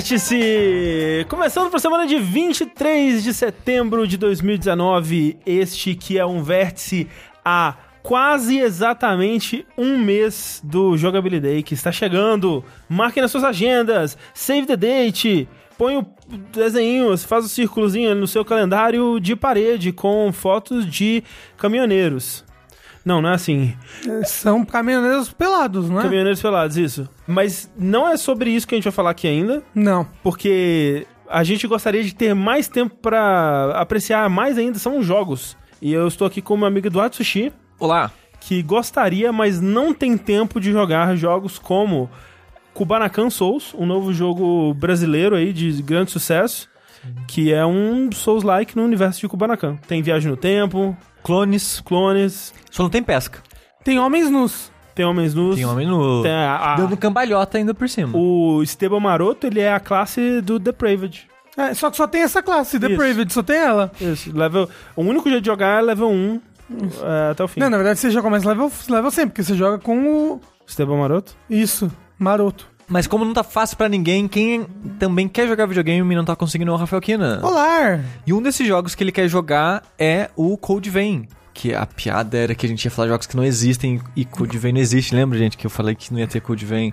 Vértice! Começando a semana de 23 de setembro de 2019, este que é um vértice a quase exatamente um mês do Jogabilidade que está chegando. Marquem nas suas agendas, save the date, põe o desenho, faz o círculozinho no seu calendário de parede com fotos de caminhoneiros. Não, não é assim. São caminhoneiros pelados, não é? Caminhoneiros pelados, isso. Mas não é sobre isso que a gente vai falar aqui ainda, Não. porque a gente gostaria de ter mais tempo pra apreciar mais ainda são os jogos. E eu estou aqui com o meu amigo Eduardo Sushi, Olá. que gostaria, mas não tem tempo de jogar jogos como Kubanakan Souls, um novo jogo brasileiro aí de grande sucesso, que é um Souls-like no universo de Kubanakan. Tem viagem no tempo, Clones. clones, Só não tem pesca. Tem homens nus. tem homens nus. Tem homem no... tem a- a- Dando cambalhota ainda por cima. O Esteban Maroto, ele é a classe do Depraved. É, só que só tem essa classe, Depraved, só tem ela. Isso, level... O único jeito de jogar é level 1 é, até o fim. Não, na verdade você já começa level, level 100, porque você joga com o... Esteban Maroto? Isso, maroto. Mas como não tá fácil pra ninguém, quem também quer jogar videogame e não tá conseguindo é o Rafael Kina. Olá! E um desses jogos que ele quer jogar é o Code Vein. Que a piada era que a gente ia falar de jogos que não existem e Code Vein não existe. Lembra, gente, que eu falei que não ia ter Code Vein?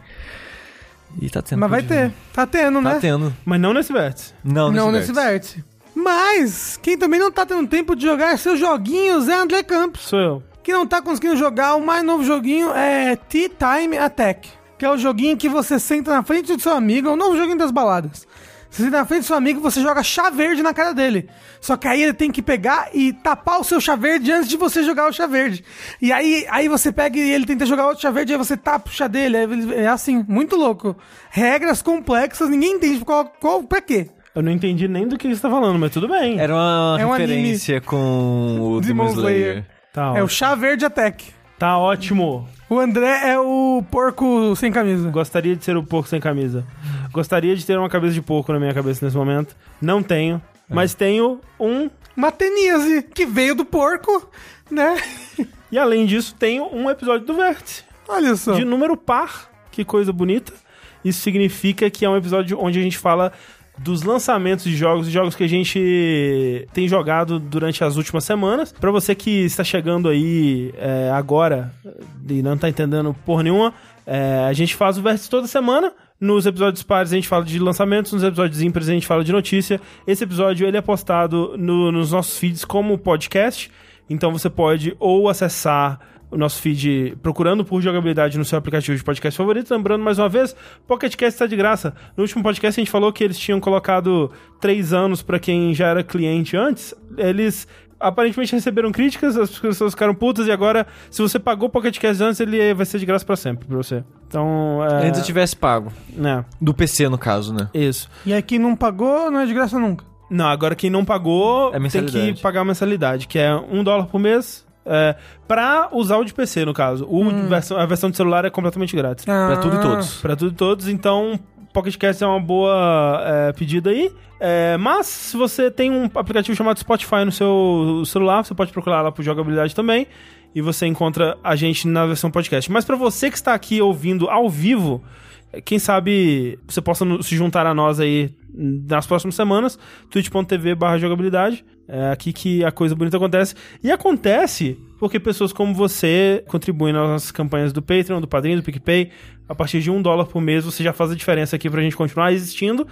E tá tendo Mas vai ter. Tá tendo, Tá né? tendo. Mas não nesse vértice. Não, Não nesse nesse vértice. vértice. Mas, quem também não tá tendo tempo de jogar seus joguinhos é André Campos. Sou eu. que não tá conseguindo jogar, o mais novo joguinho é Tea Time Attack. Que é o joguinho que você senta na frente do seu amigo, é o novo joguinho das baladas. Você senta na frente do seu amigo e você joga chá verde na cara dele. Só que aí ele tem que pegar e tapar o seu chá verde antes de você jogar o chá verde. E aí, aí você pega e ele tenta jogar outro chá verde, aí você tapa o chá dele. aí ele- É assim, muito louco. Regras complexas, ninguém entende qual, qual pra quê. Eu não entendi nem do que você tá falando, mas tudo bem. Era uma É um referência com o Demon Slayer. Slayer. Tá, É o chá verde Attack. tá ótimo. O André é o porco sem camisa. Gostaria de ser o porco sem camisa. Gostaria de ter uma cabeça de porco na minha cabeça nesse momento. Não tenho. Mas tenho um. uma teníase que veio do porco, né? E além disso, tenho um episódio do Vértice. Olha só. de número par. Que coisa bonita. Isso significa que é um episódio onde a gente fala dos lançamentos de jogos, de jogos que a gente tem jogado durante as últimas semanas. Pra você que está chegando aí é, agora e não tá entendendo porra nenhuma, é, a gente faz o vértice toda semana. Nos episódios pares a gente fala de lançamentos, nos episódios ímpares a gente fala de notícia. Esse episódio ele é postado no- nos nossos feeds como podcast. Então você pode ou acessar o nosso feed procurando por jogabilidade no seu aplicativo de podcast favorito. Lembrando mais uma vez, Pocket Cast está de graça. No último podcast a gente falou que eles tinham colocado três anos para quem já era cliente antes. Eles aparentemente receberam críticas, as pessoas ficaram putas e agora, se você pagou o Pocket Cast antes, ele vai ser de graça para sempre pra você. Então, é... Antes eu tivesse pago. né, Do PC, no caso, né? isso. E aí quem não pagou não é de graça nunca. Não, agora quem não pagou É tem que pagar a mensalidade, que é um dólar por mês. É, pra usar o de PC, no caso. O versão- a versão de celular é completamente grátis. Pra tudo e Ah. todos. Pra tudo e todos, então Pocket Cast é uma boa é, pedida aí. É, mas, se você tem um aplicativo chamado Spotify no seu celular, você pode procurar lá por jogabilidade também. E você encontra a gente na versão podcast. Mas pra você que está aqui ouvindo ao vivo, quem sabe você possa se juntar a nós aí nas próximas semanas, twitch.tv barra jogabilidade. É aqui que a coisa bonita acontece. E acontece porque pessoas como você contribuem nas nossas campanhas do Patreon, do Padrinho, do PicPay. A partir de um dólar por mês você já faz a diferença aqui pra gente continuar existindo.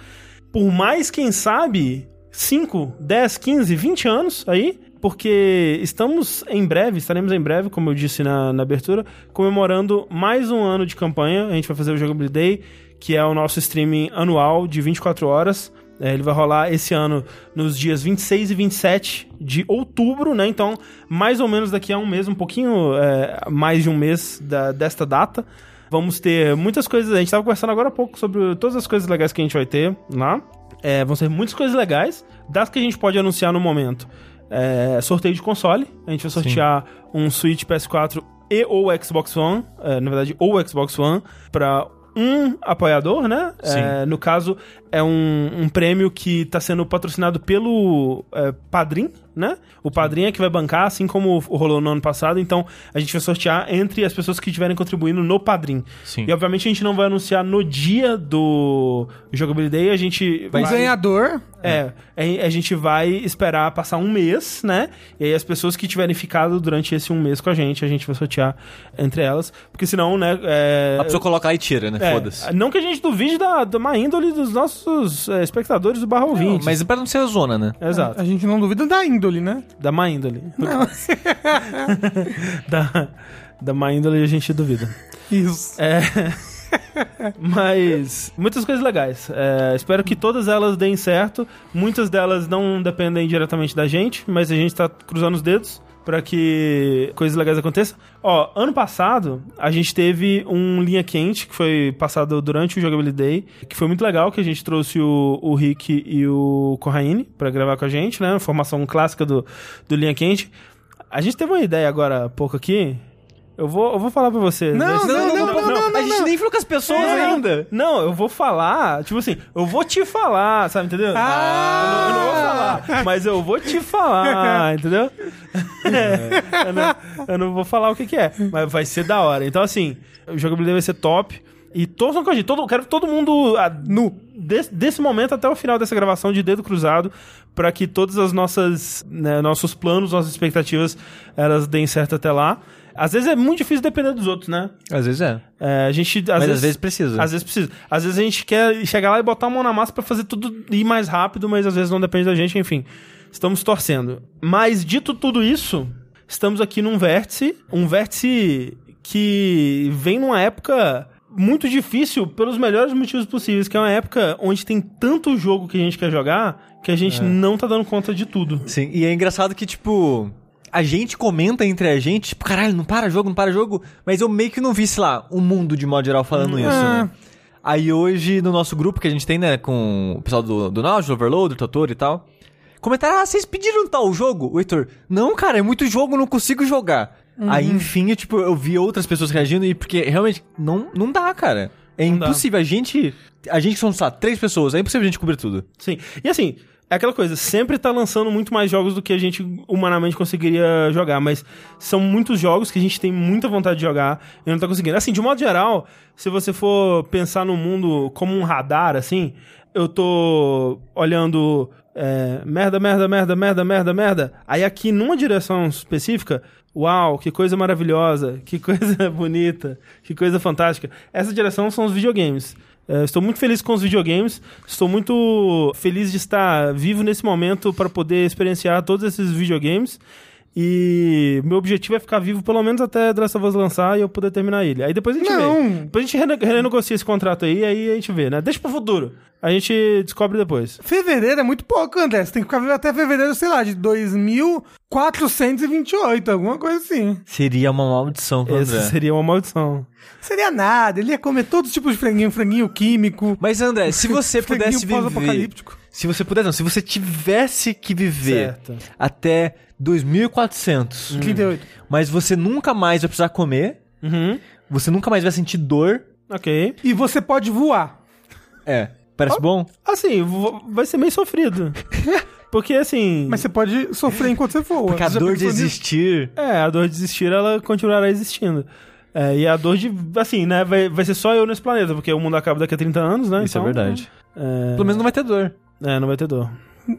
Por mais, quem sabe, 5, 10, 15, 20 anos aí. Porque estamos em breve, estaremos em breve, como eu disse na, na abertura, comemorando mais um ano de campanha. A gente vai fazer o Jogability Day, que é o nosso streaming anual de 24 horas. É, ele vai rolar esse ano nos dias 26 e 27 de outubro, né? Então, mais ou menos daqui a um mês, um pouquinho é, mais de um mês da- desta data. Vamos ter muitas coisas. A gente estava conversando agora há pouco sobre todas as coisas legais que a gente vai ter lá. É, vão ser muitas coisas legais, das que a gente pode anunciar no momento. É, sorteio de console. A gente vai sortear um Switch PS4 e ou Xbox One. é, na verdade, ou Xbox One, para um apoiador, né? Sim. É, no caso, é um, um prêmio que está sendo patrocinado pelo é, Padrim, né? O Padrim é que vai bancar, assim como rolou no ano passado. Então, a gente vai sortear entre as pessoas que estiverem contribuindo no Padrim. Sim. E, obviamente, a gente não vai anunciar no dia do Jogabilidade Day. A gente O vai... ganhador. É, a a gente vai esperar passar um mês, né? E aí as pessoas que tiverem ficado durante esse um mês com a gente, a gente vai sortear entre elas. Porque senão, né? É, A pessoa coloca lá e tira, né? é, Foda-se. Não que a gente duvide da, da má índole dos nossos é, espectadores do barra ouvintes. Mas pra não ser a zona, né? Exato. A gente não duvida da índole, né? Da má índole. da, da má índole a gente duvida. Isso. É. Mas muitas coisas legais. É, espero que todas elas deem certo. Muitas delas não dependem diretamente da gente, mas a gente tá cruzando os dedos para que coisas legais aconteçam. Ó, ano passado a gente teve um linha quente que foi passado durante o Jogability Day, que foi muito legal, que a gente trouxe o, o Rick e o Corraine para gravar com a gente, né? Formação clássica do, do linha quente. A gente teve uma ideia agora há pouco aqui. Eu vou, eu vou falar pra você. Não, Esse- não, não, não, não, a gente nem falou com as pessoas não, ainda. Não, eu vou falar, tipo assim, eu vou te falar, sabe, entendeu? Ah! Eu, não, eu não vou falar, mas eu vou te falar, entendeu? eu, não, eu não vou falar o que, que é, mas vai ser da hora. Então, assim, o jogabilidade vai ser top. E torçam com a gente. Todo, eu quero que todo mundo ah, no, desse, desse momento até o final dessa gravação de dedo cruzado para que todas as nossas né, nossos planos, nossas expectativas, elas deem certo até lá. Às vezes é muito difícil depender dos outros, né? Às vezes é. É, a gente às Mas vezes, às vezes precisa. às vezes precisa. Às vezes a gente quer chegar lá e botar a mão na massa pra fazer tudo ir mais rápido, mas às vezes não depende da gente, enfim. Estamos torcendo. Mas dito tudo isso, estamos aqui num vértice, um vértice que vem numa época muito difícil pelos melhores motivos possíveis, que é uma época onde tem tanto jogo que a gente quer jogar que a gente não tá dando conta de tudo. Sim, e é engraçado que, tipo, a gente comenta entre a gente, tipo, caralho, não para jogo, não para jogo, mas eu meio que não vi, sei lá, o mundo de modo geral falando isso, né? Aí hoje, no nosso grupo que a gente tem, né, com o pessoal do, do Nautilus, Overload, do Totoro e tal, comentaram, ah, vocês pediram tal jogo? O Heitor, não, cara, é muito jogo, não consigo jogar. Aí, enfim, eu, tipo, eu vi outras pessoas reagindo e porque realmente não, não dá, cara. É Não dá. impossível. A gente, a gente são, só três pessoas, é impossível a gente cobrir tudo. Sim. E assim, é aquela coisa, sempre tá lançando muito mais jogos do que a gente humanamente conseguiria jogar, mas são muitos jogos que a gente tem muita vontade de jogar e não tá conseguindo. Assim, de modo geral, se você for pensar no mundo como um radar, assim, eu tô olhando é, merda, merda, merda, merda, merda, merda. Aí aqui numa direção específica, uau, que coisa maravilhosa, que coisa bonita, que coisa fantástica. Essa direção são os videogames. É, estou muito feliz com os videogames. Estou muito feliz de estar vivo nesse momento para poder experienciar todos esses videogames. E meu objetivo é ficar vivo pelo menos até The Last of Us lançar e eu poder terminar ele. Aí depois a gente Não. vê. Depois a gente rene- renegocia esse contrato aí, aí a gente vê, né? Deixa pro futuro. A gente descobre depois. Fevereiro é muito pouco, André. Você tem que ficar vivo até fevereiro, sei lá, de 2428, alguma coisa assim. Seria uma maldição pro Essa André. seria uma maldição. Seria nada, ele ia comer todos os tipos de franguinho, franguinho químico, Mas André, se você franguinho pudesse viver... pós-apocalíptico. Se você pudesse, não, se você tivesse que viver Certo. até 2400, 38. mas você nunca mais vai precisar comer, Uhum. você nunca mais vai sentir dor, Ok. E você pode voar. é, parece bom? Assim, vo- vai ser meio sofrido. Porque assim. Mas você pode sofrer enquanto você voa. Porque a Você já dor de pensou nisso? existir... É, a dor de existir, ela continuará existindo. É, e a dor de. Assim, né? Vai, vai ser só eu nesse planeta, porque o mundo acaba daqui a 30 anos, né? Isso é então, verdade. É, Pelo menos não vai ter dor. é, não vai ter dor.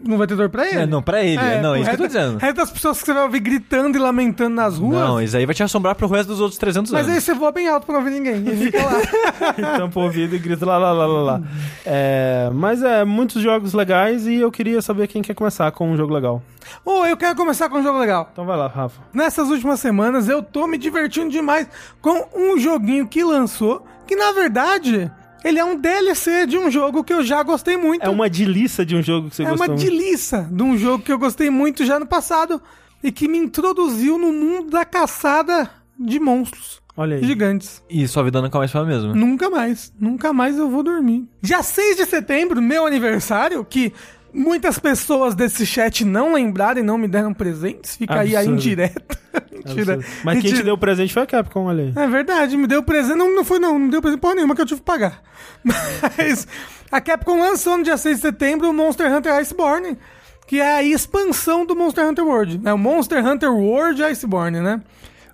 Não vai ter dor pra ele? É, não, pra ele. É, não, é isso que eu tô dizendo. O resto das pessoas que você vai ouvir gritando e lamentando nas ruas. Não, isso aí vai te assombrar pro resto dos outros 300 mas anos. aí você voa bem alto pra não ouvir ninguém. E fica lá. Tampa o ouvido e grita lá, lá, lá, lá, lá. É, mas é, muitos jogos legais e eu queria saber quem quer começar com um jogo legal. Ô, eu quero começar com um jogo legal. Então vai lá, Rafa. Nessas últimas semanas eu tô me divertindo demais com um joguinho que lançou, que na verdade ele é um DLC de um jogo que eu já gostei muito. É uma delícia de um jogo que você É gostou. uma delícia de um jogo que eu gostei muito já no passado e que me introduziu no mundo da caçada de monstros Olha aí. gigantes. E sua vida nunca mais foi a mesma. Nunca mais, nunca mais eu vou dormir. Dia 6 de setembro, meu aniversário, que muitas pessoas desse chat não lembraram e não me deram presentes. Fica aí a Absurdo. indireta. Mentira. Absurdo. Mas quem te Mentira. deu o presente foi a Capcom, olha aí. É verdade, me deu presente. Não, não foi, não. Não deu presente porra nenhuma que eu tive que pagar. Mas a Capcom lançou no dia 6 de setembro o Monster Hunter Iceborne, que é a expansão do Monster Hunter World. É o Monster Hunter World Iceborne, né?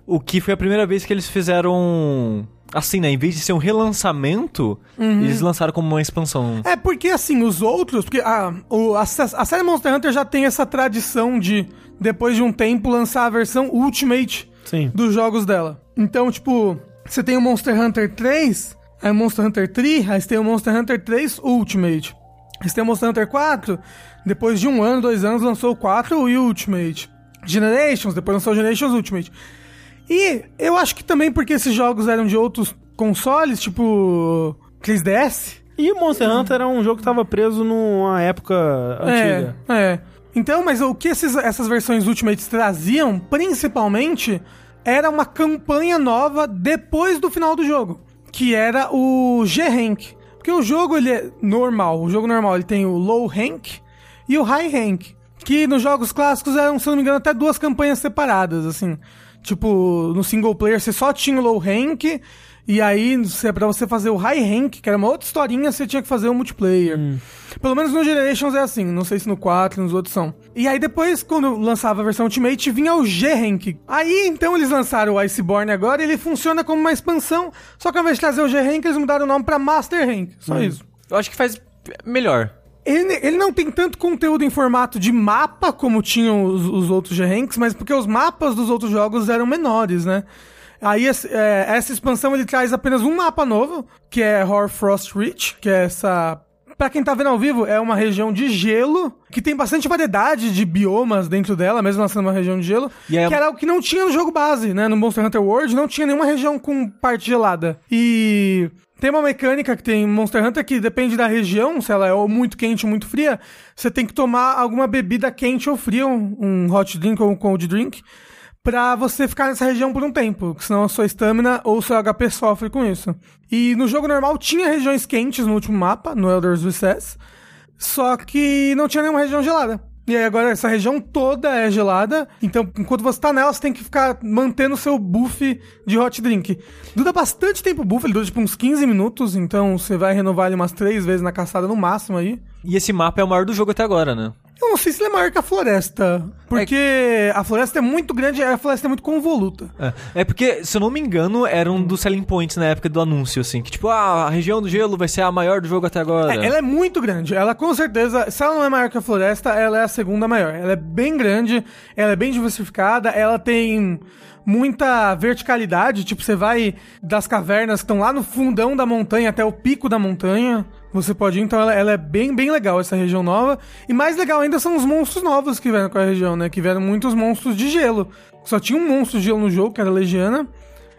O que foi a primeira vez que eles fizeram. Assim, né? Em vez de ser um relançamento, eles lançaram como uma expansão. É porque, assim, os outros. Porque a, o- a, a série Monster Hunter já tem essa tradição de, depois de um tempo, lançar a versão Ultimate Sim. dos jogos dela. Então, tipo, você tem o Monster Hunter 3, aí o Monster Hunter 3, aí você tem o Monster Hunter 3 Ultimate. Aí você tem o Monster Hunter 4, depois de um ano, dois anos, lançou o 4 e o Ultimate. Generations, depois lançou o Generations Ultimate. E eu acho que também porque esses jogos eram de outros consoles, tipo 3DS. E o Monster Hunter era um jogo que tava preso numa época antiga. É, é. Então, mas o que esses- essas versões Ultimates traziam, principalmente, era uma campanha nova depois do final do jogo, que era o G-Rank. Porque o jogo, ele é normal, o jogo normal, ele tem o Low Rank e o High Rank, que nos jogos clássicos eram, se não me engano, até duas campanhas separadas, assim. Tipo, no single player você só tinha o Low Rank, e aí, pra você fazer o High Rank, que era uma outra historinha, você tinha que fazer o multiplayer. Pelo menos no Generations é assim, não sei se no 4, nos outros são. E aí depois, quando lançava a versão Ultimate, vinha o G-Rank. Aí, então, eles lançaram o Iceborne agora e ele funciona como uma expansão, só que ao invés de trazer o G-Rank, eles mudaram o nome pra Master Rank. Só isso. Eu acho que faz melhor. Ele, ele não tem tanto conteúdo em formato de mapa como tinham os, os outros G-Ranks, mas porque os mapas dos outros jogos eram menores, né? Aí é, essa expansão ele traz apenas um mapa novo, que é Horfrost Reach, que é essa. Pra quem tá vendo ao vivo, é uma região de gelo, que tem bastante variedade de biomas dentro dela, mesmo ela sendo uma região de gelo, que era o que não tinha no jogo base, né? No Monster Hunter World não tinha nenhuma região com parte gelada. E tem uma mecânica que tem em Monster Hunter que depende da região, se ela é ou muito quente ou muito fria, você tem que tomar alguma bebida quente ou fria, um, hot drink ou um cold drink, pra você ficar nessa região por um tempo, senão a sua estamina ou seu HP sofre com isso. E no jogo normal tinha regiões quentes no último mapa, no Elder's Recess, só que não tinha nenhuma região gelada. E aí agora essa região toda é gelada, então enquanto você tá nela, você tem que ficar mantendo o seu buff de hot drink. Dura bastante tempo o buff, ele dura tipo uns 15 minutos, então você vai renovar ele umas três vezes na caçada no máximo aí. E esse mapa é o maior do jogo até agora, né? Eu não sei se ele é maior que a floresta, porque a floresta é muito grande e a floresta é muito convoluta. É. é porque, se eu não me engano, era um dos selling points na época do anúncio, assim. Que tipo, ah, a região do gelo vai ser a maior do jogo até agora. É, ela é muito grande. Ela com certeza, se ela não é maior que a floresta, ela é a segunda maior. Ela é bem grande, ela é bem diversificada, ela tem muita verticalidade. Tipo, você vai das cavernas que estão lá no fundão da montanha até o pico da montanha. Você pode ir, então ela, ela é bem, bem legal, essa região nova. E mais legal ainda são os monstros novos que vieram com a região, né? Que vieram muitos monstros de gelo. Só tinha um monstro de gelo no jogo, que era a Legiana.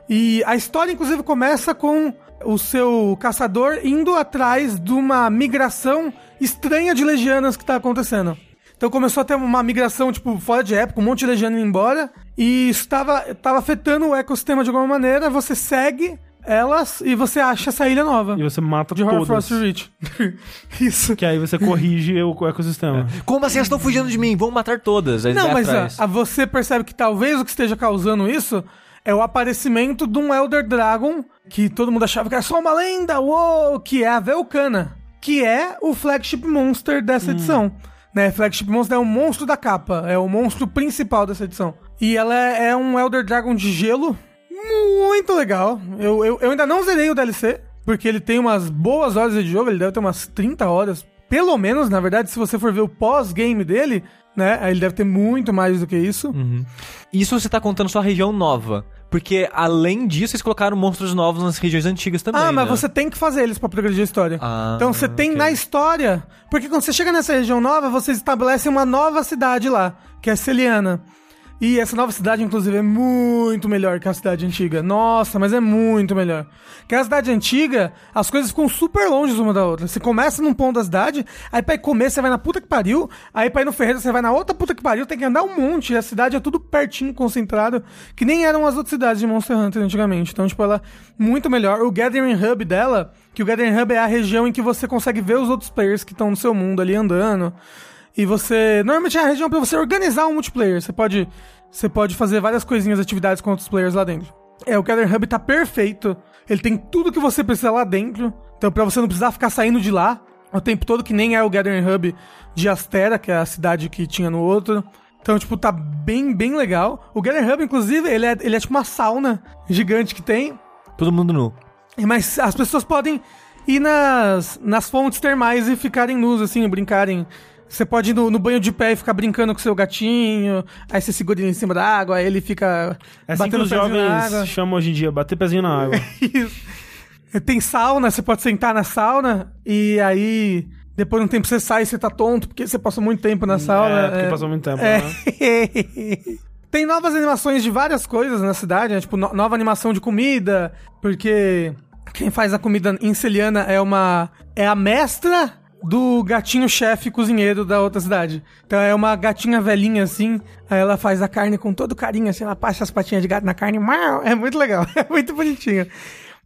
E a história, inclusive, começa com o seu caçador indo atrás de uma migração estranha de legianas que tá acontecendo. Então começou a ter uma migração, tipo, fora de época, um monte de legiana indo embora. E isso tava, tava afetando o ecossistema de alguma maneira. Você segue elas e você acha essa ilha nova. E você mata De todas. Horfrost Reach. isso. Que aí você corrige o ecossistema. Como assim elas estão fugindo de mim? Vão matar todas. Aí Não, mas atrás. a, a- você percebe que talvez o que esteja causando isso é o aparecimento de um Elder Dragon que todo mundo achava que era só uma lenda, uou, que é a Velcana, que é o flagship monster dessa edição. Né? Flagship monster é o monstro da capa, é o monstro principal dessa edição. E ela é, é um Elder Dragon de gelo muito legal. Eu, eu, eu ainda não zerei o DLC, porque ele tem umas boas horas de jogo, ele deve ter umas 30 horas. Pelo menos, na verdade, se você for ver o pós-game dele, né? Ele deve ter muito mais do que isso. Isso você tá contando só a região nova. Porque, além disso, eles colocaram monstros novos nas regiões antigas também, ah, mas né? você tem que fazer eles pra progredir a história. Ah, então você tem ok. na história. Porque quando você chega nessa região nova, você estabelece uma nova cidade lá, que é Celiana. E essa nova cidade, inclusive, é muito melhor que a cidade antiga. Nossa, mas é muito melhor. Que a cidade antiga, as coisas ficam super longe uma da outra. Você começa num ponto da cidade, aí pra ir comer você vai na puta que pariu, aí pra ir no ferreiro você vai na outra puta que pariu, tem que andar um monte. E a cidade é tudo pertinho, concentrado, que nem eram as outras cidades de Monster Hunter antigamente. Então, tipo, ela é muito melhor. O Gathering Hub dela, que o Gathering Hub é a região em que você consegue ver os outros players que estão no seu mundo ali andando. E você. Normalmente é a região pra você organizar um multiplayer. Você pode. Você pode fazer várias coisinhas, atividades com outros players lá dentro. É, o Gather Hub tá perfeito. Ele tem tudo que você precisa lá dentro. Então, pra você não precisar ficar saindo de lá o tempo todo, que nem é o Gathering Hub de Astera, que é a cidade que tinha no outro. Então, tipo, tá bem, bem legal. O Gathering Hub, inclusive, ele é, ele é tipo uma sauna gigante que tem. Todo mundo nu. Mas as pessoas podem ir nas, nas fontes termais e ficarem nus, assim, brincarem. Você pode ir no, no banho de pé e ficar brincando com seu gatinho, aí você segura ele em cima da água, aí ele fica É assim que batendo os o pezinho na água. jovens chamam hoje em dia, bater pezinho na água. Isso. Tem sauna, você pode sentar na sauna e aí depois de um tempo você sai e você tá tonto porque você passou muito tempo na sauna. é, porque passou muito tempo, É. né? Tem novas animações de várias coisas na cidade, né? tipo no- nova animação de comida, porque quem faz a comida em Celiana é uma é a mestra do gatinho chefe cozinheiro da outra cidade. Então é uma gatinha velhinha assim, aí ela faz a carne com todo carinho, assim, ela passa as patinhas de gato na carne, é muito legal, é muito bonitinho.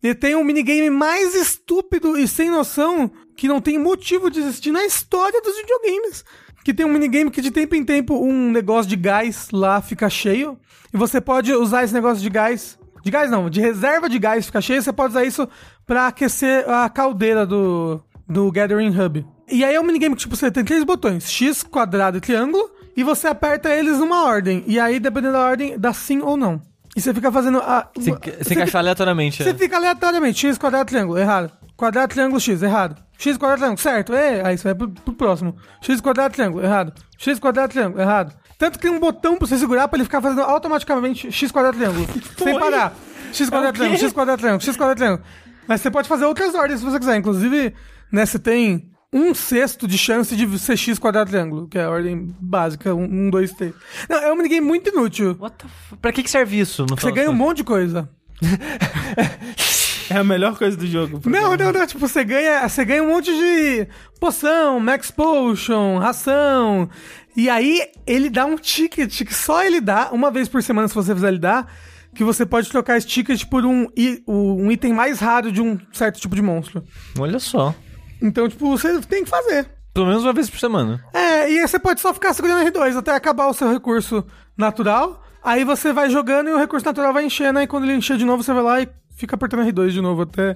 E tem um minigame mais estúpido e sem noção que não tem motivo de existir na história dos videogames. Que tem um minigame que de tempo em tempo um negócio de gás lá fica cheio. E você pode usar esse negócio de gás. De gás não, de reserva de gás fica cheio. Você pode usar isso pra aquecer a caldeira do, do Gathering Hub. E aí é um minigame que tipo, você tem três botões: X, quadrado e triângulo. E você aperta eles numa ordem. E aí, dependendo da ordem, dá sim ou não. E você fica fazendo a. Você, você encaixar aleatoriamente. Você né? fica aleatoriamente, x quadrado triângulo, errado. Quadrado triângulo x, errado. x quadrado triângulo, certo. É, aí você vai pro, pro próximo. x quadrado triângulo, errado. x quadrado triângulo, errado. Tanto que tem um botão pra você segurar pra ele ficar fazendo automaticamente x quadrado triângulo. sem parar. x quadrado É triângulo, x quadrado triângulo, x quadrado triângulo. Mas você pode fazer outras ordens se você quiser. Inclusive, né, você tem um sexto de chance de ser x quadrado triângulo, que é a ordem básica, um, um dois, três. Não, é um minigame muito inútil. What the f... Pra que, que serve isso? No Você ganha um monte de coisa. É a melhor coisa do jogo. Não, não, não. Tipo, você ganha, você ganha um monte de poção, max potion, ração. E aí, ele dá um ticket que só ele dá, uma vez por semana, se você fizer ele dar, que você pode trocar esse ticket por um, um item mais raro de um certo tipo de monstro. Olha só. Então, tipo, você tem que fazer. Pelo menos uma vez por semana. É, e aí você pode só ficar segurando R2 até acabar o seu recurso natural. Aí você vai jogando e o recurso natural vai enchendo. Aí quando ele encher de novo, você vai lá e fica apertando R2 de novo até,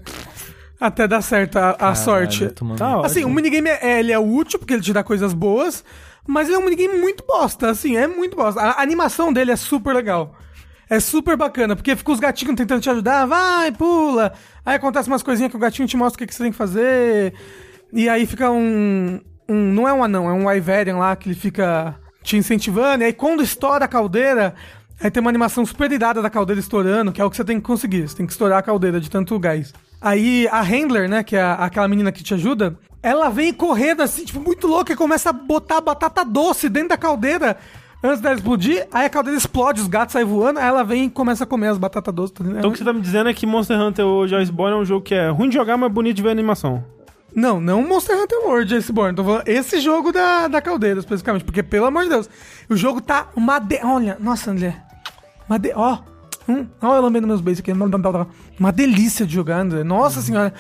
até dar certo a, a sorte. Caralho, tomando- Tá ótimo. Assim, o minigame é, ele é útil porque ele te dá coisas boas, mas ele é um minigame muito bosta, assim, é muito bosta. A animação dele é super legal. É super bacana, porque fica os gatinhos tentando te ajudar, vai, pula. Aí acontece umas coisinhas que o gatinho te mostra o que, que você tem que fazer. E aí fica um, um. Não é um anão, é um Iverian lá que ele fica te incentivando. E aí quando estoura a caldeira, aí tem uma animação super irada da caldeira estourando, que é o que você tem que conseguir. Você tem que estourar a caldeira de tanto gás. Aí a Handler, né, que é aquela menina que te ajuda, ela vem correndo assim, tipo, muito louca e começa a botar batata doce dentro da caldeira antes dela explodir. Aí a caldeira explode, os gatos saem voando, aí ela vem e começa a comer as batatas doces. Tá Então o que você tá me dizendo é que Monster Hunter ou Joyce Born é um jogo que é ruim de jogar, mas bonito de ver a animação. Não, não Monster Hunter World Iceborne. Tô falando esse jogo da, da caldeira, especificamente. Porque, pelo amor de Deus, o jogo tá uma de... Olha, nossa, André. Uma de... Ó. Hum, ó, eu lambendo meus beijos aqui. Uma delícia de jogar, André. Nossa senhora.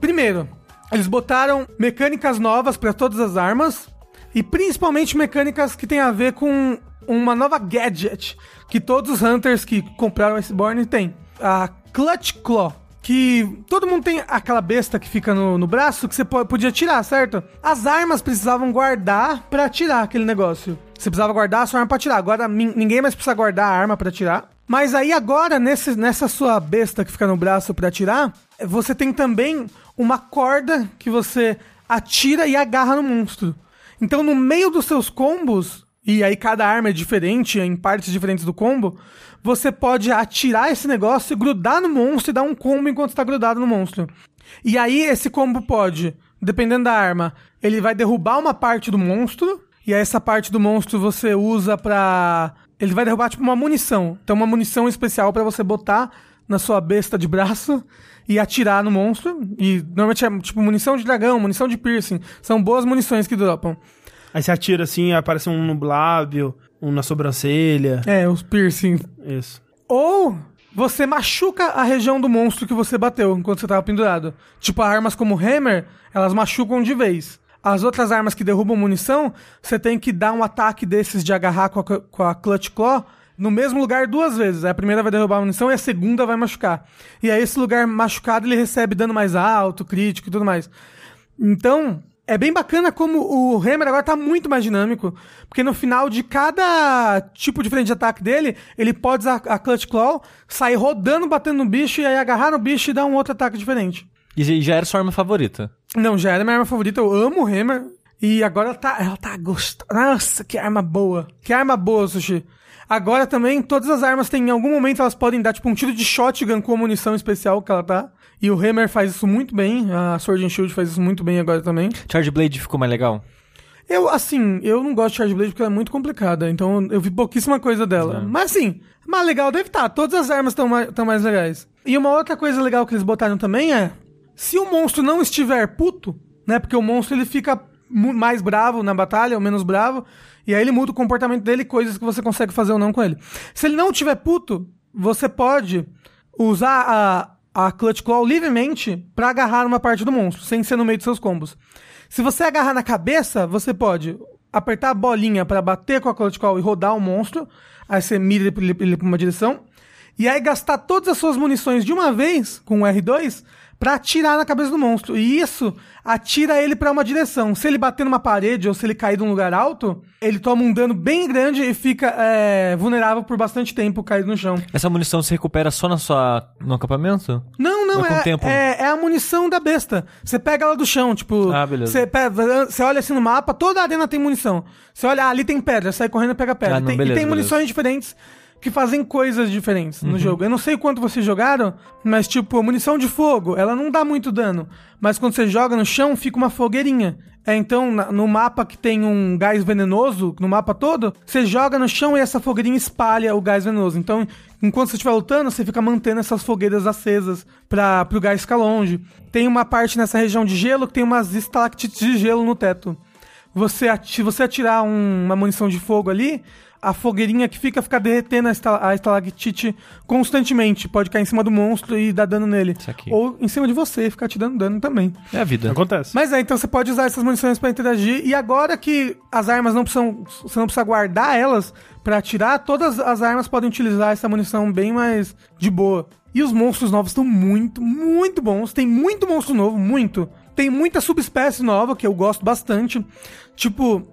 Primeiro, eles botaram mecânicas novas pra todas as armas. E principalmente mecânicas que tem a ver com uma nova gadget que todos os hunters que compraram Iceborne têm. A Clutch Claw. Que todo mundo tem aquela besta que fica no, no braço que você po- podia tirar, certo? As armas precisavam guardar pra tirar aquele negócio. Você precisava guardar a sua arma pra tirar. Agora ninguém mais precisa guardar a arma pra tirar. Mas aí agora, nesse, nessa sua besta que fica no braço pra tirar, você tem também uma corda que você atira e agarra no monstro. Então, no meio dos seus combos, e aí cada arma é diferente, em partes diferentes do combo, você pode atirar esse negócio, grudar no monstro e dar um combo enquanto está grudado no monstro. E aí esse combo pode, dependendo da arma, ele vai derrubar uma parte do monstro, e aí essa parte do monstro você usa pra. Ele vai derrubar tipo uma munição. Então, uma munição especial pra você botar na sua besta de braço e atirar no monstro. E normalmente é tipo munição de dragão, munição de piercing. São boas munições que dropam. Aí você atira assim, aparece um no lábio, um na sobrancelha. É, os piercing. Isso. Ou você machuca a região do monstro que você bateu enquanto você tava pendurado. Tipo, armas como Hammer, elas machucam de vez. as outras armas que derrubam munição, você tem que dar um ataque desses de agarrar com a, com a Clutch Claw no mesmo lugar duas vezes. A primeira vai derrubar a munição e a segunda vai machucar. E aí esse lugar machucado ele recebe dano mais alto, crítico e tudo mais. Então, é bem bacana como o Hammer agora tá muito mais dinâmico, porque no final de cada tipo diferente de ataque dele, ele pode usar a Clutch Claw, sair rodando, batendo no bicho, e aí agarrar no bicho e dar um outro ataque diferente. E já era sua arma favorita? Não, já era minha arma favorita, eu amo o Hammer, e agora ela tá, ela tá gostosa. Nossa, que arma boa. Que arma boa, Sushi. Agora também, todas as armas têm, em algum momento, elas podem dar, tipo, um tiro de shotgun com a munição especial que ela tá. E o Hammer faz isso muito bem, a Sword and Shield faz isso muito bem agora também. Charge Blade ficou mais legal? Eu, assim, eu não gosto de Charge Blade porque ela é muito complicada, então eu vi pouquíssima coisa dela. É. Mas assim, mais legal deve estar, todas as armas estão mais, tão mais legais. E uma outra coisa legal que eles botaram também é, se o monstro não estiver puto, né, porque o monstro ele fica mais bravo na batalha, ou menos bravo, e aí ele muda o comportamento dele, coisas que você consegue fazer ou não com ele. Se ele não estiver puto, você pode usar a, a Clutch Claw livremente pra agarrar uma parte do monstro, sem ser no meio dos seus combos. Se você agarrar na cabeça, você pode apertar a bolinha pra bater com a Clutch Claw e rodar o monstro, aí você mira ele ele pra uma direção, e aí gastar todas as suas munições de uma vez com o R2 pra atirar na cabeça do monstro. E isso atira ele pra uma direção. Se ele bater numa parede ou se ele cair de um lugar alto, ele toma um dano bem grande e fica é, vulnerável por bastante tempo caído no chão. Essa munição se recupera só na sua, no acampamento? Não, não, é, é, é a munição da besta. Você pega ela do chão, tipo. Ah, beleza. Você, pega- você olha assim no mapa, toda a arena tem munição. Você olha, ah, ali tem pedra, sai correndo e pega pedra. Ah, não, Tem- beleza, e tem beleza. munições diferentes que fazem coisas diferentes Uhum. no jogo. Eu não sei quanto vocês jogaram, mas tipo, munição de fogo, ela não dá muito dano. Mas quando você joga no chão, fica uma fogueirinha. É, então, na- no mapa que tem um gás venenoso, no mapa todo, você joga no chão e essa fogueirinha espalha o gás venenoso. Então, enquanto você estiver lutando, você fica mantendo essas fogueiras acesas para pro gás ficar longe. Tem uma parte nessa região de gelo que tem umas estalactites de gelo no teto. Você, ati- se você atirar um- uma munição de fogo ali, a fogueirinha que fica, fica derretendo a, esta- a estalactite constantemente. Pode cair em cima do monstro e dar dano nele. Isso aqui. Ou em cima de você e ficar te dando dano também. É a vida. Acontece. Mas é, então você pode usar essas munições pra interagir. E agora que as armas não precisam. Você não precisa guardar elas pra atirar, todas as armas podem utilizar essa munição bem mais de boa. E os monstros novos estão muito, muito bons. Tem muito monstro novo, muito. Tem muita subespécie nova que eu gosto bastante. Tipo,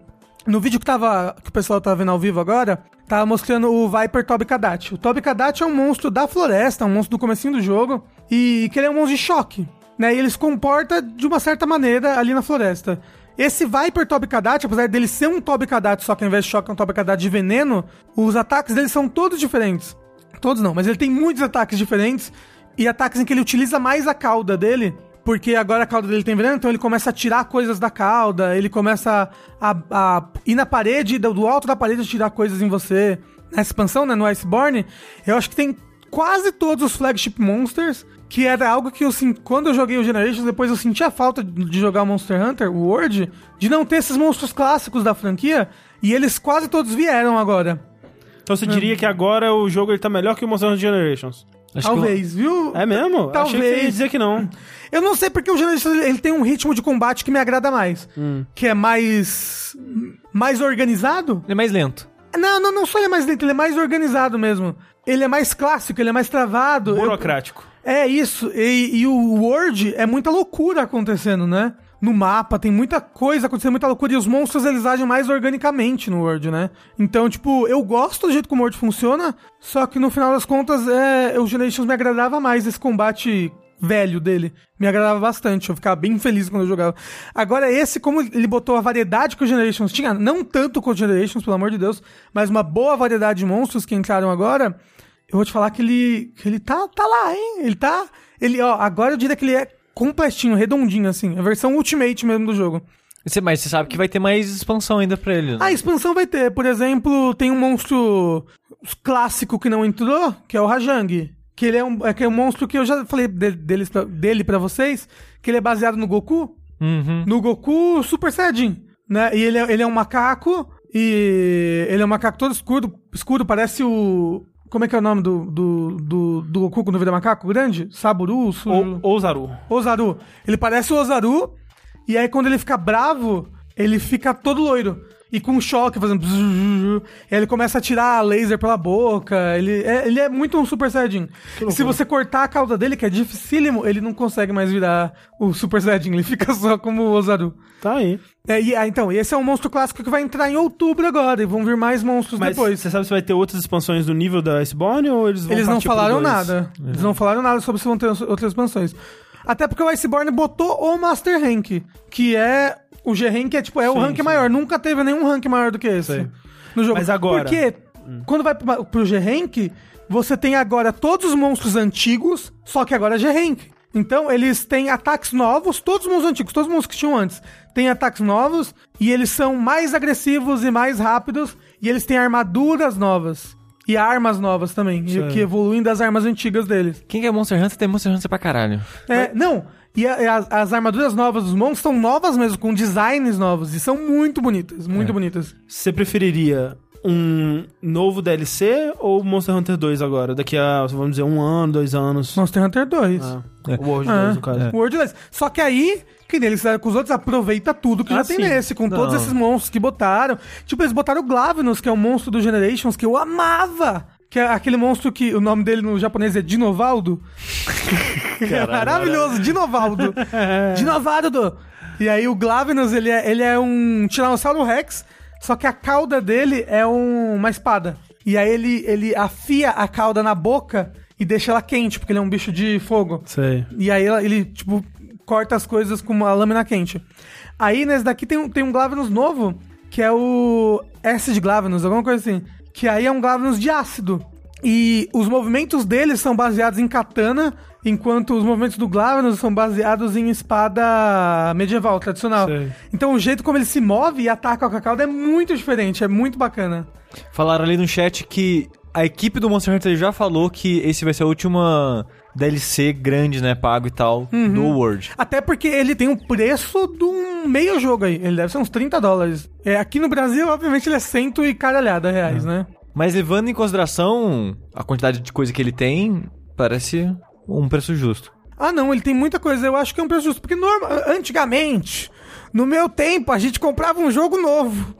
no vídeo que, tava, que o pessoal tava vendo ao vivo agora, tava mostrando o Viper Tobicadat. O Tobicadat é um monstro da floresta, um monstro do comecinho do jogo, e que ele é um monstro de choque, né? E ele se comporta de uma certa maneira ali na floresta. Esse Viper Tobicadat, apesar dele ser um Tobicadat, só que ao invés de choque é um Tobicadat de veneno, os ataques dele são todos diferentes. Todos não, mas ele tem muitos ataques diferentes e ataques em que ele utiliza mais a cauda dele, porque agora a cauda dele tem veneno, então ele começa a tirar coisas da cauda, ele começa a, a ir na parede, do alto da parede, tirar coisas em você. Nessa expansão, né, no Iceborne, eu acho que tem quase todos os flagship monsters, que era algo que eu quando eu joguei o Generations, depois eu senti a falta de jogar o Monster Hunter, World, de não ter esses monstros clássicos da franquia, e eles quase todos vieram agora. Então você diria que agora o jogo ele tá melhor que o Monster Hunter Generations. Acho Talvez, viu? É mesmo? Talvez. Achei que ia dizer que não. Eu não sei porque o Generations ele tem um ritmo de combate que me agrada mais. Que é mais. mais organizado. ele é mais lento. Não, não, não só ele é mais lento, ele é mais organizado mesmo. Ele é mais clássico, ele é mais travado. Eu- Burocrático. É isso. E, e o World é muita loucura acontecendo, né? No mapa tem muita coisa acontecendo, muita loucura. E os monstros eles agem mais organicamente no World, né? Então, tipo, eu gosto do jeito como o World funciona. Só que no final das contas, é, o Generations me agradava mais esse combate velho dele. Me agradava bastante. Eu ficava bem feliz quando eu jogava. Agora, esse, como ele botou a variedade que o Generations tinha, não tanto com o Generations, pelo amor de Deus, mas uma boa variedade de monstros que entraram agora. Eu vou te falar que ele, que ele tá, tá lá, hein? Ele tá. Ele, ó, agora eu diria que ele é completinho, redondinho, assim. A versão Ultimate mesmo do jogo. Você, mas você sabe que vai ter mais expansão ainda pra ele. né? A expansão vai ter, por exemplo, tem um monstro clássico que não entrou, que é o Rajang. Que ele é um, é, que é um monstro que eu já falei de- deles pra- dele pra vocês, que ele é baseado no Goku. Uhum. No Goku Super Saiyajin, né? E ele é, ele é um macaco, e ele é um macaco todo escuro, escuro, parece o... Como é que é o nome do, do, do, do Goku quando vira macaco grande? Saburu? Su... Ou, ou Zaru. Ozaru. Ele parece o Ozaru. E aí quando ele fica bravo, ele fica todo loiro. E com choque, fazendo. bzzz, E ele começa a tirar laser pela boca. Ele é, ele é muito um Super Saiyajin. E se você cortar a cauda dele, que é dificílimo, ele não consegue mais virar o Super Saiyajin. Ele fica só como o Ozaru. Tá aí. É, e, ah, então, esse é um monstro clássico que vai entrar em outubro agora. E vão vir mais monstros Mas depois. você sabe se vai ter outras expansões do nível da Iceborne ou eles vão Eles não falaram nada. Eles não falaram nada sobre se vão ter outras expansões. Até porque o Iceborne botou o Master Rank, que é. O G-Rank é tipo, é o Sim, rank sim. maior. Nunca teve nenhum rank maior do que esse Sei. no jogo. Mas agora- Porque quando vai pro, pro G-Rank, você tem agora todos os monstros antigos, só que agora é G-Rank. Então, eles têm ataques novos, todos os monstros antigos, todos os monstros que tinham antes, têm ataques novos, e eles são mais agressivos e mais rápidos, e eles têm armaduras novas. E armas novas também, que evoluem das armas antigas deles. Quem que é Monster Hunter tem Monster Hunter pra caralho. É, não, e, a- e as, as armaduras novas dos monstros são novas mesmo, com designs novos, e são muito bonitas, muito bonitas. Você preferiria um novo DLC ou Monster Hunter 2 agora? Daqui a, vamos dizer, um ano, dois anos? Monster Hunter 2. Ah, É. o World Ah, 2, no caso. O World 2. Só que aí, que nem eles fizeram com os outros, aproveita tudo que Ah, já tem sim. nesse, com todos Não. esses monstros que botaram. Tipo, eles botaram o Glavenus, que é um monstro do Generations, que eu amava. Que é aquele monstro que o nome dele no japonês é Dinovaldo. é maravilhoso, Dinovaldo. Dinovaldo. E aí o Glavenus, ele é, ele é um Tiranossauro Rex, só que a cauda dele é um- uma espada. E aí ele, ele afia a cauda na boca e deixa ela quente, porque ele é um bicho de fogo. Sei. E aí ela- ele, tipo, corta as coisas com uma lâmina quente. Aí nesse daqui tem um, tem um Glavenus novo, que é o Acid Glavenus, alguma coisa assim. Que aí é um Glavenus de ácido. E os movimentos dele são baseados em katana, enquanto os movimentos do Glavenus são baseados em espada medieval, tradicional. Sei. Então o jeito como ele se move e ataca com a cauda é muito diferente, é muito bacana. Falaram ali no chat que a equipe do Monster Hunter já falou que esse vai ser a última DLC grande, né, pago e tal, do World. Até porque ele tem o preço de um meio jogo aí. Ele deve ser uns 30 dólares. É, aqui no Brasil, obviamente, ele é cento e caralhada reais, né? Mas levando em consideração a quantidade de coisa que ele tem, parece um preço justo. Ah, não, ele tem muita coisa. Eu acho que é um preço justo. Porque norma... antigamente, no meu tempo, a gente comprava um jogo novo.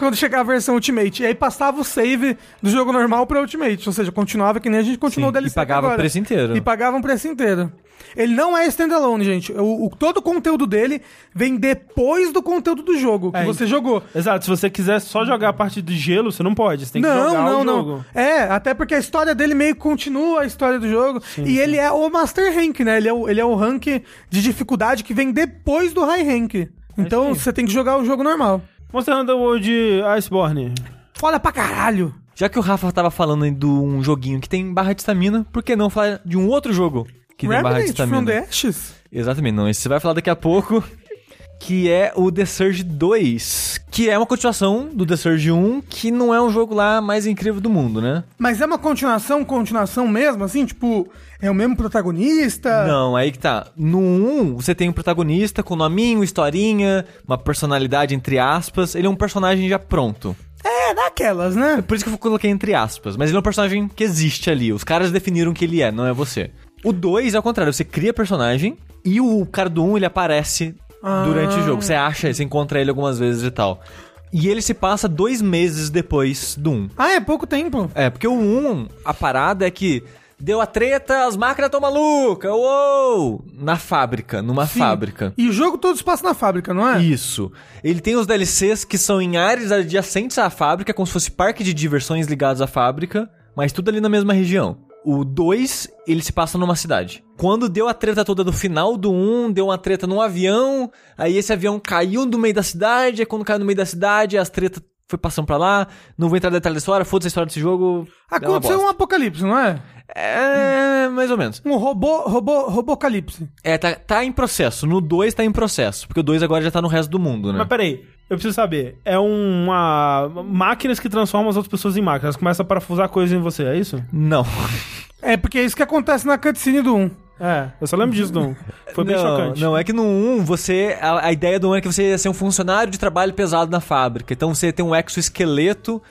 Quando chegava a versão Ultimate. E aí passava o save do jogo normal pra Ultimate. Ou seja, continuava que nem a gente continuou Sim, o DLC e pagava agora. o preço inteiro. E pagava um preço inteiro. Ele não é standalone, gente. O, o- todo o conteúdo dele vem depois do conteúdo do jogo que É, você jogou. Exato, se você quiser só jogar a parte de gelo, você não pode. Você tem que não, jogar não, o não. jogo. É, até porque a história dele meio que continua a história do jogo. e ele é o Master Rank, né? Ele é o, ele é o rank de dificuldade que vem depois do High Rank. Então sim. você tem que jogar o jogo normal. Monster Hunter World Iceborne. Foda pra caralho. Já que o Rafa tava falando aí de um joguinho que tem barra de estamina, por que não falar de um outro jogo que tem barra de Remnant from the estamina? Ashes. Exatamente, não. Esse você vai falar daqui a pouco. Que é o The Surge 2. Que é uma continuação do The Surge 1, que não é um jogo lá mais incrível do mundo, né? Mas é uma continuação, continuação mesmo, assim? Tipo, é o mesmo protagonista? Não, aí que tá. No 1, você tem um protagonista com nominho, historinha, uma personalidade entre aspas. Ele é um personagem já pronto. É, daquelas, né? Por isso que eu coloquei entre aspas. Mas ele é um personagem que existe ali. Os caras definiram que ele é, não é você. O 2 é ao contrário. Você cria personagem e o cara do 1 ele aparece Ah. durante o jogo. Você acha, você encontra ele algumas vezes e tal. E ele se passa dois meses depois do 1. Ah, é pouco tempo. É, porque o 1, a parada é que deu a treta, as máquinas estão malucas, uou! Na fábrica, numa Sim. fábrica. E o jogo todo se passa na fábrica, não é? Isso. Ele tem os DLCs que são em áreas adjacentes à fábrica, como se fosse parque de diversões ligados à fábrica, mas tudo ali na mesma região. O 2, ele se passa numa cidade. Quando deu a treta toda do final do 1, um, deu uma treta num avião, aí esse avião caiu no meio da cidade, aí quando caiu no meio da cidade, as tretas foi passando pra lá. Não vou entrar no detalhe da história, foda-se a história desse jogo. é Aconteceu um apocalipse, não é? É, mais ou menos. Um robô, robô, robocalipse. É, tá, tá em processo. No 2 tá em processo, porque o 2 agora já tá no resto do mundo, né? Mas peraí, eu preciso saber. É uma. Máquinas que transformam as outras pessoas em máquinas. Começa a parafusar coisas em você, é isso? Não. É porque é isso que acontece na cutscene do 1. É, eu só lembro disso, não. Foi bem não, chocante. Não, é que no 1, você. A, a ideia do 1 é que você ia ser um funcionário de trabalho pesado na fábrica. Então você tem um exoesqueleto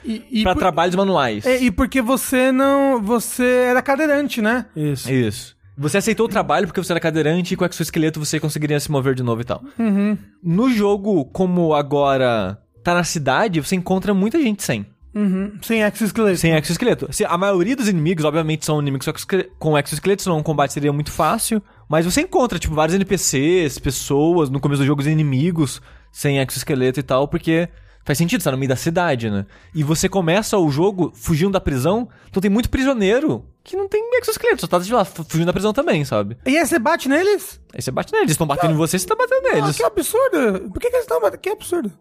pra por- trabalhos manuais. é, e porque você não. Você era cadeirante, né? Isso. Isso. Você aceitou o trabalho porque você era cadeirante e com o exoesqueleto você conseguiria se mover de novo e tal. Uhum. No jogo, como agora tá na cidade, você encontra muita gente sem. Uhum. Sem exoesqueleto. Sem exoesqueleto. Se- A maioria dos inimigos, obviamente, são inimigos com exoesquele- com exoesqueleto, senão o combate seria muito fácil. Mas você encontra, tipo, vários NPCs, pessoas, no começo do jogo, os inimigos sem exoesqueleto e tal, porque faz sentido, você tá no meio da cidade, né? E você começa o jogo fugindo da prisão, então tem muito prisioneiro que não tem exoesqueleto, só tá lá, fu- fugindo da prisão também, sabe? E aí você bate neles? Aí você bate neles, eles estão batendo em você, você tá batendo Ah, neles. que absurdo. Por que, que eles estão batendo? Que absurdo.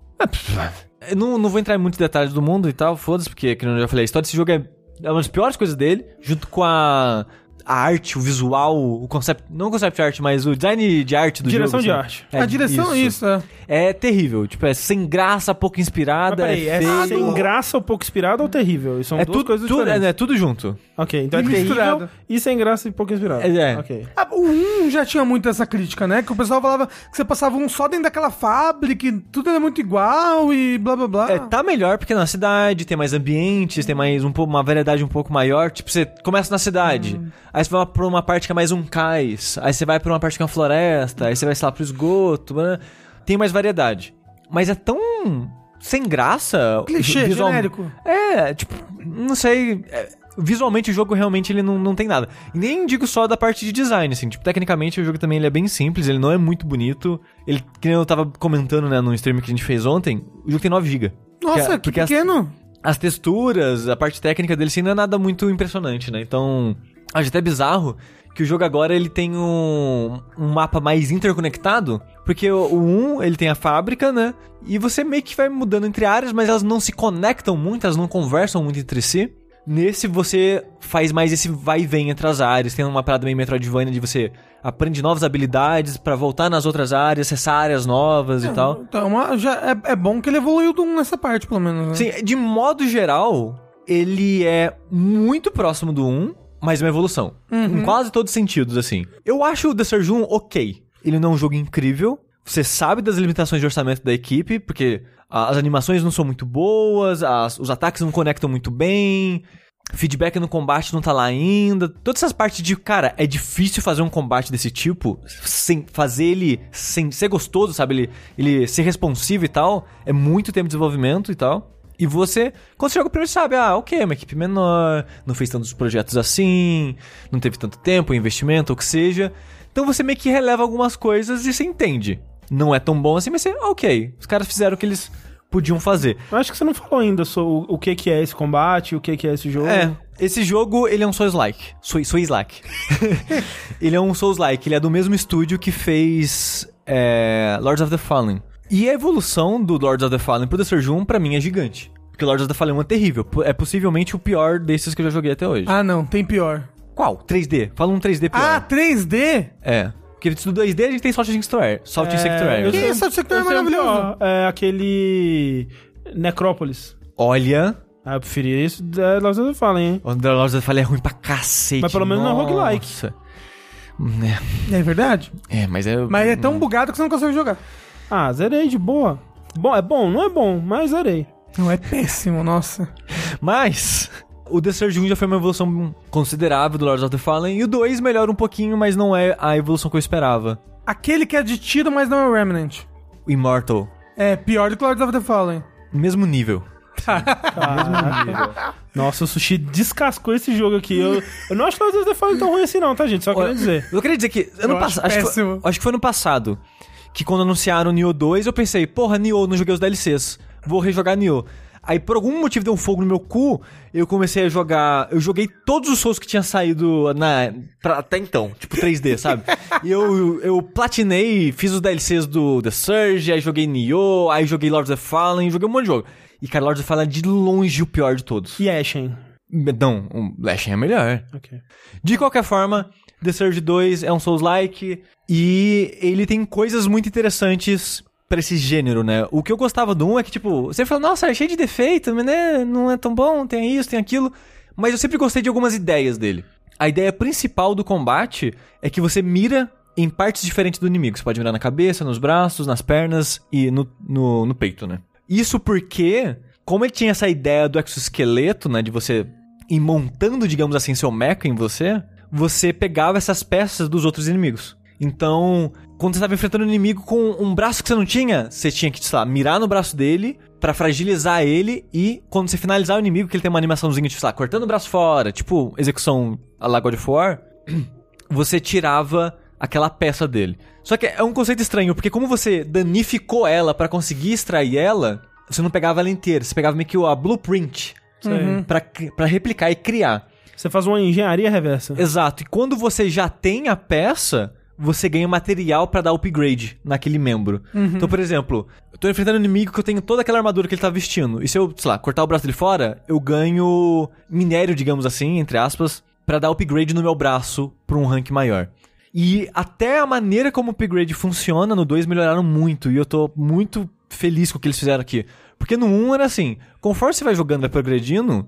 Eu não, não vou entrar em muitos detalhes do mundo e tal, foda-se, porque, como eu já falei, a história desse jogo é, é uma das piores coisas dele, junto com a, a arte, o visual, o concept. Não o concept art, mas o design de arte do Direção jogo. de assim. arte. É, a direção é isso. é. É terrível. Tipo, é sem graça, pouco Mas inspirada, peraí, é é feio. sem graça ou pouco inspirado ou terrível? Isso São é duas tudo, coisas tudo, é, diferentes. é tudo junto. Ok, então é terrível misturado. e sem graça e pouco inspirado. É, é. Ok. Ah, O 1 já tinha muito essa crítica, né? Que o pessoal falava que você passava um só dentro daquela fábrica, e tudo era muito igual e blá blá blá. É, tá melhor porque na cidade tem mais ambientes, tem mais um pouco, uma variedade um pouco maior. Tipo, você começa na cidade, aí você vai pra uma parte que é mais um cais, aí você vai pra uma parte que é uma floresta, aí você vai, sei lá, pro esgoto, né? tem mais variedade. Mas é tão sem graça. Clichê, visual- genérico. É, tipo, não sei. é, visualmente o jogo realmente ele não, não tem nada. E nem digo só da parte de design, assim. Tipo, tecnicamente o jogo também ele é bem simples, ele não é muito bonito. Ele, que nem eu tava comentando, né, no stream que a gente fez ontem, o jogo tem 9 GB. Nossa, que porque as- pequeno. as texturas, a parte técnica dele sim não é nada muito impressionante, né? Então, acho até bizarro que o jogo agora ele tem um, um mapa mais interconectado, porque o, o 1 ele tem a fábrica, né? E você meio que vai mudando entre áreas, mas elas não se conectam muito, elas não conversam muito entre si. Nesse você faz mais esse vai e vem entre as áreas, tem uma parada meio Metroidvania de você aprende novas habilidades pra voltar nas outras áreas, acessar áreas novas e tal. Então, já é, é bom que ele evoluiu do 1 nessa parte, pelo menos. Né? Sim, de modo geral, ele é muito próximo do 1, mas uma evolução. Em quase todos os sentidos, assim. Eu acho o The Surge 1 ok. Ele não é um jogo incrível. Você sabe das limitações de orçamento da equipe, porque as animações não são muito boas, as- os ataques não conectam muito bem, feedback no combate não tá lá ainda. Todas essas partes de, cara, é difícil fazer um combate desse tipo, sem fazer ele sem ser gostoso, sabe? Ele, ele ser responsivo e tal. É muito tempo de desenvolvimento e tal. E você, quando você joga o primeiro, sabe, ah, ok, uma equipe menor, não fez tantos projetos assim, não teve tanto tempo, investimento, ou o que seja. Então você meio que releva algumas coisas e você entende. Não é tão bom assim, mas você, ok, os caras fizeram o que eles podiam fazer. Eu acho que você não falou ainda sobre o que, que é esse combate, o que, que é esse jogo. É, esse jogo, ele é um Souls-like. Sou- Souls-like. ele é um Souls-like. Ele é do mesmo estúdio que fez é, Lords of the Fallen. E a evolução do Lords of the Fallen pro The Surge 1, pra mim, é gigante. Porque Lords of the Fallen 1 é terrível. É possivelmente o pior desses que eu já joguei até hoje. Ah, não, tem pior. Qual? 3D. Fala um 3D pior. Ah, 3D? É. Porque do 2D a gente tem Salt Insectoire. Salt Insectoire. eu Que sei- isso, esse sector é maravilhoso. pior. É aquele. Necrópolis. Olha... Ah, eu preferia isso da Lords of the Fallen, hein? O The Lords of the Fallen é ruim pra cacete. Mas pelo menos não é roguelike. Nossa. É verdade? É, é, mas é... Mas é tão bugado que você não consegue jogar. Ah, zerei de boa. Bom, é bom, não é bom, mas zerei. Não, é péssimo, nossa. Mas o The Surge 1 já foi uma evolução considerável do Lords of the Fallen. E o 2 melhora um pouquinho, mas não é a evolução que eu esperava. Aquele que é de tiro, mas não é o Remnant. O Immortal, É pior do que Lords of the Fallen. mesmo nível. Caraca. Nossa, o Sushi descascou esse jogo aqui. Eu, eu não acho que Lords of the Fallen tão ruim assim não, tá, gente? Só queria dizer. Eu queria dizer que ano Eu acho. Acho, que péssimo. foi- acho que foi ano passado. Que quando anunciaram o Nioh 2, eu pensei, porra, Nioh, não joguei os DLCs. Vou rejogar Nioh. Aí, por algum motivo, deu um fogo no meu cu. Eu comecei a jogar. Eu joguei todos os Souls que tinha saído na, pra- até então, tipo 3D, sabe? e eu, eu platinei, fiz os DLCs do The Surge, aí joguei Nioh, aí joguei Lords of the Fallen, joguei um monte de jogo. E, cara, Lords of the Fallen é de longe o pior de todos. E Ashen. Não, o Lashen é melhor. Ok. De qualquer forma, The Surge 2 é um Souls-like e ele tem coisas muito interessantes pra esse gênero, né? O que eu gostava do 1 é que, tipo, você fala, nossa, é cheio de defeito, né, não é tão bom, tem isso, tem aquilo. Mas eu sempre gostei de algumas ideias dele. A ideia principal do combate é que você mira em partes diferentes do inimigo. Você pode mirar na cabeça, nos braços, nas pernas e no, no, no peito, né? Isso porque, como ele tinha essa ideia do exoesqueleto, né, de você ir montando, digamos assim, seu mecha em você, você pegava essas peças dos outros inimigos. Então, quando você estava enfrentando um inimigo com um braço que você não tinha, você tinha que, sei lá, mirar no braço dele pra fragilizar ele e quando você finalizar o inimigo, que ele tem uma animaçãozinha de, sei lá, cortando o braço fora, tipo execução a la God of War, você tirava aquela peça dele. Só que é um conceito estranho, porque como você danificou ela pra conseguir extrair ela, você não pegava ela inteira, você pegava meio que a blueprint cri- pra replicar e criar. Você faz uma engenharia reversa. Exato. E quando você já tem a peça, você ganha material pra dar upgrade naquele membro. Então, por exemplo, eu tô enfrentando um inimigo que eu tenho toda aquela armadura que ele tá vestindo. E se eu, sei lá, cortar o braço dele fora, eu ganho minério, digamos assim, entre aspas, pra dar upgrade no meu braço pra um rank maior. E até a maneira como o upgrade funciona no 2 melhoraram muito. E eu tô muito feliz com o que eles fizeram aqui. Porque no 1 era assim, conforme você vai jogando, vai progredindo,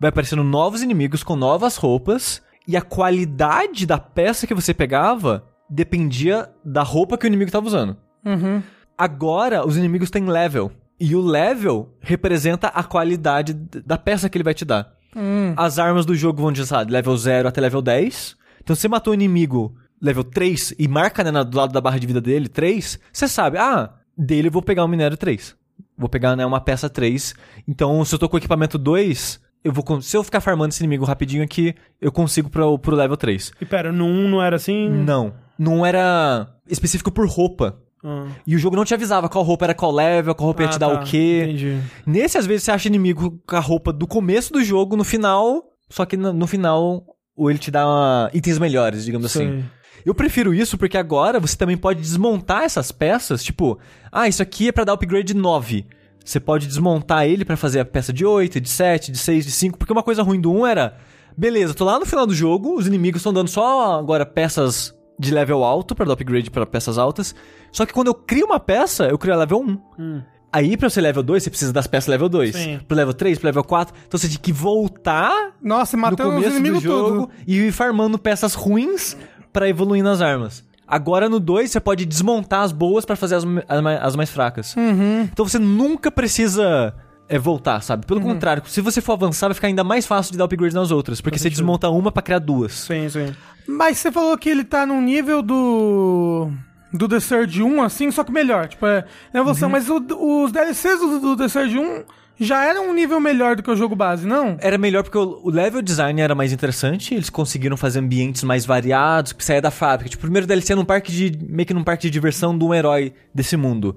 vai aparecendo novos inimigos com novas roupas e a qualidade da peça que você pegava dependia da roupa que o inimigo estava usando. Uhum. Agora os inimigos têm level e o level representa a qualidade da peça que ele vai te dar. Hum. As armas do jogo vão de de level 0 até level 10. Então se você matou o inimigo level 3 e marca né, do lado da barra de vida dele 3, você sabe, ah, dele eu vou pegar um minério 3. Vou pegar né, uma peça 3. Então se eu tô com o equipamento 2, eu vou se eu ficar farmando esse inimigo rapidinho aqui, eu consigo pro, pro level 3. E pera, no 1 não era assim? Não, não era específico por roupa. Ah. E o jogo não te avisava qual roupa era qual level, qual roupa ia Ah, te dar tá. o quê. Entendi. Nesse, às vezes, você acha inimigo com a roupa do começo do jogo, no final, só que no, no final, ou ele te dá uma- itens melhores, digamos assim. Sei. Eu prefiro isso porque agora você também pode desmontar essas peças, tipo, ah, isso aqui é pra dar upgrade 9. Você pode desmontar ele pra fazer a peça de 8, de 7, de 6, de 5, porque uma coisa ruim do 1 era, beleza, tô lá no final do jogo, os inimigos estão dando só agora peças de level alto pra dar upgrade pra peças altas. Só que quando eu crio uma peça, eu crio a level 1. Hum. Aí, pra ser level 2, você precisa das peças level 2. Sim. Pro level 3, pro level 4. Então você tem que voltar Nossa, no matando os começo do inimigos jogo tudo. e ir farmando peças ruins pra evoluir nas armas. Agora no 2 você pode desmontar as boas pra fazer as, as ma- as mais fracas. Uhum. Então você nunca precisa é, voltar, sabe? Pelo contrário, se você for avançar, vai ficar ainda mais fácil de dar upgrade nas outras. Porque você sentido. desmonta uma pra criar duas. Sim, sim. Mas você falou que ele tá num nível do. Do The Surge 1, assim, só que melhor. Tipo, é, é evolução. Uhum. Mas o- os DLCs do, do The Surge 1 já eram um nível melhor do que o jogo base, não? Era melhor porque o level design era mais interessante, eles conseguiram fazer ambientes mais variados, que saía da fábrica. Tipo, o primeiro DLC era num parque de. meio que num parque de diversão de um herói desse mundo.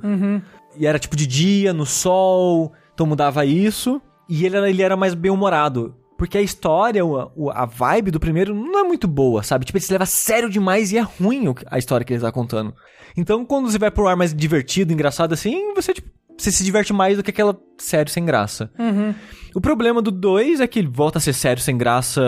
E era tipo de dia, no sol, então mudava isso. E ele era, ele era mais bem-humorado. Porque a história, o- o- a vibe do primeiro não é muito boa, sabe? Tipo, ele se leva a sério demais e é ruim a história que ele tá contando. Então, quando você vai pro ar mais divertido, engraçado assim, você, tipo, você se diverte mais do que aquela sério sem graça. O problema do 2 é que ele volta a ser sério sem graça,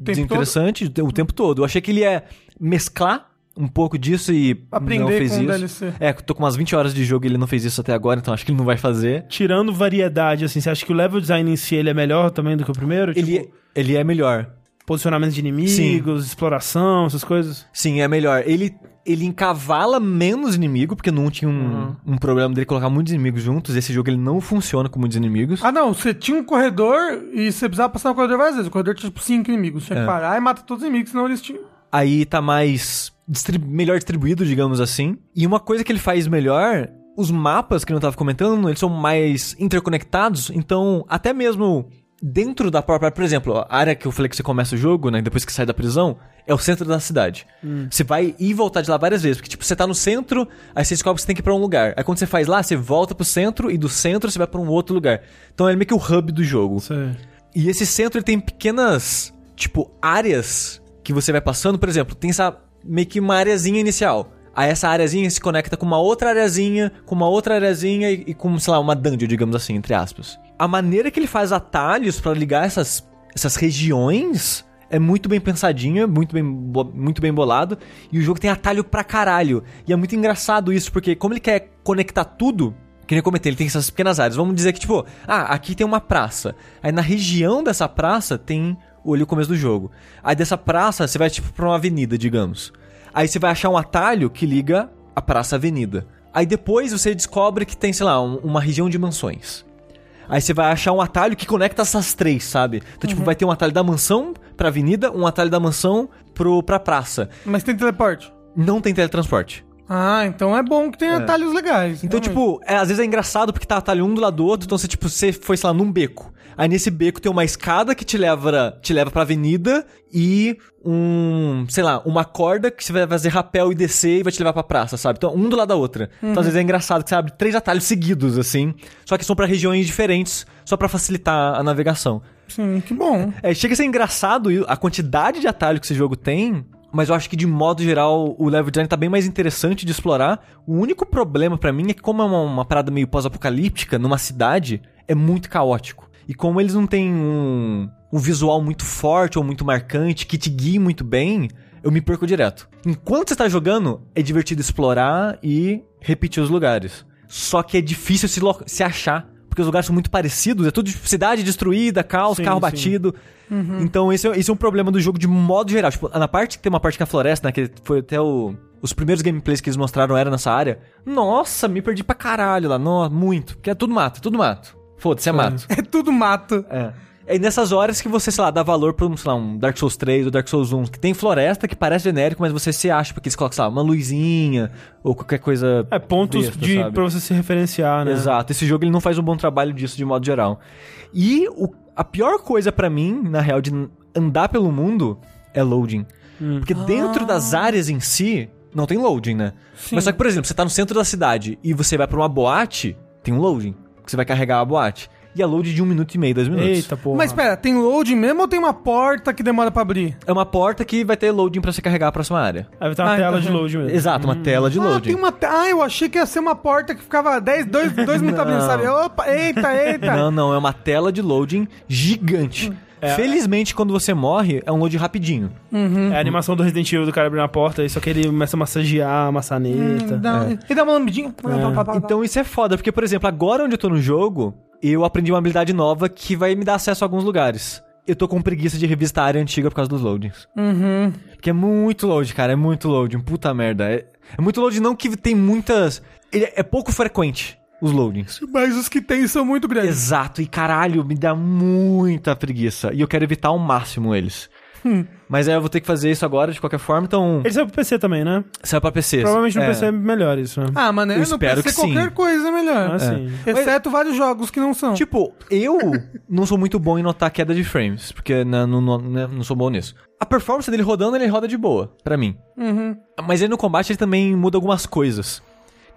desinteressante o tempo todo. Eu achei que ele ia mesclar um pouco disso e Aprender não fez com o isso. DLC. É, tô com umas 20 horas de jogo e ele não fez isso até agora, então acho que ele não vai fazer. Tirando variedade, assim, você acha que o level design em si ele é melhor também do que o primeiro? Ele, Tipo, ele é melhor. posicionamento de inimigos, exploração, essas coisas? Sim, é melhor. Ele, ele encavala menos inimigo, porque não tinha um, um problema dele colocar muitos inimigos juntos. Esse jogo ele não funciona com muitos inimigos. Ah, não. Você tinha um corredor e você precisava passar no corredor várias vezes. O corredor tinha, tipo, cinco inimigos. Tinha É. que parar e matar todos os inimigos, senão eles tinham... Aí tá mais distri- melhor distribuído, digamos assim. E uma coisa que ele faz melhor, os mapas que eu não tava comentando, eles são mais interconectados, então até mesmo dentro da própria, por exemplo, a área que eu falei que você começa o jogo, né, depois que sai da prisão, é o centro da cidade. Você vai ir e voltar de lá várias vezes, porque tipo, você tá no centro, aí você descobre que você tem que ir pra um lugar. Aí quando você faz lá, você volta pro centro e do centro você vai pra um outro lugar. Então é meio que o hub do jogo. Sei. E esse centro ele tem pequenas, tipo, áreas que você vai passando. Por exemplo, tem essa meio que uma areazinha inicial. Aí essa areazinha se conecta com uma outra areazinha, com uma outra areazinha e, e com, sei lá, uma dungeon, digamos assim, entre aspas. A maneira que ele faz atalhos pra ligar essas, essas regiões é muito bem pensadinha, muito bem, muito bem bolado. E o jogo tem atalho pra caralho. E é muito engraçado isso, porque como ele quer conectar tudo, que nem eu comentei, ele tem essas pequenas áreas. Vamos dizer que, tipo, ah, aqui tem uma praça. Aí na região dessa praça tem o o começo do jogo. Aí dessa praça você vai, tipo, pra uma avenida, digamos. Aí você vai achar um atalho que liga a praça à avenida. Aí depois você descobre que tem, sei lá, um- uma região de mansões. Aí você vai achar um atalho que conecta essas três, sabe? Então, tipo, vai ter um atalho da mansão pra avenida, um atalho da mansão pro, pra praça. Mas tem teleporte. Não tem teletransporte. Ah, então é bom que tem atalhos legais. Então, realmente. tipo, é, às vezes é engraçado porque tá atalho um do lado do outro, então você, tipo, você foi, sei lá, num beco. Aí nesse beco tem uma escada que te leva, te leva pra avenida e um, sei lá, uma corda que você vai fazer rapel e descer e vai te levar pra praça, sabe? Então, um do lado da outra. Então, às vezes é engraçado que você abre três atalhos seguidos, assim, só que são pra regiões diferentes, só pra facilitar a navegação. Sim, que bom. É, chega a ser engraçado a quantidade de atalho que esse jogo tem, mas eu acho que de modo geral o level design tá bem mais interessante de explorar. O único problema pra mim é que como é uma, uma parada meio pós-apocalíptica numa cidade, é muito caótico. E como eles não têm um, um visual muito forte ou muito marcante que te guie muito bem, eu me perco direto. Enquanto você tá jogando, é divertido explorar e repetir os lugares. Só que é difícil se, se achar, porque os lugares são muito parecidos, é tudo tipo, cidade destruída, caos, Sim, carro sim. batido. Então esse é, esse é um problema do jogo de modo geral. Tipo, na parte que tem uma parte que é a floresta, né, que foi até o... Os primeiros gameplays que eles mostraram era nessa área. Nossa, me perdi pra caralho lá. No, muito. Porque é tudo mato, tudo mato. Foda-se, é mato. É tudo mato. É. É nessas horas que você, sei lá, dá valor pra um, sei lá, um Dark Souls 3 ou Dark Souls 1, que tem floresta que parece genérico, mas você se acha porque eles colocam, sei lá, uma luzinha ou qualquer coisa. É, pontos besta, de, sabe? pra você se referenciar, né? Exato. Esse jogo ele não faz um bom trabalho disso de modo geral. E o- a pior coisa pra mim, na real, de andar pelo mundo é loading. Porque dentro das áreas em si, não tem loading, né? Mas só que, por exemplo, você tá no centro da cidade e você vai pra uma boate, tem um loading. Você vai carregar a boate. E é load de um minuto e meio, dois minutos. Eita, porra. Mas pera, tem load mesmo ou tem uma porta que demora pra abrir? É uma porta que vai ter loading pra você carregar a próxima área. Aí vai ter uma Ah, tela então de já- load mesmo. Exato, uma tela de Ah, loading. tem uma. te- Ah, eu achei que ia ser uma porta que ficava 10, 2, dois minutos abrindo, sabe? Opa, eita, eita. Não, não, é uma tela de loading gigante. É. Felizmente, quando você morre, é um load rapidinho. É a animação do Resident Evil do cara abrindo a porta, aí só que ele começa a massagear a maçaneta. Dá- E dá uma lambidinha. Então isso é foda, porque, por exemplo, agora onde eu tô no jogo, eu aprendi uma habilidade nova que vai me dar acesso a alguns lugares. Eu tô com preguiça de revisitar a área antiga por causa dos loadings. Uhum. Porque é muito load, cara, é muito loading, puta merda. É, é muito load não que tem muitas... Ele é pouco frequente, os loadings. Mas os que tem são muito grandes. Exato, e caralho, me dá muita preguiça. E eu quero evitar ao máximo eles. Hum. Mas aí eu vou ter que fazer isso agora de qualquer forma, então. Ele saiu pro PC também, né? Sai pra PC. Provavelmente no É. PC é melhor isso, né? Ah, mas né, Eu no espero PC que sim. qualquer coisa é melhor. Ah, sim. Exceto vários jogos que não são. Tipo, eu não sou muito bom em notar queda de frames, porque né, não, não, né, não sou bom nisso. A performance dele rodando, ele roda de boa, pra mim. Uhum. Mas aí no combate ele também muda algumas coisas.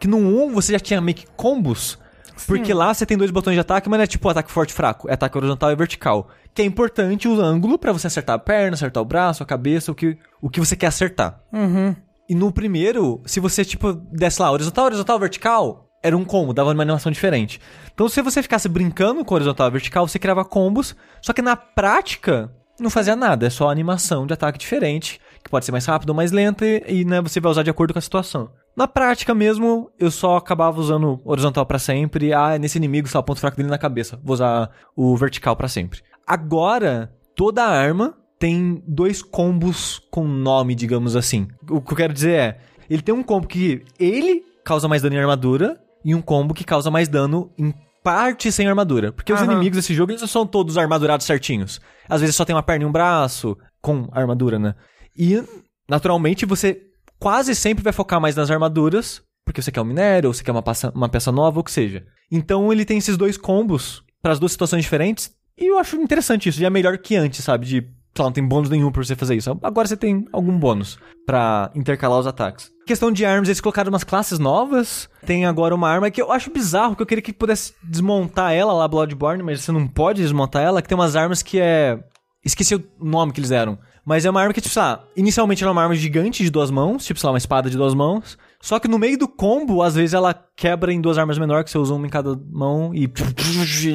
Que no 1 você já tinha meio que combos, porque lá você tem dois botões de ataque, mas não é tipo ataque forte e fraco, é ataque horizontal e vertical. Que é importante o ângulo pra você acertar a perna, acertar o braço, a cabeça, o que, o que você quer acertar. Uhum. E no primeiro, se você, tipo, desse lá horizontal, horizontal, vertical, era um combo, dava uma animação diferente. Então, se você ficasse brincando com horizontal e vertical, você criava combos, só que na prática, não fazia nada, é só animação de ataque diferente, que pode ser mais rápido ou mais lenta, e, e, né, você vai usar de acordo com a situação. Na prática mesmo, eu só acabava usando horizontal pra sempre. Ah, nesse inimigo, lá, o ponto fraco dele na cabeça. Vou usar o vertical pra sempre. Agora, toda arma tem dois combos com nome, digamos assim. O que eu quero dizer é, ele tem um combo que ele causa mais dano em armadura e um combo que causa mais dano em parte sem armadura. Porque os inimigos desse jogo, eles não são todos armadurados certinhos. Às vezes só tem uma perna e um braço com armadura, né? E, naturalmente, você quase sempre vai focar mais nas armaduras, porque você quer um minério, ou você quer uma peça, uma peça nova, ou que seja. Então ele tem esses dois combos para as duas situações diferentes, e eu acho interessante isso. Já é melhor que antes, sabe? De, sei lá, não tem bônus nenhum pra você fazer isso. Agora você tem algum bônus pra intercalar os ataques. Questão de armas, eles colocaram umas classes novas. Tem agora uma arma que eu acho bizarro, que eu queria que pudesse desmontar ela lá, Bloodborne, mas você não pode desmontar ela, que tem umas armas que é... Esqueci o nome que eles deram. Mas é uma arma que, tipo, sei lá, inicialmente ela é uma arma gigante de duas mãos, tipo, sei lá, uma espada de duas mãos. Só que no meio do combo, às vezes ela quebra em duas armas menores, que você usa uma em cada mão e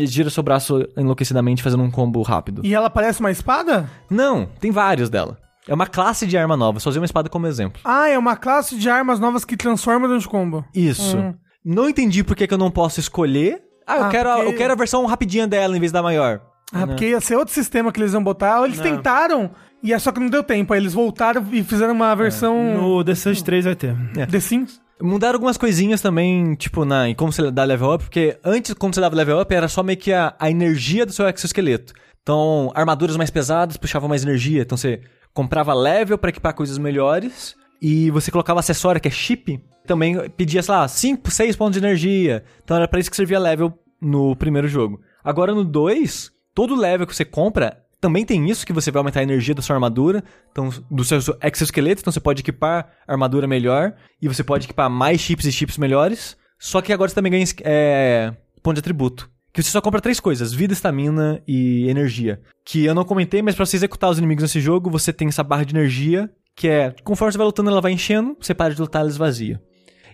gira seu braço enlouquecidamente fazendo um combo rápido. E ela parece uma espada? Não, tem vários dela. É uma classe de arma nova, só usei uma espada como exemplo. Ah, é uma classe de armas novas que transforma durante o combo. Isso. Não entendi por que, que eu não posso escolher. Ah, eu, Ah, quero a, porque- eu quero a versão rapidinha dela em vez da maior. Ah, porque ia ser outro sistema que eles iam botar. Eles Não. tentaram, e é só que não deu tempo. Aí eles voltaram e fizeram uma versão No The Surge 3 vai ter. The Sims. Mudaram algumas coisinhas também, tipo, na, em como você dá level up, porque antes, quando você dava level up, era só meio que a, a energia do seu exoesqueleto. Então, armaduras mais pesadas puxavam mais energia. Então, você comprava level pra equipar coisas melhores. E você colocava acessório, que é chip, também pedia, sei lá, 5, 6 pontos de energia. Então, era pra isso que servia level no primeiro jogo. Agora, no 2, todo level que você compra também tem isso, que você vai aumentar a energia da sua armadura, então, do seu exoesqueleto, então você pode equipar armadura melhor, e você pode equipar mais chips e chips melhores. Só que agora você também ganha é, ponto de atributo. Que você só compra três coisas: vida, estamina e energia. Que eu não comentei, mas pra você executar os inimigos nesse jogo, você tem essa barra de energia, que é, conforme você vai lutando, ela vai enchendo, você para de lutar, ela esvazia.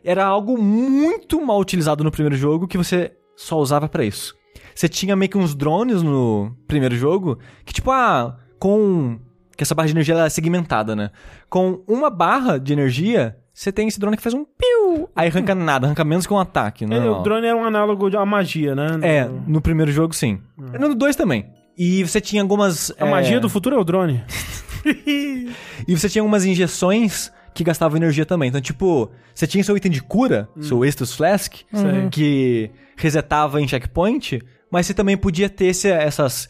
Era algo muito mal utilizado no primeiro jogo, que você só usava para isso. Você tinha meio que uns drones no primeiro jogo, que tipo, ah, com. Que essa barra de energia ela é segmentada, né? Com uma barra de energia, você tem esse drone que faz um piu. Aí arranca nada, arranca menos que um ataque. É, Não, o drone era um análogo de uma magia, né? É, no primeiro jogo sim. No 2 também. E você tinha algumas. A é, magia do futuro é o drone. E você tinha algumas injeções que gastavam energia também. Então, tipo, você tinha seu item de cura, seu Estus Flask, Sei. que resetava em checkpoint, mas você também podia ter esse- essas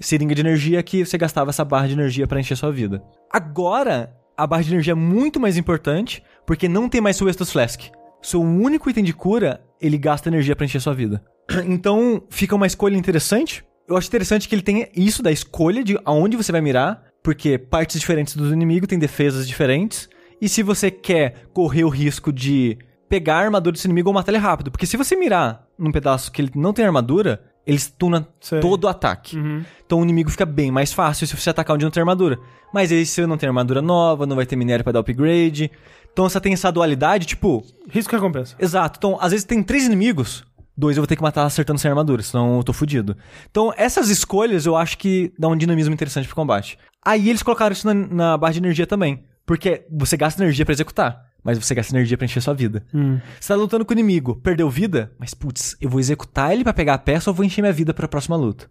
seringa de energia que você gastava essa barra de energia pra encher sua vida. Agora, a barra de energia é muito mais importante, porque não tem mais seu Estus Flask. Seu único item de cura, ele gasta energia pra encher sua vida. Então, fica uma escolha interessante. Eu acho interessante que ele tenha isso da escolha de aonde você vai mirar, porque partes diferentes do inimigo têm defesas diferentes. E se você quer correr o risco de pegar a armadura desse inimigo ou matar ele rápido, porque se você mirar num pedaço que ele não tem armadura, ele stuna Sei. todo o ataque. Uhum. Então o inimigo fica bem mais fácil se você atacar onde não tem armadura. Mas aí se não tem armadura nova, não vai ter minério pra dar upgrade. Então você tem essa dualidade, tipo, Risco e recompensa. Exato. Então, às vezes tem três inimigos, dois eu vou ter que matar acertando sem armadura, senão eu tô fudido. Então, essas escolhas eu acho que dá um dinamismo interessante pro combate. Aí eles colocaram isso na, na barra de energia também. Porque você gasta energia pra executar, mas você gasta energia pra encher sua vida. Você tá lutando com o inimigo, perdeu vida, mas putz, eu vou executar ele pra pegar a peça ou vou encher minha vida pra próxima luta.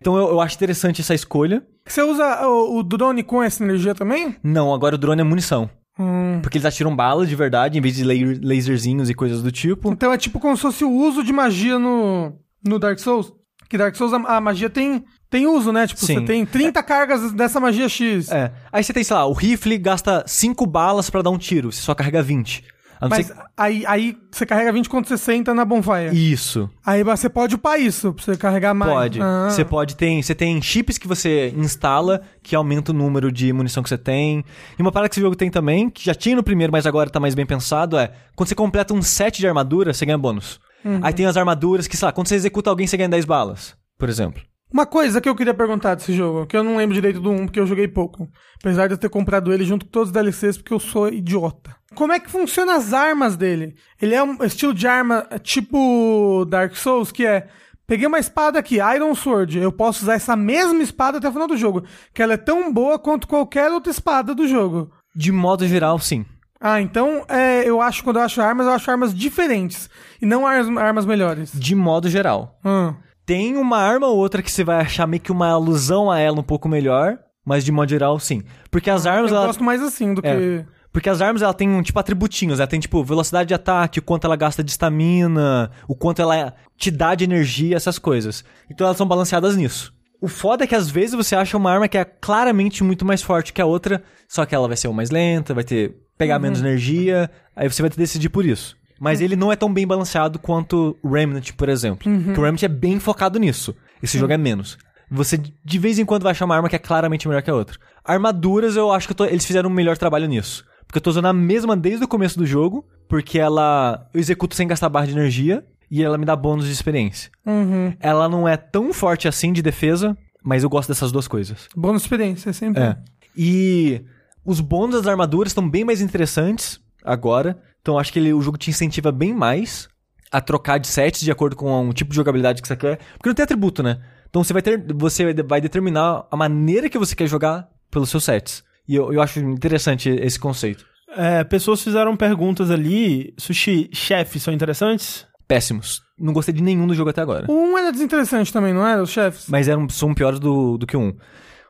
Então eu, eu acho interessante essa escolha. Você usa o, o drone com essa energia também? Não, agora o drone é munição. Hum. Porque eles atiram bala de verdade, em vez de la- laserzinhos e coisas do tipo. Então é tipo como se fosse o uso de magia no, no Dark Souls. Que Dark Souls, a, magia tem, tem uso, né? Tipo, Sim. você tem 30 cargas dessa magia X. É. Aí você tem, sei lá, o rifle gasta 5 balas pra dar um tiro, você só carrega 20. A não Mas ser aí, aí você carrega 20 quando você senta na bonfire. Isso. Aí você pode upar isso, pra você carregar mais. Pode. Ah. Você pode ter. Você tem chips que você instala que aumenta o número de munição que você tem. E uma parada que esse jogo tem também, que já tinha no primeiro, mas agora tá mais bem pensado, é quando você completa um set de armadura, você ganha bônus. Uhum. Aí tem as armaduras que, sei lá, quando você executa alguém, você ganha 10 balas, por exemplo. Uma coisa que eu queria perguntar desse jogo, que eu não lembro direito do 1, porque eu joguei pouco. Apesar de eu ter comprado ele junto com todos os DLCs, porque eu sou idiota. Como é que funcionam as armas dele? Ele é um estilo de arma tipo Dark Souls, que é... Peguei uma espada aqui, Iron Sword. Eu posso usar essa mesma espada até o final do jogo. Que ela é tão boa quanto qualquer outra espada do jogo. De modo geral, sim. Ah, então é, eu acho, quando eu acho armas, eu acho armas diferentes. E não armas, armas melhores. De modo geral. Ah. Tem uma arma ou outra que você vai achar meio que uma alusão a ela um pouco melhor, mas de modo geral, sim. Porque as armas, Eu ela, gosto mais assim do É. que... Porque as armas, ela tem, tipo, atributinhos. Ela tem, tipo, velocidade de ataque, o quanto ela gasta de estamina, o quanto ela te dá de energia, essas coisas. Então elas são balanceadas nisso. O foda é que às vezes você acha uma arma que é claramente muito mais forte que a outra, só que ela vai ser mais lenta, vai ter pegar menos energia, aí você vai ter que decidir por isso. Mas ele não é tão bem balanceado quanto o Remnant, por exemplo. Que o Remnant é bem focado nisso. Esse jogo é menos. Você de vez em quando vai achar uma arma que é claramente melhor que a outra. Armaduras, eu acho que eu tô- eles fizeram um melhor trabalho nisso. Porque eu tô usando a mesma desde o começo do jogo, porque ela. Eu executo sem gastar barra de energia e ela me dá bônus de experiência. Uhum. Ela não é tão forte assim de defesa, mas eu gosto dessas duas coisas. Bônus de experiência, sempre. É. E os bônus das armaduras estão bem mais interessantes agora. Então acho que ele- o jogo te incentiva bem mais a trocar de sets de acordo com o tipo de jogabilidade que você quer. Porque não tem atributo, né? Então você vai ter. Você vai determinar a maneira que você quer jogar pelos seus sets. E eu, eu acho interessante esse conceito. É, pessoas fizeram perguntas ali. Sushi, chefes são interessantes? Péssimos. Não gostei de nenhum do jogo até agora. O 1 era desinteressante também, não era? Os chefes? Mas eram, são piores do, do que um.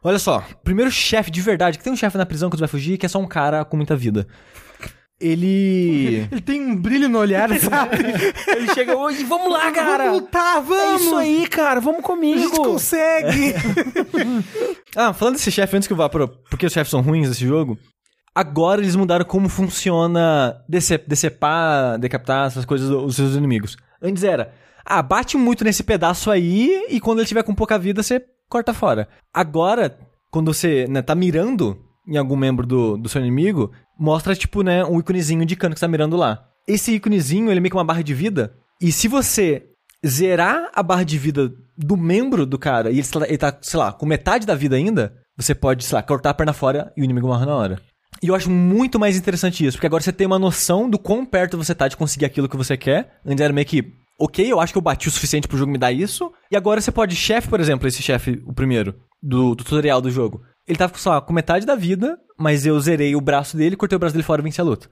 Olha só, primeiro chefe de verdade, que tem um chefe na prisão que tu vai fugir, que é só um cara com muita vida. ele. Ele tem um brilho no olhar, sabe? Ele chega hoje, vamos lá, cara. Vamos lutar, É vamos! isso aí, cara, vamos A comigo. gente consegue! Ah, falando desse chefe, antes que eu vá pro. Porque os chefes são ruins desse jogo. Agora eles mudaram como funciona dece- decepar, decapitar essas coisas dos seus inimigos. Antes era, ah, bate muito nesse pedaço aí e quando ele tiver com pouca vida você corta fora. Agora, quando você né, tá mirando em algum membro do, do seu inimigo, mostra, tipo, né, um íconezinho indicando que você tá mirando lá. Esse íconezinho, ele é meio que uma barra de vida. E se você zerar a barra de vida do membro do cara e ele tá, ele tá, sei lá, com metade da vida ainda, você pode, sei lá, cortar a perna fora e o inimigo morre na hora. E eu acho muito mais interessante isso, porque agora você tem uma noção do quão perto você tá de conseguir aquilo que você quer. Antes era meio que, ok, eu acho que eu bati o suficiente pro jogo me dar isso. E agora você pode, chefe, por exemplo, esse chefe, o primeiro, do, do tutorial do jogo. Ele tava, sei lá, com metade da vida, mas eu zerei o braço dele, cortei o braço dele fora e venci a luta.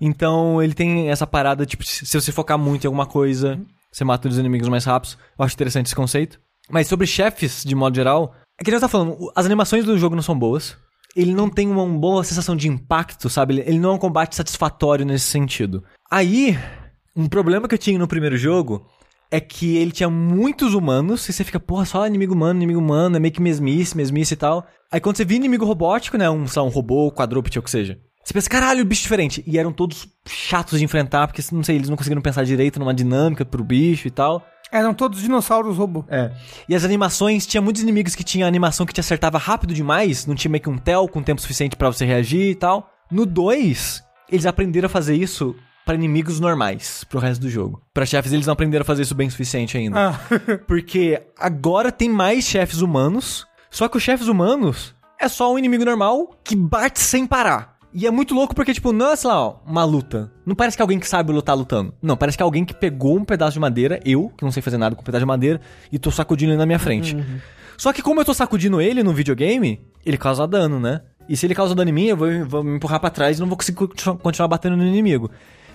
Então ele tem essa parada, tipo, se você focar muito em alguma coisa, você mata os inimigos mais rápidos. Eu acho interessante esse conceito. Mas sobre chefes, de modo geral, é que a gente tá falando, as animações do jogo não são boas. Ele não tem uma boa sensação de impacto, sabe? Ele- Ele não é um combate satisfatório nesse sentido. Aí, um problema que eu tinha no primeiro jogo é que ele tinha muitos humanos, e você fica, porra, só inimigo humano, inimigo humano, é meio que mesmice, mesmice e tal. Aí quando você via inimigo robótico, né, um, sei lá, um robô, quadrúpede ou o que seja, você pensa, caralho, bicho diferente. E eram todos chatos de enfrentar, porque, não sei, eles não conseguiram pensar direito numa dinâmica pro bicho e tal. Eram todos dinossauros robô. É. E as animações, tinha muitos inimigos que tinha animação que te acertava rápido demais, não tinha meio que um tel com tempo suficiente pra você reagir e tal. No 2, eles aprenderam a fazer isso pra inimigos normais, pro resto do jogo. Pra chefes, eles não aprenderam a fazer isso bem o suficiente ainda. Ah, Porque agora tem mais chefes humanos, só que os chefes humanos é só um inimigo normal que bate sem parar. E é muito louco porque, tipo, não é, sei lá, ó, uma luta. Não parece que alguém que sabe lutar lutando. Não, parece que alguém que pegou um pedaço de madeira, eu, que não sei fazer nada com um pedaço de madeira, e tô sacudindo ele na minha frente. Só que como eu tô sacudindo ele no videogame, ele causa dano, né? E se ele causa dano em mim, eu vou, vou me empurrar pra trás e não vou conseguir continu- continuar batendo no inimigo.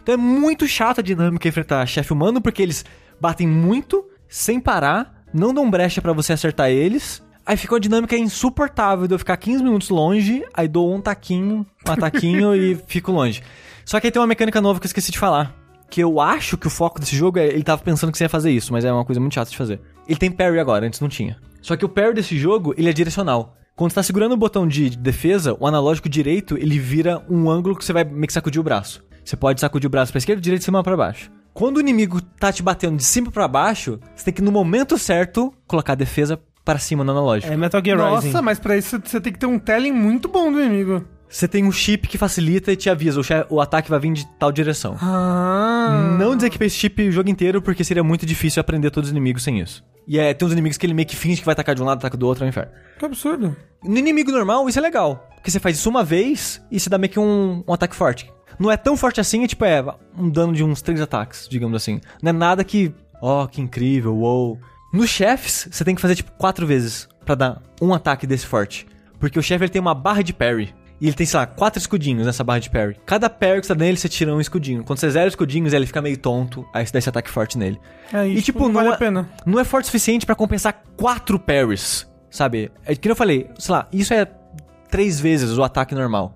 Então é muito chato a dinâmica enfrentar chefe humano, porque eles batem muito, sem parar, não dão brecha pra você acertar eles. Aí fica uma dinâmica insuportável de eu ficar 15 minutos longe, aí dou um taquinho, um ataquinho e fico longe. Só que aí tem uma mecânica nova que eu esqueci de falar. Que eu acho que o foco desse jogo é. Ele tava pensando que você ia fazer isso, mas é uma coisa muito chata de fazer. Ele tem parry agora, antes não tinha. Só que o parry desse jogo, ele é direcional. Quando você tá segurando o botão de defesa, o analógico direito, ele vira um ângulo que você vai meio que sacudir o braço. Você pode sacudir o braço pra esquerda, direito, de cima pra baixo. Quando o inimigo tá te batendo de cima pra baixo, você tem que, no momento certo, colocar a defesa para cima no analógico. É Metal Gear Rising. nossa, mas pra isso você tem que ter um telling muito bom do inimigo. Você tem um chip que facilita e te avisa, o, o ataque vai vir de tal direção. Ah. Não desequipei esse chip o jogo inteiro, porque seria muito difícil aprender todos os inimigos sem isso. E é, tem uns inimigos que ele meio que finge que vai atacar de um lado, ataca do outro, é um inferno. Que absurdo. No inimigo normal, isso é legal. Porque você faz isso uma vez e você dá meio que um, um ataque forte. Não é tão forte assim, é tipo, é um dano de uns três ataques, digamos assim. Não é nada que, ó, que incrível, uou. Nos chefes, você tem que fazer tipo quatro vezes pra dar um ataque desse forte. Porque o chefe ele tem uma barra de parry. E ele tem, sei lá, quatro escudinhos nessa barra de parry. Cada parry que você dá nele, você tira um escudinho. Quando você zera escudinhos, ele fica meio tonto. Aí você dá esse ataque forte nele. Aí, E, tipo, não vale não a é- pena. Não é forte o suficiente pra compensar quatro parries, sabe? É que eu falei, sei lá, isso é três vezes o ataque normal.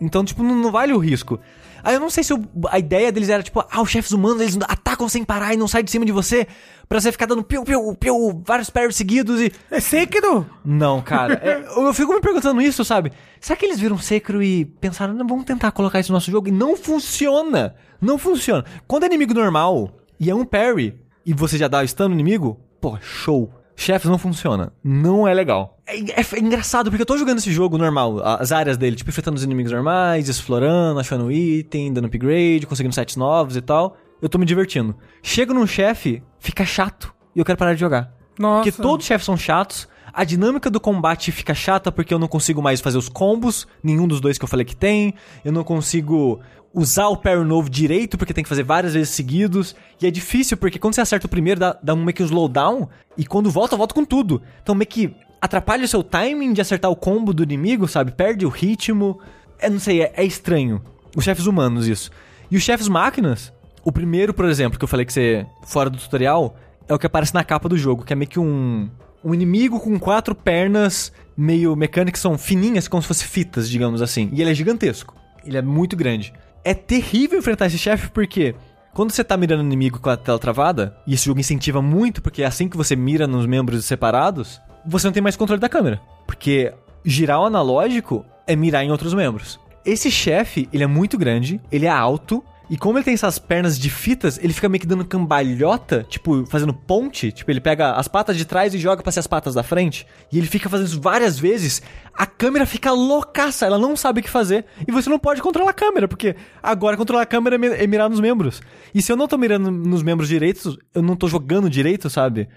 Então, tipo, não, não vale o risco. Aí eu não sei se a ideia deles era, tipo, ah, os chefes humanos, eles atacam sem parar e não saem de cima de você pra você ficar dando piu, piu, piu, vários parries seguidos e... É Sekiro? Não, cara. é- eu fico me perguntando isso, sabe? Será que eles viram Sekiro e pensaram, não, vamos tentar colocar isso no nosso jogo? E não funciona. Não funciona. Quando é inimigo normal e é um parry e você já dá o stun no inimigo, pô, show. Chefes não funciona. Não é legal. É, é- é engraçado, porque eu tô jogando esse jogo normal, as áreas dele, tipo, enfrentando os inimigos normais, explorando, achando item, dando upgrade, conseguindo sets novos e tal. Eu tô me divertindo. Chego num chefe, fica chato. E eu quero parar de jogar. Nossa. Porque todos os chefes são chatos. A dinâmica do combate fica chata porque eu não consigo mais fazer os combos. Nenhum dos dois que eu falei que tem. Eu não consigo usar o parry novo direito porque tem que fazer várias vezes seguidos. E é difícil porque quando você acerta o primeiro, dá, dá um meio que um slowdown. E quando volta, volta com tudo. Então meio que atrapalha o seu timing de acertar o combo do inimigo, sabe? Perde o ritmo. É, não sei, é, é estranho. Os chefes humanos, isso. E os chefes máquinas, o primeiro, por exemplo, que eu falei que você. fora do tutorial, é o que aparece na capa do jogo, que é meio que um. Um inimigo com quatro pernas meio mecânicas, são fininhas, como se fossem fitas, digamos assim. E ele é gigantesco. Ele é muito grande. É terrível enfrentar esse chefe porque quando você tá mirando inimigo com a tela travada, e esse jogo incentiva muito, porque é assim que você mira nos membros separados, você não tem mais controle da câmera. Porque girar o analógico é mirar em outros membros. Esse chefe, ele é muito grande, ele é alto, e como ele tem essas pernas de fitas, ele fica meio que dando cambalhota, tipo, fazendo ponte. Tipo, ele pega as patas de trás e joga pra ser as patas da frente. E ele fica fazendo isso várias vezes. A câmera fica loucaça, ela não sabe o que fazer. E você não pode controlar a câmera, porque agora controlar a câmera é é mirar nos membros. E se eu não tô mirando nos membros direitos, eu não tô jogando direito, sabe?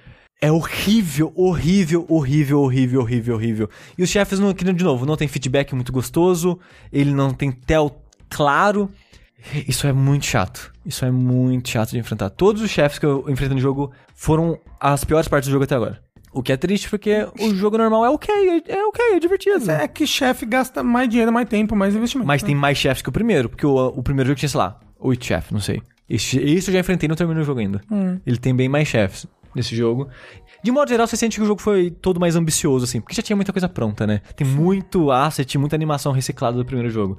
É horrível, horrível, horrível, horrível, horrível, horrível. E os chefes, não, de novo, não tem feedback muito gostoso, ele não tem tel claro. Isso é muito chato. Isso é muito chato de enfrentar. Todos os chefes que eu enfrentei no jogo foram as piores partes do jogo até agora. O que é triste porque o jogo normal é ok, é, é ok, é divertido. É que chefe gasta mais dinheiro, mais tempo, mais investimento. Mas né? tem mais chefes que o primeiro, porque o, o primeiro jogo tinha, sei lá, oito chefes, não sei. Esse eu já enfrentei e não terminei o jogo ainda. Ele tem bem mais chefes nesse jogo. De modo geral, você sente que o jogo foi todo mais ambicioso, assim, porque já tinha muita coisa pronta, né? Tem muito asset, muita animação reciclada do primeiro jogo.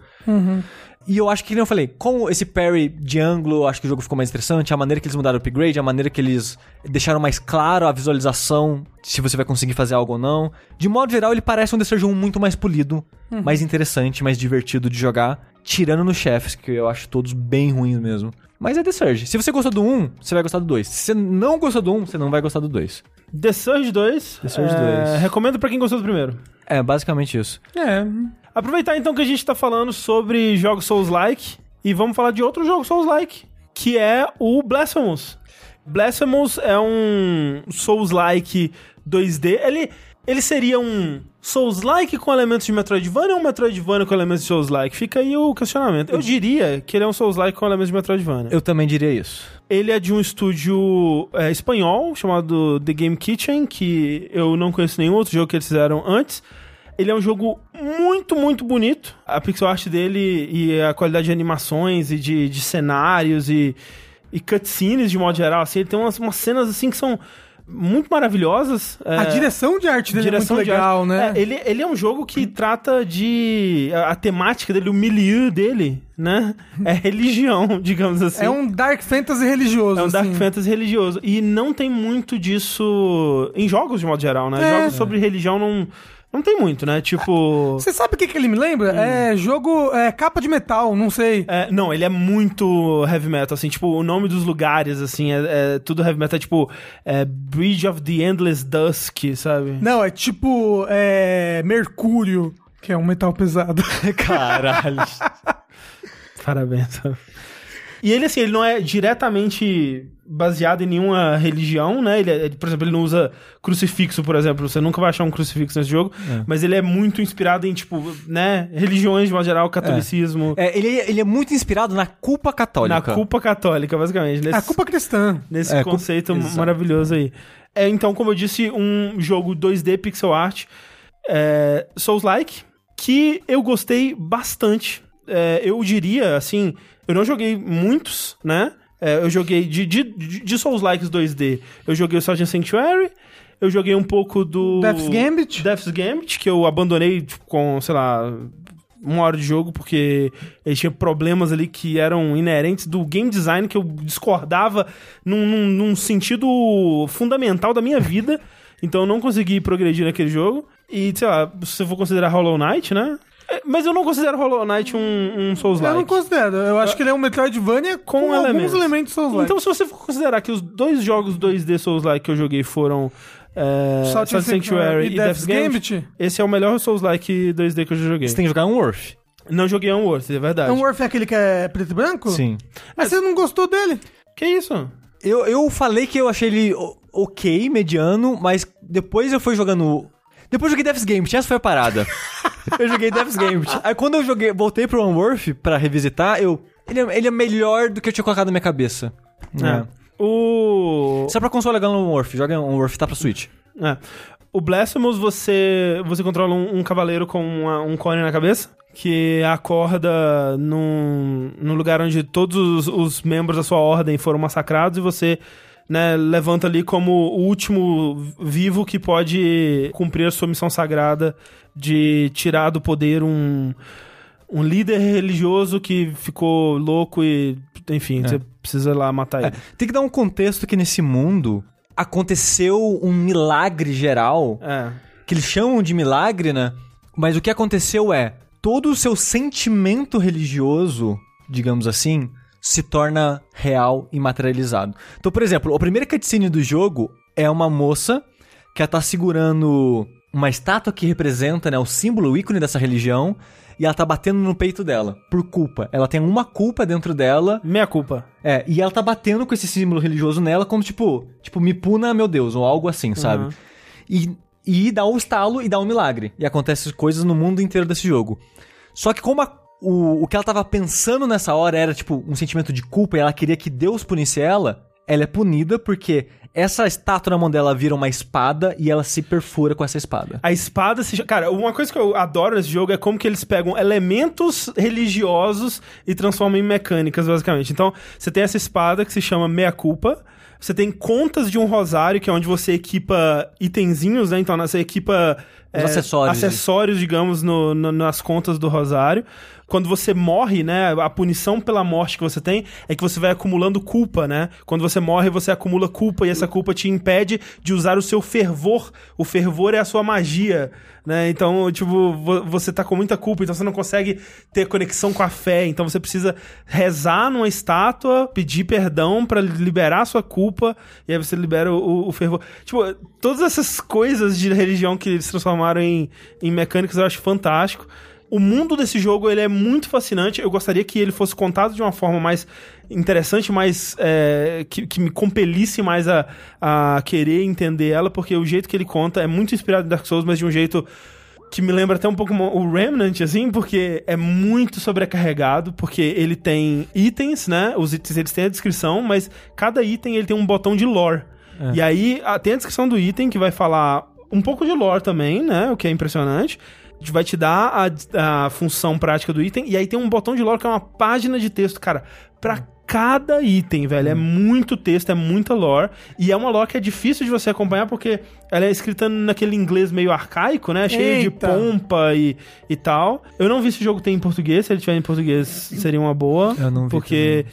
E eu acho que, como eu falei, com esse parry de ângulo, eu acho que o jogo ficou mais interessante. A maneira que eles mudaram o upgrade, a maneira que eles deixaram mais claro a visualização, se você vai conseguir fazer algo ou não. De modo geral, ele parece um Surge 1 muito mais polido, mais interessante, mais divertido de jogar. Tirando nos chefes, que eu acho todos bem ruins mesmo. Mas é The Surge. Se você gostou do 1, você vai gostar do 2. Se você não gostou do 1, você não vai gostar do 2. The Surge 2. The Surge é, 2. Recomendo pra quem gostou do primeiro. É, basicamente isso. É. Aproveitar então que a gente tá falando sobre jogos Souls-like e vamos falar de outro jogo Souls-like, que é o Blasphemous. Blasphemous é um Souls-like 2D. Ele, ele seria um Souls-like com elementos de Metroidvania ou um Metroidvania com elementos de Souls-like? Fica aí o questionamento. Eu diria que ele é um Souls-like com elementos de Metroidvania. Eu também diria isso. Ele é de um estúdio é, espanhol chamado The Game Kitchen, que eu não conheço nenhum outro jogo que eles fizeram antes. Ele é um jogo muito, muito bonito. A pixel art dele e a qualidade de animações e de, de cenários e, e cutscenes de modo geral, assim, ele tem umas, umas cenas assim que são muito maravilhosas. A É, direção de arte dele direção é muito legal, né? É, ele, ele é um jogo que trata de. A, a temática dele, o milieu dele, né? É religião, digamos assim. É um Dark Fantasy religioso. É um Dark assim. Fantasy religioso. E não tem muito disso em jogos, de modo geral, né? É. Jogos sobre religião não, não tem muito, né? Tipo. Você sabe o que, que ele me lembra? É jogo. É capa de metal, não sei. é, não, ele é muito heavy metal, assim, tipo, o nome dos lugares, assim, é, é tudo heavy metal, é tipo, é Bridge of the Endless Dusk, sabe? Não, é tipo. É. Mercúrio, que é um metal pesado. Caralho. Parabéns. E ele, assim, ele não é diretamente baseado em nenhuma religião, né? Ele, é- por exemplo, ele não usa crucifixo, por exemplo. Você nunca vai achar um crucifixo nesse jogo. Mas ele é muito inspirado em, tipo, né? Religiões, de modo geral, catolicismo. É, ele, ele é muito inspirado na culpa católica. Na culpa católica, basicamente. Nesse, a culpa cristã. nesse É, culpa- conceito Exato. maravilhoso aí. É, então, como eu disse, um jogo 2D pixel art é, Souls-like, que eu gostei bastante. É, eu diria, assim, eu não joguei muitos, né? É, eu joguei de, de, de de Souls-likes 2D. Eu joguei o Sergeant Sanctuary, eu joguei um pouco do... Death's Gambit. Death's Gambit, que eu abandonei tipo, com, sei lá, uma hora de jogo, porque ele tinha problemas ali que eram inerentes do game design, que eu discordava num, num, num sentido fundamental da minha vida. Então eu não consegui progredir naquele jogo. E, sei lá, se eu for considerar Hollow Knight, né? Mas eu não considero Hollow Knight um, um Souls-like. Eu não considero. Eu acho que ele é um Metroidvania com, Com alguns elementos. elementos Souls-like. Então, se você for considerar que os dois jogos 2D Souls-like que eu joguei foram é, Salt Sanctuary e Death's Gambit, Gambit. esse é o melhor Souls-like 2D que eu já joguei. Você tem que jogar um Worth. Não joguei Unworth, é verdade. Então, Worth é aquele que é preto e branco? Sim. Mas você não gostou dele? Que isso? Eu, eu falei que eu achei ele ok, mediano, mas depois eu fui jogando. Depois eu joguei Death's Gambit, essa foi a parada. eu joguei Death's Gambit. Aí quando eu joguei, voltei pro Unworth pra revisitar, eu. Ele é, ele é melhor do que eu tinha colocado na minha cabeça. É. O... Só pra console legal no Unworth, joga Unworth, tá pra Switch. É. O Blasphemous, você, você controla um, um cavaleiro com uma- um cone na cabeça, que acorda num, num lugar onde todos os, os membros da sua ordem foram massacrados e você né, levanta ali como o último vivo que pode cumprir a sua missão sagrada de tirar do poder um, um líder religioso que ficou louco e, enfim, É. você precisa ir lá matar É, ele. tem que dar um contexto que nesse mundo aconteceu um milagre geral, É. que eles chamam de milagre, né? Mas o que aconteceu é, todo o seu sentimento religioso, digamos assim, se torna real e materializado. Então, por exemplo, a primeira cutscene do jogo é uma moça que ela tá segurando uma estátua que representa, né, o símbolo, o ícone dessa religião, e ela tá batendo no peito dela, por culpa. Ela tem uma culpa dentro dela Meia culpa. é, e ela tá batendo com esse símbolo religioso nela como, tipo, tipo, me puna, meu Deus, ou algo assim, sabe? Uhum. E, e dá um estalo e dá um milagre. E acontece coisas no mundo inteiro desse jogo. Só que como a- o, o que ela tava pensando nessa hora era, tipo, um sentimento de culpa e ela queria que Deus punisse ela, ela é punida porque essa estátua na mão dela vira uma espada e ela se perfura com essa espada. A espada se. Cara, uma coisa que eu adoro nesse jogo é como que eles pegam elementos religiosos e transformam em mecânicas, basicamente. Então, você tem essa espada que se chama Meia Culpa. Você tem contas de um rosário, que é onde você equipa itenzinhos, né? Então, você equipa. Os acessórios. Acessórios, digamos, no- no- nas contas do rosário. Quando você morre, né? A punição pela morte que você tem é que você vai acumulando culpa, né? Quando você morre, você acumula culpa e essa culpa te impede de usar o seu fervor. O fervor é a sua magia, né? Então, tipo, vo- você tá com muita culpa, então você não consegue ter conexão com a fé. Então você precisa rezar numa estátua, pedir perdão pra liberar a sua culpa, e aí você libera o, o fervor. Tipo, todas essas coisas de religião que eles transformaram em, em mecânicas eu acho fantástico. O mundo desse jogo ele é muito fascinante. Eu gostaria que ele fosse contado de uma forma mais interessante, mais é, que, que me compelisse mais a, a querer entender ela, porque o jeito que ele conta é muito inspirado em Dark Souls, mas de um jeito que me lembra até um pouco o Remnant, assim, porque é muito sobrecarregado, porque ele tem itens, né? Os itens eles têm a descrição, mas cada item ele tem um botão de lore. E aí a- tem a descrição do item que vai falar um pouco de lore também, né? O que é impressionante. Vai te dar a, a função prática do item, e aí tem um botão de lore que é uma página de texto, cara, pra cada item, velho. É muito texto, é muita lore. E é uma lore que é difícil de você acompanhar porque ela é escrita naquele inglês meio arcaico, né? Cheio Eita. de pompa e, e tal. Eu não vi se o jogo tem em português. Se ele tiver em português, seria uma boa. Eu não vi Porque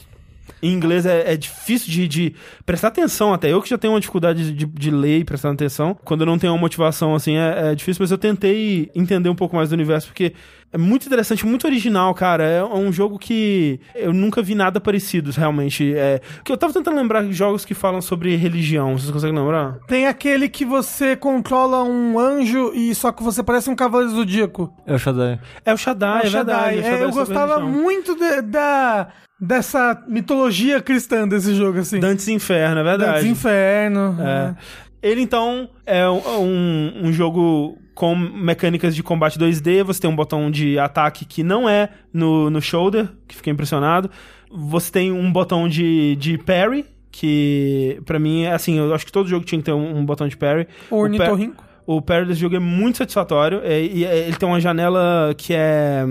em inglês é, é difícil de, de prestar atenção até. Eu que já tenho uma dificuldade de, de ler e prestar atenção. Quando eu não tenho uma motivação assim, é, é difícil. Mas eu tentei entender um pouco mais do universo porque é muito interessante, muito original, cara. É um jogo que eu nunca vi nada parecido, realmente. É, que eu tava tentando lembrar de jogos que falam sobre religião. Vocês conseguem lembrar? Tem aquele que você controla um anjo e só que você parece um cavaleiro zodíaco. É o Shaddai. É o Shaddai, é, o Shaddai. verdade. o É, Shaddai eu gostava religião. muito de- da, dessa mitologia cristã desse jogo, assim. Dantes Inferno, é verdade. Dantes Inferno. É. Ele, então, é um, um jogo com mecânicas de combate 2D. Você tem um botão de ataque que não é no, no shoulder, que fiquei impressionado. Você tem um botão de, de parry, que pra mim é assim, eu acho que todo jogo tinha que ter um, um botão de parry. Ornitorrinco. O parry desse jogo é muito satisfatório. é- e é- ele tem uma janela que é,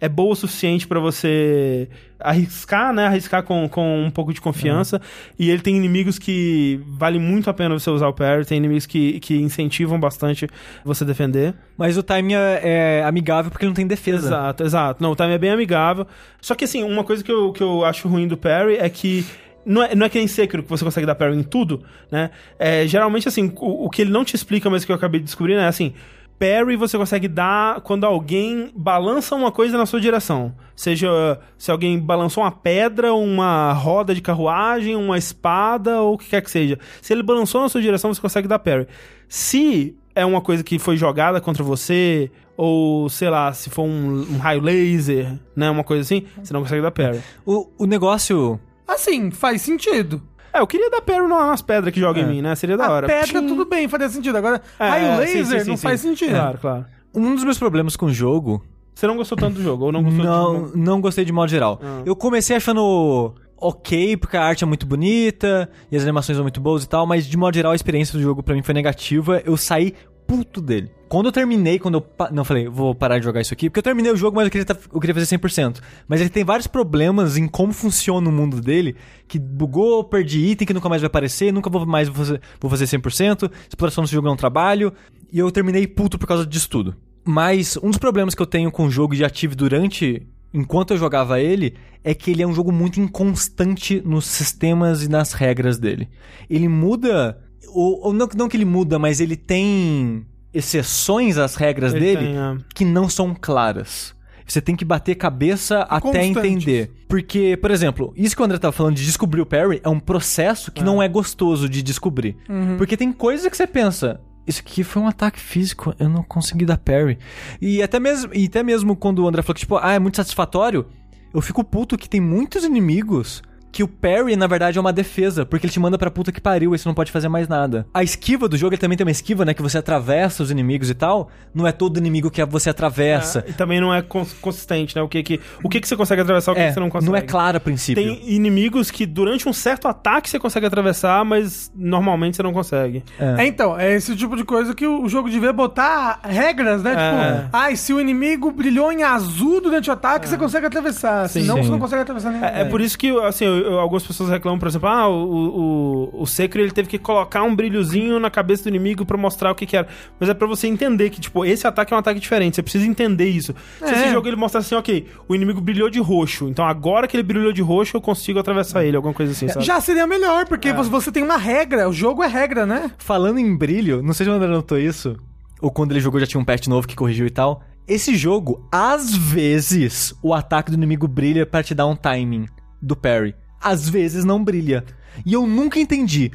é boa o suficiente pra você arriscar, né? Arriscar com, com um pouco de confiança. E ele tem inimigos que vale muito a pena você usar o parry. Tem inimigos que, que incentivam bastante você defender. Mas o time é, é amigável porque não tem defesa. Exato, exato. Não, o time é bem amigável. Só que assim, uma coisa que eu, que eu acho ruim do parry é que. Não é, não é que nem Sekiro que você consegue dar parry em tudo, né? É, geralmente, assim, o, o que ele não te explica, mas que eu acabei de descobrir, é assim. Parry você consegue dar quando alguém balança uma coisa na sua direção. Seja se alguém balançou uma pedra, uma roda de carruagem, uma espada ou o que quer que seja. Se ele balançou na sua direção, você consegue dar parry. Se é uma coisa que foi jogada contra você, ou sei lá, se for um, um raio laser, né? Uma coisa assim, você não consegue dar parry. O, o negócio. Assim, faz sentido. É, eu queria dar parry na- nas pedras que jogam É. em mim, né? Seria da a hora. pedra, Pshim. tudo bem, faria sentido. Agora, É, raio é, laser sim, sim, sim, não sim. faz sentido. Claro, claro. Um dos meus problemas com o jogo. Você não gostou tanto do jogo, ou não gostou Não, não gostei de modo geral. Ah. Eu comecei achando ok, porque a arte é muito bonita e as animações são muito boas e tal, mas de modo geral a experiência do jogo pra mim foi negativa. Eu saí puto dele. Quando eu terminei, quando eu. pa- Não, falei, vou parar de jogar isso aqui, porque eu terminei o jogo, mas eu queria, tá- eu queria fazer 100%. Mas ele tem vários problemas em como funciona o mundo dele, que bugou, perdi item que nunca mais vai aparecer, nunca vou mais vou fazer, vou fazer 100%, exploração desse jogo é um trabalho, e eu terminei puto por causa disso tudo. Mas um dos problemas que eu tenho com o jogo e já tive durante. Enquanto eu jogava ele, é que ele é um jogo muito inconstante nos sistemas e nas regras dele. Ele muda. Ou, ou não, não que ele muda, mas ele tem exceções às regras Ele dele tem, é. que não são claras. Você tem que bater cabeça até Constantes. entender. Porque, por exemplo, isso que o André tava falando de descobrir o parry é um processo que não é gostoso de descobrir. Porque tem coisa que você pensa. Isso aqui foi um ataque físico, eu não consegui dar parry. E até mesmo, e até mesmo quando o André falou que, tipo, ah, é muito satisfatório, eu fico puto que tem muitos inimigos que o parry, na verdade, é uma defesa, porque ele te manda pra puta que pariu e você não pode fazer mais nada. A esquiva do jogo, ele também tem uma esquiva, né, que você atravessa os inimigos e tal. Não é todo inimigo que você atravessa. E também não é cons- consistente, né? O que que, o que, que você consegue atravessar, o que, É, que você não consegue. é claro a princípio. Tem inimigos que durante um certo ataque você consegue atravessar, mas normalmente você não consegue. É, então, é esse tipo de coisa que o jogo devia botar regras, né? É. Tipo, ai, se o inimigo brilhou em azul durante o ataque, você consegue atravessar. Sim. Senão Sim. você não consegue atravessar nem. É, é por isso que, assim, eu- eu- algumas pessoas reclamam, por exemplo, ah, o, o, o Sekiro ele teve que colocar um brilhozinho na cabeça do inimigo pra mostrar o que que era. Mas é pra você entender que, tipo, esse ataque é um ataque diferente, você precisa entender isso. Se É. esse jogo ele mostra assim, ok, o inimigo brilhou de roxo, então agora que ele brilhou de roxo eu consigo atravessar ele, alguma coisa assim, sabe? Já seria melhor, porque É. você- tem uma regra, o jogo é regra, né? Falando em brilho, não sei se o André notou isso, ou quando ele jogou já tinha um patch novo que corrigiu e tal. Esse jogo, às vezes, o ataque do inimigo brilha pra te dar um timing do parry. Às vezes não brilha. E eu nunca entendi.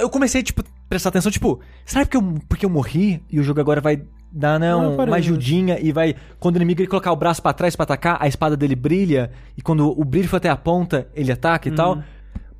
Eu comecei, tipo, prestar atenção, tipo, será porque eu, porque eu morri e o jogo agora vai dar, né, Não, parei, uma mas- ajudinha e vai. Quando o inimigo ele colocar o braço pra trás pra atacar, a espada dele brilha. E quando o brilho for até a ponta, ele ataca e tal.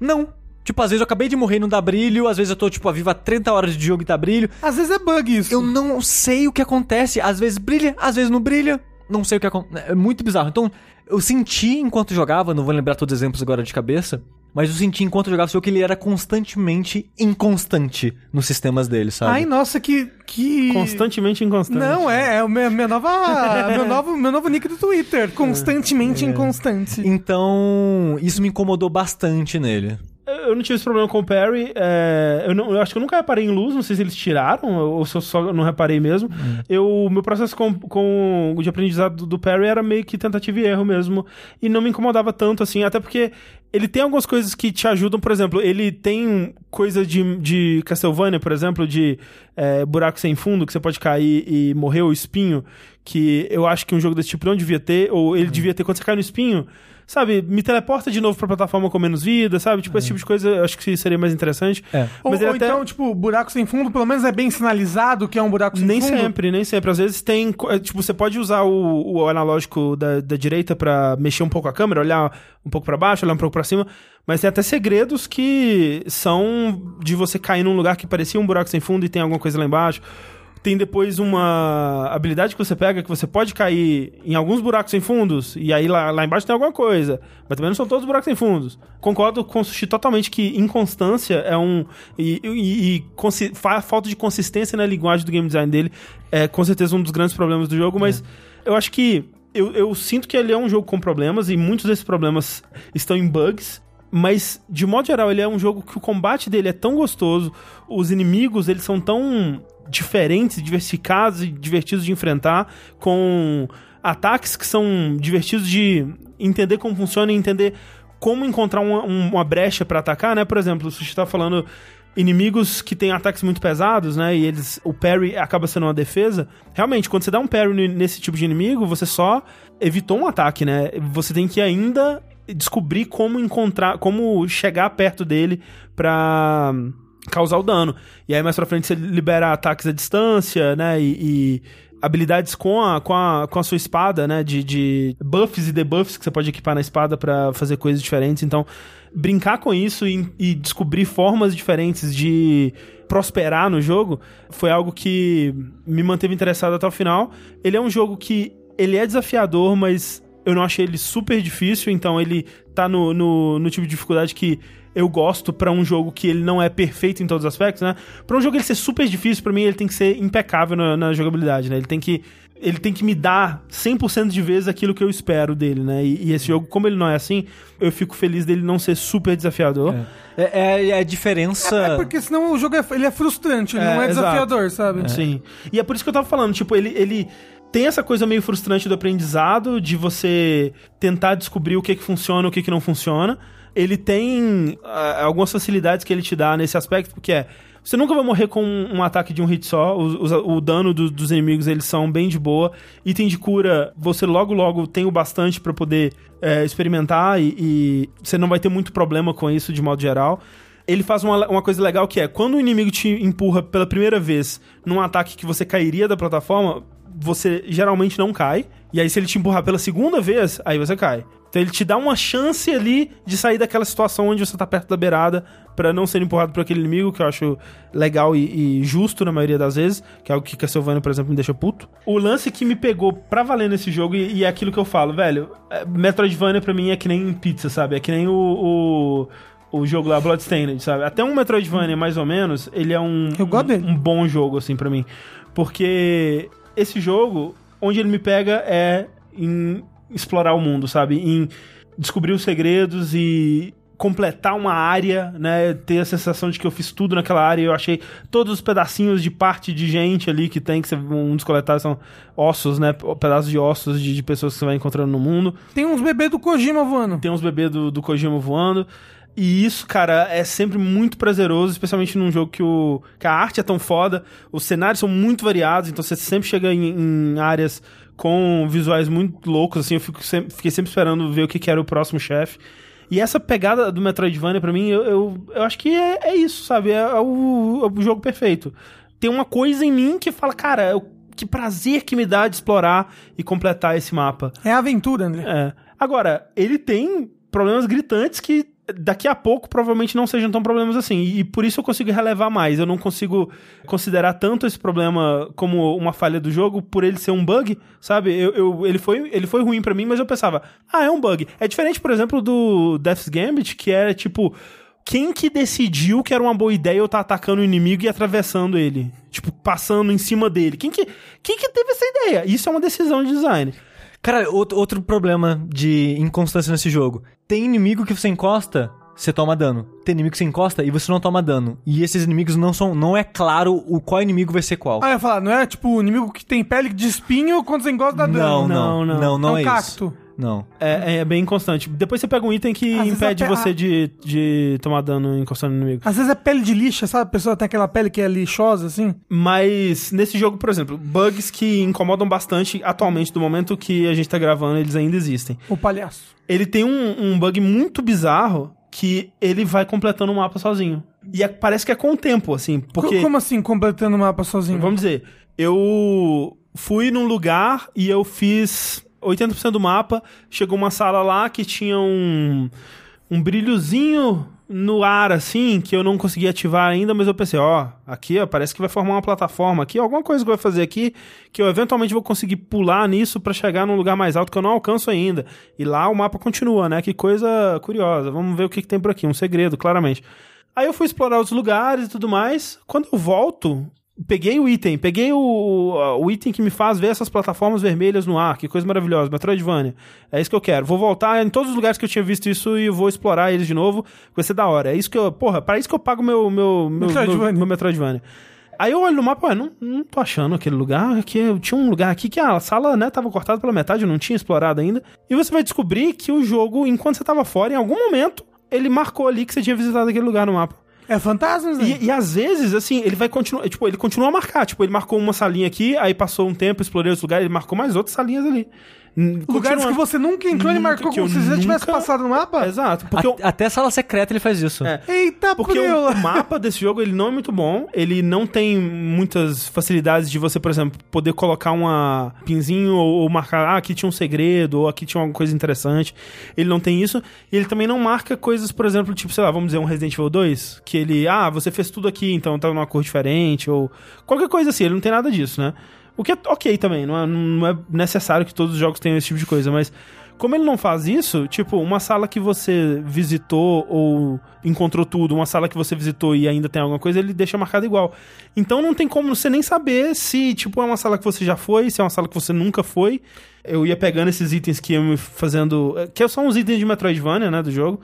Não. Tipo, às vezes eu acabei de morrer e não dá brilho, às vezes eu tô, tipo, vivo há 30 horas de jogo e dá brilho. Às vezes é bug isso. Eu não sei o que acontece. Às vezes brilha, às vezes não brilha. Não sei o que acontece. É muito bizarro. Então, eu senti enquanto jogava, não vou lembrar todos os exemplos agora de cabeça, mas eu senti enquanto jogava esse jogo que ele era constantemente inconstante nos sistemas dele, sabe? Ai, nossa, que. que... Constantemente inconstante. Não, é, é o meu, minha nova, meu, novo, meu novo nick do Twitter. Constantemente É. inconstante. Então, isso me incomodou bastante nele. Eu não tive esse problema com o Perry. é, eu, não- eu acho que eu nunca reparei em luz, não sei se eles tiraram ou se eu só não reparei mesmo. Eu, o meu processo com, com o de aprendizado do, do Perry era meio que tentativa e erro mesmo. E não me incomodava tanto assim, até porque ele tem algumas coisas que te ajudam. Por exemplo, ele tem coisa de, de Castlevania, por exemplo, de é, buraco sem fundo, que você pode cair e morrer o espinho. Que eu acho que um jogo desse tipo não devia ter, ou ele devia ter quando você cai no espinho sabe, me teleporta de novo pra plataforma com menos vida, sabe? Tipo, esse tipo de coisa eu acho que seria mais interessante. É. Ou, ou até- então, tipo, buraco sem fundo, pelo menos é bem sinalizado que é um buraco sem Nem fundo. sempre, nem sempre. Às vezes tem. é, Tipo, você pode usar o, o analógico da, da direita pra mexer um pouco a câmera, olhar um pouco pra baixo, olhar um pouco pra cima. Mas tem até segredos que são de você cair num lugar que parecia um buraco sem fundo e tem alguma coisa lá embaixo. Tem depois uma habilidade que você pega que você pode cair em alguns buracos sem fundos, e aí lá, lá embaixo tem alguma coisa. Mas também não são todos buracos sem fundos. Concordo com o Sushi totalmente que inconstância é um. E, e- e falta de consistência na linguagem do game design dele é com certeza um dos grandes problemas do jogo, mas eu acho que. Eu, eu sinto que ele é um jogo com problemas, e muitos desses problemas estão em bugs. Mas, de modo geral, ele é um jogo que o combate dele é tão gostoso, os inimigos, eles são tão diferentes, diversificados e divertidos de enfrentar, com ataques que são divertidos de entender como funciona e entender como encontrar uma, um- uma brecha pra atacar, né? Por exemplo, o Sushi tá falando inimigos que têm ataques muito pesados, né? E eles o parry acaba sendo uma defesa. Realmente, quando você dá um parry nesse tipo de inimigo, você só evitou um ataque, né? Você tem que ainda descobrir como encontrar, como chegar perto dele pra causar o dano. E aí mais pra frente você libera ataques à distância, né? E, e habilidades com a, com, a, com a sua espada, né? De, de buffs e debuffs que você pode equipar na espada pra fazer coisas diferentes. Então, brincar com isso e, e descobrir formas diferentes de prosperar no jogo foi algo que me manteve interessado até o final. Ele é um jogo que ele é desafiador, mas eu não achei ele super difícil, então ele tá no, no, no tipo de dificuldade que eu gosto pra um jogo que ele não é perfeito em todos os aspectos, né? Pra um jogo ele ser super difícil, pra mim ele tem que ser impecável na, na jogabilidade, né? Ele tem que ele tem que me dar 100% de vezes aquilo que eu espero dele, né? E, e esse jogo, como ele não é assim, eu fico feliz dele não ser super desafiador. É, é- é a diferença. É porque senão o jogo é, ele é frustrante, ele É, não é exato. desafiador, sabe? Sim. E é por isso que eu tava falando, tipo, ele, ele tem essa coisa meio frustrante do aprendizado, de você tentar descobrir o que, que funciona e o que, que não funciona. Ele tem ah, algumas facilidades que ele te dá nesse aspecto, porque é. Você nunca vai morrer com um ataque de um hit só. O, o- dano do- dos inimigos eles são bem de boa. Item de cura, você logo logo tem o bastante pra poder é, experimentar e, e você não vai ter muito problema com isso de modo geral. Ele faz uma, uma coisa legal que é quando o inimigo te empurra pela primeira vez num ataque que você cairia da plataforma, você geralmente não cai. E aí, se ele te empurrar pela segunda vez, aí você cai. Então ele te dá uma chance ali de sair daquela situação onde você tá perto da beirada pra não ser empurrado por aquele inimigo, que eu acho legal e, e justo na maioria das vezes, que é algo que Castlevania, por exemplo, me deixa puto. O lance que me pegou pra valer nesse jogo, e, e é aquilo que eu falo, velho, é, Metroidvania pra mim é que nem pizza, sabe? É que nem o- o o jogo lá, Bloodstained, sabe? Até um Metroidvania, mais ou menos, ele é um, dele. um bom jogo, assim, pra mim. Porque esse jogo, onde ele me pega é em explorar o mundo, sabe? Em descobrir os segredos e completar uma área, né? Ter a sensação de que eu fiz tudo naquela área. Eu achei todos os pedacinhos de parte de gente ali que tem, que você, um dos coletáveis são ossos, né? Pedaços de ossos de, de pessoas que você vai encontrando no mundo. Tem uns bebês do Kojima voando. Tem uns bebês do, do Kojima voando. E isso, cara, é sempre muito prazeroso, especialmente num jogo que, o, que a arte é tão foda, os cenários são muito variados, então você sempre chega em, em áreas com visuais muito loucos, assim, eu fico sempre- fiquei sempre esperando ver o que, que era o próximo chefe. E essa pegada do Metroidvania, pra mim, eu, eu, eu acho que é, é isso, sabe? É, é o, é o jogo perfeito. Tem uma coisa em mim que fala, cara, eu- que prazer que me dá de explorar e completar esse mapa. É aventura, André. É. Agora, ele tem problemas gritantes que daqui a pouco provavelmente não sejam tão problemas assim. E, por isso eu consigo relevar mais. Eu não consigo considerar tanto esse problema como uma falha do jogo por ele ser um bug, sabe? Eu, eu- ele, foi, ele foi ruim pra mim, mas eu pensava, ah, é um bug. É diferente, por exemplo, do Death's Gambit, que era tipo. Quem que decidiu que era uma boa ideia eu estar atacando o inimigo e atravessando ele? Tipo, passando em cima dele. Quem que, quem que teve essa ideia? Isso é uma decisão de design. Cara, outro, outro problema de inconstância nesse jogo. Tem inimigo que você encosta, você toma dano. Tem inimigo que você encosta e você não toma dano. E esses inimigos não são. Não é claro o qual inimigo vai ser qual. Ah, eu ia falar, não é tipo o inimigo que tem pele de espinho quando você encosta dá não, dano. não, não. não, não, é um é cacto. isso. Não. É, é bem inconstante. Depois você pega um item que Às impede até você de, de tomar dano encostando no inimigo. Às vezes é pele de lixa, sabe? A pessoa tem aquela pele que é lixosa, assim. Mas nesse jogo, por exemplo, bugs que incomodam bastante atualmente, do momento que a gente tá gravando, eles ainda existem. O palhaço. Ele tem um, um bug muito bizarro que ele vai completando o mapa sozinho. E é- parece que é com o tempo, assim, porque... Co- Como assim, completando o mapa sozinho? Vamos dizer, eu fui num lugar e eu fiz 80% do mapa. Chegou uma sala lá que tinha um, um brilhozinho no ar, assim, que eu não consegui ativar ainda, mas eu pensei, ó, aqui ó, parece que vai formar uma plataforma aqui, alguma coisa que eu vou fazer aqui, que eu eventualmente vou conseguir pular nisso pra chegar num lugar mais alto que eu não alcanço ainda. E lá o mapa continua, né? Que coisa curiosa. Vamos ver o que, que tem por aqui, um segredo, claramente. Aí eu fui explorar os lugares e tudo mais. Quando eu volto, peguei o item, peguei o, o item que me faz ver essas plataformas vermelhas no ar. Que coisa maravilhosa, Metroidvania. É isso que eu quero. Vou voltar em todos os lugares que eu tinha visto isso e vou explorar eles de novo. Vai ser da hora. É isso que eu. Porra, para isso que eu pago meu, meu, meu, Metroidvania. meu, meu Metroidvania. Aí eu olho no mapa, ué, não, não tô achando aquele lugar. Aqui, eu tinha um lugar aqui que a sala, né, tava cortada pela metade, eu não tinha explorado ainda. E você vai descobrir que o jogo, enquanto você tava fora, em algum momento, ele marcou ali que você tinha visitado aquele lugar no mapa. É fantasmas, né? E, e às vezes, assim, ele vai continuar. Tipo, ele continua a marcar. Tipo, ele marcou uma salinha aqui, aí passou um tempo, explorei outros lugares, ele marcou mais outras salinhas ali. Hum, Lugares que você nunca entrou e Nunca, marcou como eu se você já tivesse nunca- passado no mapa? Exato. Porque eu, A- Até sala secreta ele faz isso. É. Eita, Porque o, o mapa desse jogo ele não é muito bom, ele não tem muitas facilidades de você, por exemplo, poder colocar uma pinzinho ou, ou marcar, ah, aqui tinha um segredo, ou aqui tinha alguma coisa interessante. Ele não tem isso. E ele também não marca coisas, por exemplo, tipo, sei lá, vamos dizer, um Resident Evil 2, que ele, ah, você fez tudo aqui, então tá numa cor diferente, ou qualquer coisa assim, ele não tem nada disso, né? O que é ok também, não é, não é necessário que todos os jogos tenham esse tipo de coisa, mas como ele não faz isso, tipo, uma sala que você visitou ou encontrou tudo, uma sala que você visitou e ainda tem alguma coisa, ele deixa marcado igual. Então não tem como você nem saber se, tipo, é uma sala que você já foi, se é uma sala que você nunca foi. Eu ia pegando esses itens que iam me fazendo. Que são os itens de Metroidvania, né, do jogo.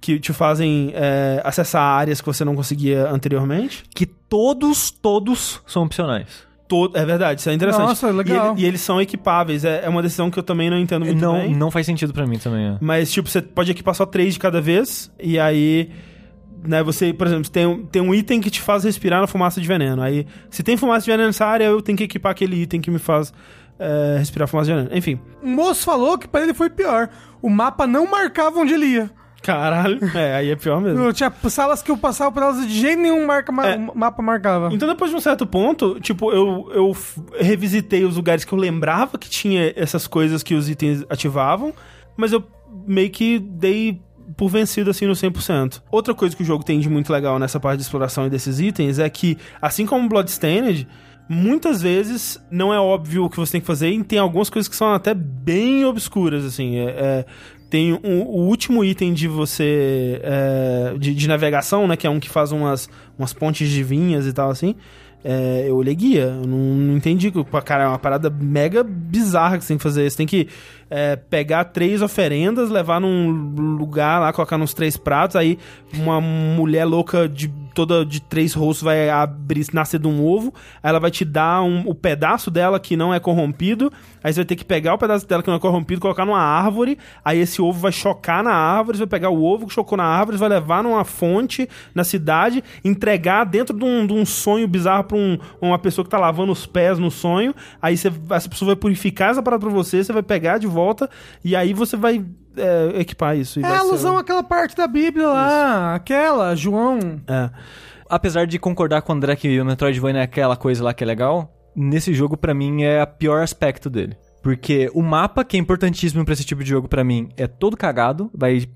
Que te fazem é, acessar áreas que você não conseguia anteriormente. Que todos, todos são opcionais. Todo. É verdade, isso é interessante. Nossa, legal. E, ele- e eles são equipáveis. É, é uma decisão que eu também não entendo muito Não, bem. não faz sentido pra mim também. é. Mas, tipo, você pode equipar só três de cada vez. E aí. Né, você, por exemplo, tem, um- tem um item que te faz respirar na fumaça de veneno. Aí, se tem fumaça de veneno nessa área, eu tenho que equipar aquele item que me faz é, respirar fumaça de veneno. Enfim. O moço falou que pra ele foi pior. O mapa não marcava onde ele ia. Caralho. É, aí é pior mesmo. Eu tinha salas que eu passava por elas de jeito nenhum marca, ma- É. mapa marcava. Então, depois de um certo ponto, tipo, eu, eu revisitei os lugares que eu lembrava que tinha essas coisas que os itens ativavam, mas eu meio que dei por vencido assim no 100%. Outra coisa que o jogo tem de muito legal nessa parte de exploração e desses itens é que, assim como Bloodstained, muitas vezes não é óbvio o que você tem que fazer e tem algumas coisas que são até bem obscuras, assim. É, é, tem um- o último item de você. é, de, de navegação, né? Que é um que faz umas, umas pontes de vinhas e tal, assim. É, eu olhei guia, eu não, não entendi. Cara, é uma parada mega bizarra que você tem que fazer. Você tem que é, pegar três oferendas, levar num lugar lá, colocar nos três pratos. Aí uma mulher louca de toda de três rostos vai abrir, nascer de um ovo. Ela vai te dar um, o pedaço dela que não é corrompido. Aí você vai ter que pegar o pedaço dela que não é corrompido, colocar numa árvore. Aí esse ovo vai chocar na árvore. Você vai pegar o ovo que chocou na árvore, vai levar numa fonte na cidade, entregar dentro de um, de um sonho bizarro pra um- uma pessoa que tá lavando os pés no sonho. Aí você, essa pessoa vai purificar essa parada pra você, você vai pegar de volta. E aí você vai é, equipar isso. e É vai ser- alusão àquela parte da Bíblia lá, aquela, João. É. Apesar de concordar com o André que o Metroidvania é aquela coisa lá que é legal, nesse jogo pra mim é o pior aspecto dele. Porque o mapa, que é importantíssimo pra esse tipo de jogo pra mim, é todo cagado, vai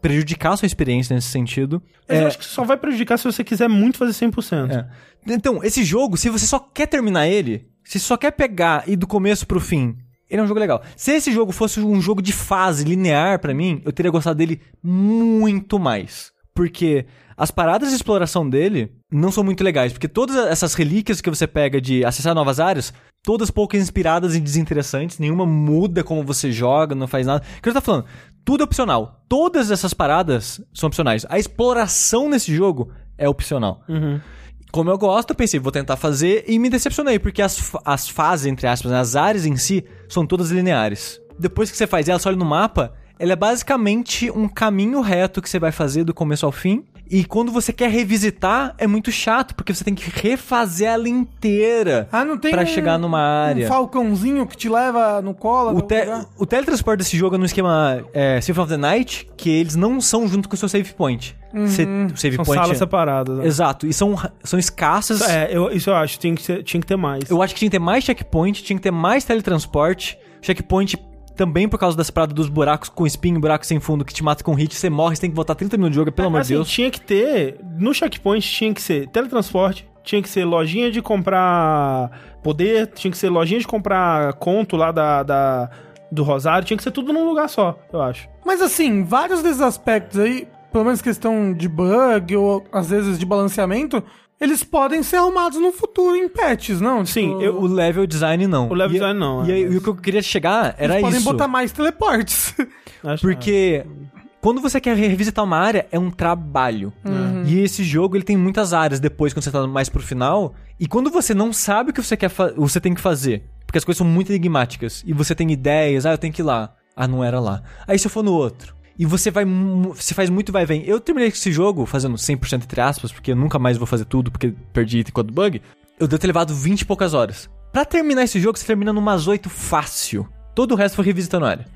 prejudicar a sua experiência nesse sentido. Mas eu É, acho que só vai prejudicar se você quiser muito fazer 100%. É. Então, esse jogo, se você só quer terminar ele, se só quer pegar e ir do começo pro fim, ele é um jogo legal. Se esse jogo fosse um jogo de fase linear pra mim, eu teria gostado dele muito mais. Porque as paradas de exploração dele não são muito legais, porque todas essas relíquias que você pega de acessar novas áreas, todas pouco inspiradas e desinteressantes, nenhuma muda como você joga, não faz nada. O que eu tô falando? Tudo é opcional. Todas essas paradas são opcionais. A exploração nesse jogo é opcional. Como eu gosto, eu pensei, vou tentar fazer e me decepcionei, porque as, as fases, entre aspas, né, as áreas em si, são todas lineares. Depois que você faz ela, você olha no mapa, ela é basicamente um caminho reto que você vai fazer do começo ao fim. E quando você quer revisitar, é muito chato, porque você tem que refazer ela inteira Ah, não tem pra um- chegar numa área. Um falcãozinho que te leva no colo. O, te- o teletransporte desse jogo é no esquema é, Symphony of the Night, que eles não são junto com o seu save point. O save São point salas é- separadas. né? Exato, e são, são escassas. É, eu, isso eu acho, tinha que, ter, tinha que ter mais. Eu acho que tinha que ter mais checkpoint, tinha que ter mais teletransporte. Checkpoint também por causa dessa parada dos buracos com espinho, buraco sem fundo que te mata com hit, você morre, você tem que voltar 30 minutos de jogo, pelo amor de assim, Deus. tinha que ter. No checkpoint tinha que ser teletransporte, tinha que ser lojinha de comprar poder, tinha que ser lojinha de comprar conto lá da, da- do Rosário, tinha que ser tudo num lugar só, eu acho. Mas assim, vários desses aspectos aí, pelo menos questão de bug ou às vezes de balanceamento, eles podem ser arrumados no futuro em patches, não? Sim, Tipo, eu- O level design não. O level E- design não, E, é, mas- e o que eu queria chegar era eles podem isso. botar mais teleportes. Acho- Porque quando você quer revisitar uma área, é um trabalho. E esse jogo ele tem muitas áreas depois, quando você tá mais pro final. E quando você não sabe o que você, quer você tem que fazer, porque as coisas são muito enigmáticas, e você tem ideias, ah, eu tenho que ir lá. Ah, não era lá. Aí se eu for no outro. E você vai. Você faz muito vai vem. Eu terminei esse jogo fazendo 100% entre aspas, porque eu nunca mais vou fazer tudo, porque perdi item com do bug. Eu devo ter levado 20 e poucas horas. Pra terminar esse jogo, você termina numas 8 fácil. Todo o resto foi revisitando área.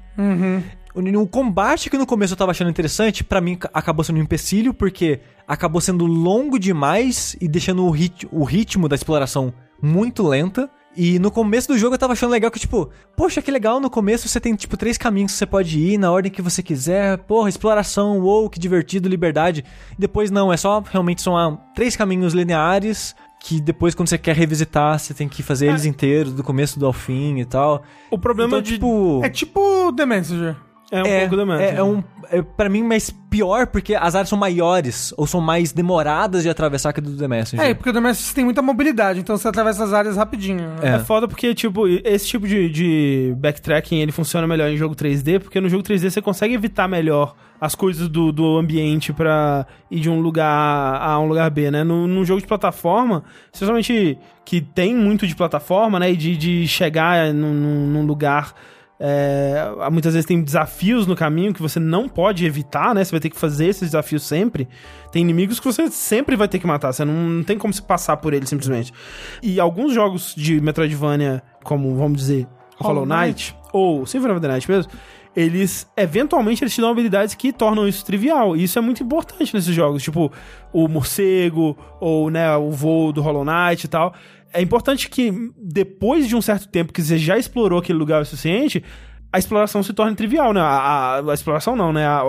O, o combate que no começo eu tava achando interessante, pra mim ca- acabou sendo um empecilho, porque acabou sendo longo demais e deixando o, rit o ritmo da exploração muito lenta. E no começo do jogo eu tava achando legal que, tipo, poxa, que legal, no começo você tem, tipo, três caminhos que você pode ir na ordem que você quiser. Porra, exploração, uou, que divertido, liberdade. Depois não, é só, realmente são ah, três caminhos lineares que depois quando você quer revisitar, você tem que fazer eles inteiros, do começo do ao fim e tal. O problema Então, de. tipo... é tipo The Messenger. É um pouco da é, é um, é, pra mim, mais pior porque as áreas são maiores ou são mais demoradas de atravessar que do The Messenger. É, porque o The Messenger tem muita mobilidade, então você atravessa as áreas rapidinho. É. é foda porque, tipo, esse tipo de, de backtracking ele funciona melhor em jogo 3D, porque no jogo 3D você consegue evitar melhor as coisas do, do ambiente pra ir de um lugar A a um lugar B, né? No, num jogo de plataforma, especialmente que tem muito de plataforma, né? E de, de chegar num, num lugar é, muitas vezes tem desafios no caminho que você não pode evitar, né? Você vai ter que fazer esses desafios sempre. Tem inimigos que você sempre vai ter que matar. Você não, não tem como se passar por eles simplesmente. E alguns jogos de Metroidvania, como vamos dizer, Hollow Knight, ou Symphony of the Night mesmo, eles eventualmente eles te dão habilidades que tornam isso trivial. E isso é muito importante nesses jogos, tipo o morcego ou né, o voo do Hollow Knight e tal é importante que depois de um certo tempo que você já explorou aquele lugar o suficiente, a exploração se torne trivial, né? A, a, a exploração não, né? A,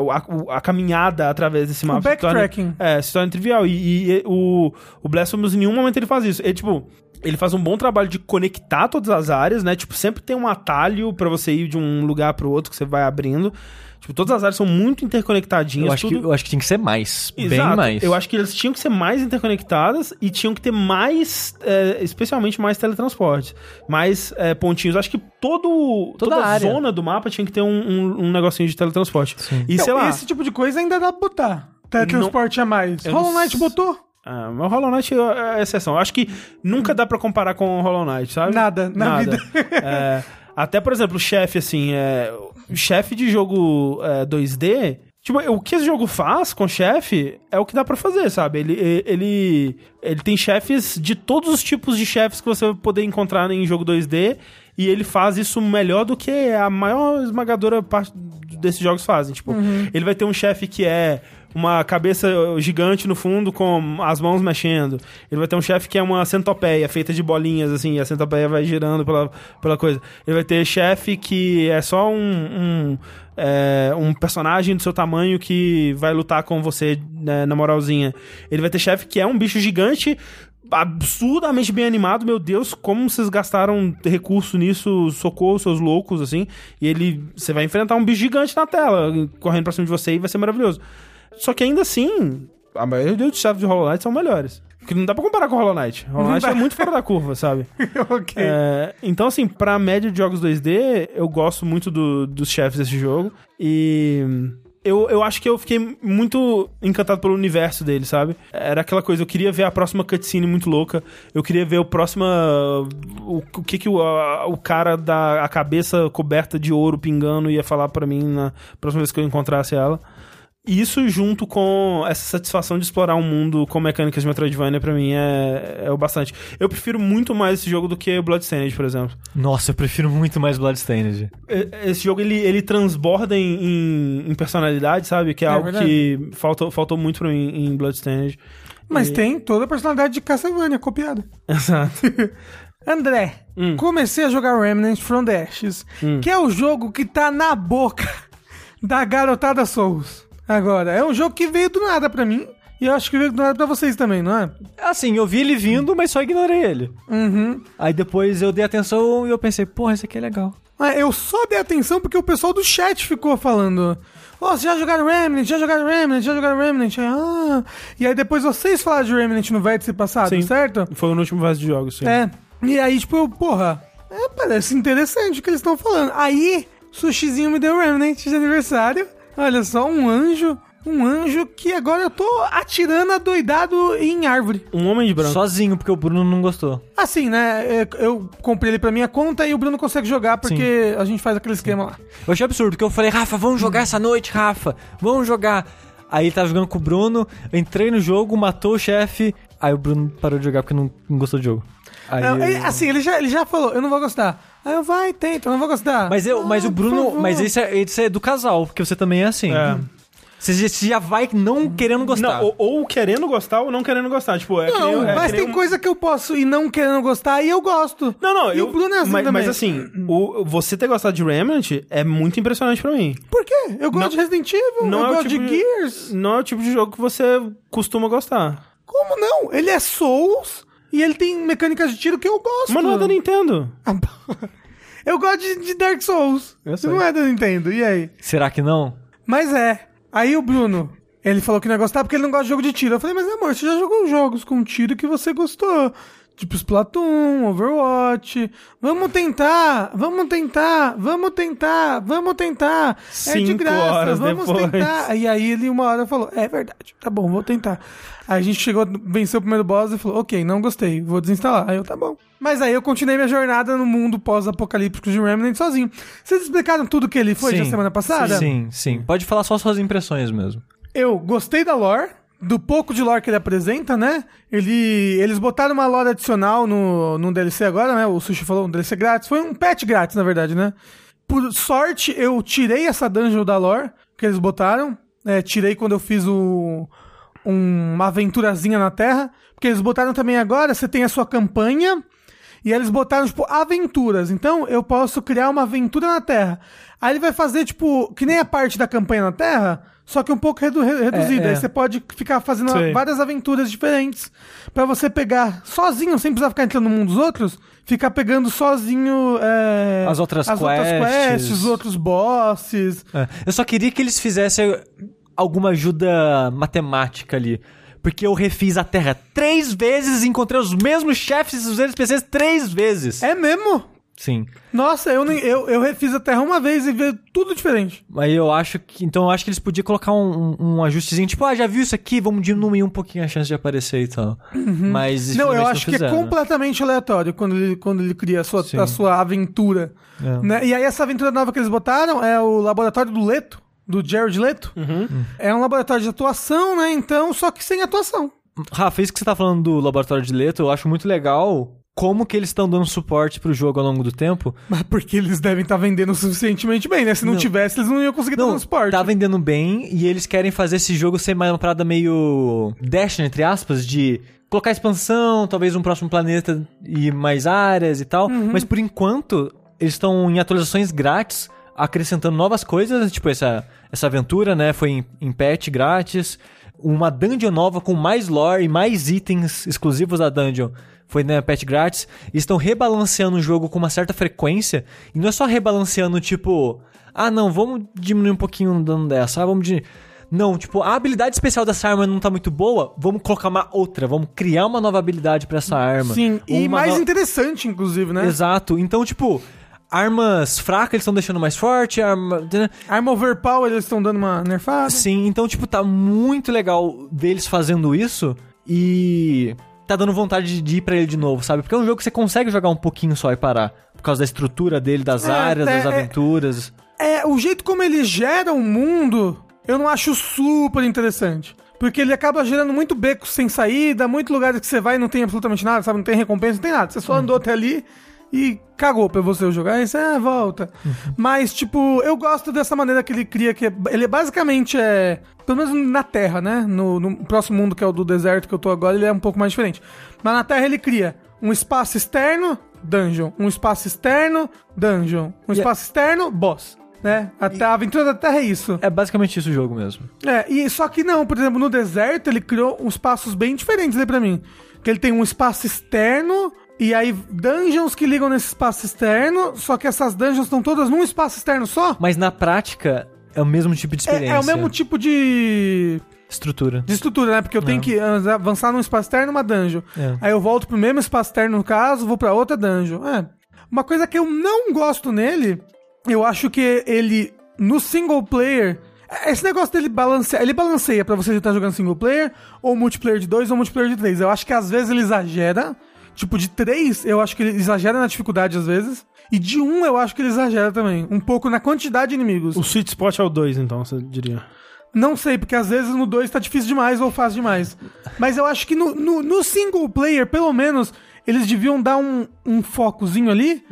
a, caminhada através desse mapa. O backtracking. Se torne, é, se torna trivial. E, e, o, o Blasphemous em nenhum momento ele faz isso. Ele, tipo, ele faz um bom trabalho de conectar todas as áreas, né? Tipo, sempre tem um atalho para você ir de um lugar pro outro que você vai abrindo. Tipo, todas as áreas são muito interconectadinhas. Eu acho, tudo... que, eu acho que tinha que ser mais. Exato. Bem mais. Eu acho que eles tinham que ser mais interconectadas e tinham que ter mais, é, especialmente mais teletransporte. Mais é, pontinhos. Eu acho que todo, toda, toda a zona do mapa tinha que ter um, um, um negocinho de teletransporte. Sim. E então, sei lá. Esse tipo de coisa ainda dá pra botar. Teletransporte não, a mais. Hollow Knight botou. Ah, mas o Hollow Knight é exceção. Eu acho que nunca dá para comparar com o Hollow Knight, sabe? Nada, na Nada. vida. é, até, por exemplo, o chefe, assim, é, chefe de jogo é, 2D, Tipo, o que esse jogo faz com chefe é o que dá para fazer, sabe? Ele, ele, ele tem chefes de todos os tipos de chefes que você vai poder encontrar em jogo 2D e ele faz isso melhor do que a maior esmagadora parte desses jogos fazem. Tipo, uhum. ele vai ter um chefe que é uma cabeça gigante no fundo com as mãos mexendo. Ele vai ter um chefe que é uma centopeia feita de bolinhas, assim, e a centopeia vai girando pela, pela coisa. Ele vai ter chefe que é só um, um, é, um personagem do seu tamanho que vai lutar com você né, na moralzinha. Ele vai ter chefe que é um bicho gigante absurdamente bem animado, meu Deus, como vocês gastaram recurso nisso, socorro, seus loucos, assim, e ele, você vai enfrentar um bicho gigante na tela, correndo pra cima de você e vai ser maravilhoso. Só que ainda assim, a maioria dos chefes de Hollow Knight são melhores. Porque não dá pra comparar com Hollow Knight. Hollow Knight é muito fora da curva, sabe? ok. É, então, assim, pra média de jogos 2D, eu gosto muito do, dos chefes desse jogo. E eu, eu acho que eu fiquei muito encantado pelo universo dele, sabe? Era aquela coisa, eu queria ver a próxima cutscene muito louca, eu queria ver o próximo. O, o que que o, a, o cara da a cabeça coberta de ouro pingando ia falar para mim na próxima vez que eu encontrasse ela. Isso junto com essa satisfação de explorar um mundo com mecânicas de Metroidvania para mim é, é o bastante. Eu prefiro muito mais esse jogo do que Bloodstained, por exemplo. Nossa, eu prefiro muito mais Bloodstained. Esse jogo ele, ele transborda em, em, em personalidade, sabe? Que é, é algo verdade. que faltou, faltou muito pra mim em Bloodstained. Mas e... tem toda a personalidade de Castlevania copiada. Exato. André, hum. comecei a jogar Remnant from the Ashes, hum. que é o jogo que tá na boca da garotada Souls. Agora, é um jogo que veio do nada pra mim. E eu acho que veio do nada pra vocês também, não é? Assim, eu vi ele vindo, mas só ignorei ele. Uhum. Aí depois eu dei atenção e eu pensei, porra, esse aqui é legal. Ah, eu só dei atenção porque o pessoal do chat ficou falando. Ó, oh, já jogaram Remnant, já jogaram Remnant, já jogaram Remnant. Ah. E aí depois vocês falaram de Remnant no vértice passado, sim. certo? Foi no último vértice de jogos, sim. É. E aí, tipo, eu, porra, é, parece interessante o que eles estão falando. Aí, Sushizinho me deu Remnant de aniversário. Olha só, um anjo. Um anjo que agora eu tô atirando adoidado em árvore. Um homem de branco. Sozinho, porque o Bruno não gostou. Assim, né? É, eu comprei ele pra minha conta e o Bruno consegue jogar porque Sim. a gente faz aquele esquema lá. Eu achei absurdo, porque eu falei, Rafa, vamos jogar essa noite, Rafa. Vamos jogar. Aí ele tava jogando com o Bruno, eu entrei no jogo, matou o chefe. Aí o Bruno parou de jogar porque não, não gostou do jogo. Aí não, ele, assim, ele já, ele já falou, eu não vou gostar. Aí eu, vai, tenta, eu não vou gostar. Mas, eu, ah, mas o Bruno, mas isso é, isso é do casal, porque você também é assim. É. Você já vai não querendo gostar. Não, ou, ou, querendo gostar ou não querendo gostar. Tipo, é não, nem, é mas tem um... coisa que eu posso ir não querendo gostar e eu gosto. Não, não, e eu. O Bruno é assim mas, também. mas assim, o, você ter gostado de Remnant é muito impressionante pra mim. Por quê? Eu gosto não, de Resident Evil, não eu é gosto tipo de Gears. Não é o tipo de jogo que você costuma gostar. Como não? Ele é Souls e ele tem mecânicas de tiro que eu gosto. Mas não é da Nintendo. Eu gosto de, de Dark Souls. Eu sei. não é da Nintendo. E aí? Será que não? Mas é. Aí o Bruno, ele falou que não ia gostar porque ele não gosta de jogo de tiro. Eu falei, mas amor, você já jogou jogos com tiro que você gostou. Tipo Splatoon, Overwatch. Vamos tentar, vamos tentar, vamos tentar, vamos tentar. é de Cinco graça, horas vamos depois. tentar. E aí ele uma hora falou, é verdade, tá bom, vou tentar. Aí a gente chegou, venceu o primeiro boss e falou, ok, não gostei, vou desinstalar. Aí eu, tá bom. Mas aí eu continuei minha jornada no mundo pós-apocalíptico de Remnant sozinho. Vocês explicaram tudo que ele foi Sim. na semana passada? Sim, sim. Pode falar só suas impressões mesmo. Eu gostei da lore, do pouco de lore que ele apresenta, né? Ele, eles botaram uma lore adicional no, no DLC agora, né? O Sushi falou um DLC grátis. Foi um patch grátis, na verdade, né? Por sorte, eu tirei essa dungeon da lore que eles botaram. É, tirei quando eu fiz o, um- uma aventurazinha na Terra. Porque eles botaram também agora, você tem a sua campanha. E eles botaram, tipo, aventuras. Então, eu posso criar uma aventura na Terra. Aí ele vai fazer, tipo, que nem a parte da campanha na Terra, só que um pouco redu- re- reduzida. é. Aí você pode ficar fazendo Sei. várias aventuras diferentes pra você pegar sozinho, sem precisar ficar entrando no mundo dos outros, ficar pegando sozinho é, As outras as outras quests. quests, os outros bosses. É. Eu só queria que eles fizessem alguma ajuda matemática ali. Porque eu refiz a Terra três vezes e encontrei os mesmos chefes e os mesmos PCs três vezes. É mesmo? Sim. Nossa, eu, nem, eu, eu refiz a Terra uma vez e veio tudo diferente. Aí eu acho que. Então eu acho que eles podiam colocar um, um, um ajustezinho, tipo, ah, já viu isso aqui? Vamos diminuir um pouquinho a chance de aparecer e tal. Mas. Não, eu acho que é completamente aleatório quando ele, quando ele cria a sua, Sim. a sua aventura. É. né? E aí essa aventura nova que eles botaram é o laboratório do Leto, do Jared Leto. É um laboratório de atuação, né? Então, só que sem atuação. Rafa, isso que você tá falando do laboratório de leto, eu acho muito legal como que eles estão dando suporte pro jogo ao longo do tempo. Mas porque eles devem estar vendendo suficientemente bem, né? Se não, Não. tivesse, eles não iam conseguir dar Não, transporte. tá vendendo bem e eles querem fazer esse jogo ser mais uma parada meio Destiny, entre aspas, de colocar expansão, talvez um próximo planeta e mais áreas e tal. Mas por enquanto, eles estão em atualizações grátis, acrescentando novas coisas, tipo essa, essa aventura, né? Foi em, em patch grátis. Uma dungeon nova com mais lore e mais itens exclusivos da dungeon. Foi na patch grátis. Estão rebalanceando o jogo com uma certa frequência. E não é só rebalanceando, tipo... Ah, não, vamos diminuir um pouquinho o dano dessa. Ah, vamos diminuir... Não, tipo, a habilidade especial dessa arma não tá muito boa, vamos colocar uma outra, vamos criar uma nova habilidade pra essa arma. Sim, e mais no- interessante, inclusive, né? Exato. Então, tipo, armas fracas eles estão deixando mais forte, arma... né? Arma Overpower, eles estão dando uma nerfada. Sim, então, tipo, tá muito legal ver eles fazendo isso e tá dando vontade de- ir pra ele de novo, sabe? Porque é um jogo que você consegue jogar um pouquinho só e parar. Por causa da estrutura dele, das É, áreas, é, das é. aventuras. É, o jeito como ele gera o mundo, eu não acho super interessante. Porque ele acaba gerando muito beco sem saída, muito lugares que você vai e não tem absolutamente nada, sabe? Não tem recompensa, não tem nada. Você só andou até ali e cagou pra você jogar. Aí você, ah, volta. Mas, tipo, eu gosto dessa maneira que ele cria, que é- ele é basicamente é. Pelo menos na Terra, né? No, no próximo mundo, que é o do deserto que eu tô agora, ele é um pouco mais diferente. Mas na Terra ele cria um espaço externo, dungeon. Um espaço externo, dungeon. Um E- espaço externo, boss. Né? Até a aventura da Terra é isso. É basicamente isso o jogo mesmo. É, e só que não, por exemplo, no deserto ele criou uns espaços bem diferentes aí pra mim. Que ele tem um espaço externo e aí dungeons que ligam nesse espaço externo, só que essas dungeons estão todas num espaço externo só. Mas na prática, é o mesmo tipo de experiência. É, é o mesmo tipo de, Estrutura. de estrutura, né? Porque eu tenho É. que avançar num espaço externo uma dungeon. É. Aí eu volto pro mesmo espaço externo no caso, vou pra outra dungeon. É. Uma coisa que eu não gosto nele, eu acho que ele no single player, esse negócio dele balancear, ele balanceia pra você estar jogando single player ou multiplayer de dois ou multiplayer de três. Eu acho que às vezes ele exagera. Tipo, de três, eu acho que ele exagera na dificuldade às vezes. E de um, eu acho que ele exagera também. Um pouco na quantidade de inimigos. O sweet spot é o 2, então, você diria. Não sei, porque às vezes no 2 tá difícil demais ou fácil demais. Mas eu acho que no, no, no single player, pelo menos, eles deviam dar um, um focozinho ali.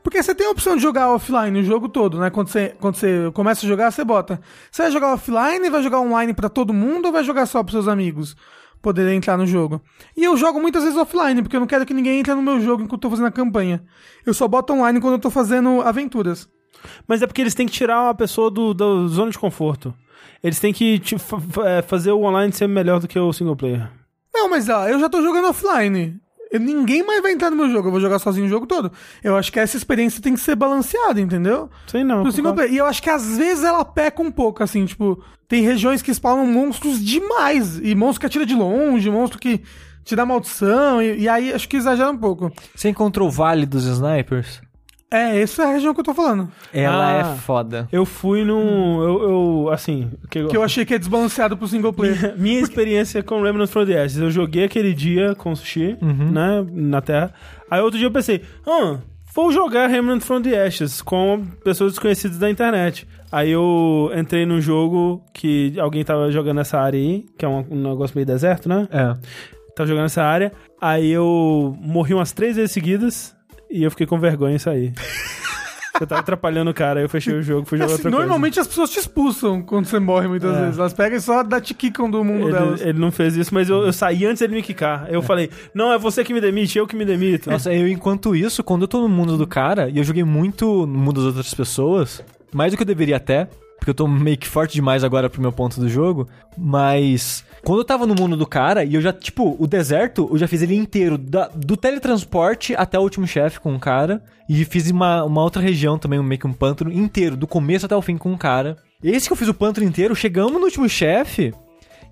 Porque você tem a opção de jogar offline o jogo todo, né? Quando você, quando você começa a jogar, você bota. Você vai jogar offline, vai jogar online pra todo mundo ou vai jogar só pros seus amigos? Poderem entrar no jogo. E eu jogo muitas vezes offline, porque eu não quero que ninguém entre no meu jogo enquanto eu tô fazendo a campanha. Eu só boto online quando eu tô fazendo aventuras. Mas é porque eles têm que tirar a pessoa do, da zona de conforto. Eles têm que ti- fa- fa- é, fazer o online ser melhor do que o single player. Não, mas ó, eu já tô jogando offline. Eu- ninguém mais vai entrar no meu jogo, eu vou jogar sozinho o jogo todo. Eu acho que essa experiência tem que ser balanceada, entendeu? Sei não. Pro single player. E eu acho que às vezes ela peca um pouco, assim, tipo, tem regiões que spawnam monstros demais. E monstro que atira de longe, monstro que te dá maldição. E, e aí acho que exagera um pouco. Você encontrou o Vale dos Snipers? É, essa é a região que eu tô falando. Ela Ah. é foda. Eu fui num. Eu, eu assim. Que, Que eu achei que é desbalanceado pro single player. Minha experiência com Remnant from the Ashes, eu joguei aquele dia com o Sushi, né, na Terra. Aí outro dia eu pensei, ah, vou jogar Remnant from the Ashes com pessoas desconhecidas da internet. Aí eu entrei num jogo que alguém tava jogando nessa área aí, que é um, um negócio meio deserto, né? É. Tava jogando nessa área. Aí eu morri umas três vezes seguidas e eu fiquei com vergonha em sair. eu tava atrapalhando o cara, aí eu fechei o jogo, fui jogar Assim, outra coisa. normalmente as pessoas te expulsam quando você morre muitas É. vezes. Elas pegam e só dá te quicam do mundo delas. Ele, ele não fez isso, mas eu, eu saí antes dele me quicar. Eu falei, não, é você que me demite, eu que me demito. Nossa, eu enquanto isso, quando eu tô no mundo do cara, e eu joguei muito no mundo das outras pessoas, mais do que eu deveria até, porque eu tô meio que forte demais agora pro meu ponto do jogo, mas quando eu tava no mundo do cara, e eu já, tipo, o deserto, eu já fiz ele inteiro, da- do teletransporte até o último chefe com o cara, e fiz uma, uma outra região também, meio que um pântano inteiro, do começo até o fim com o cara. Esse que eu fiz o pântano inteiro, chegamos no último chefe,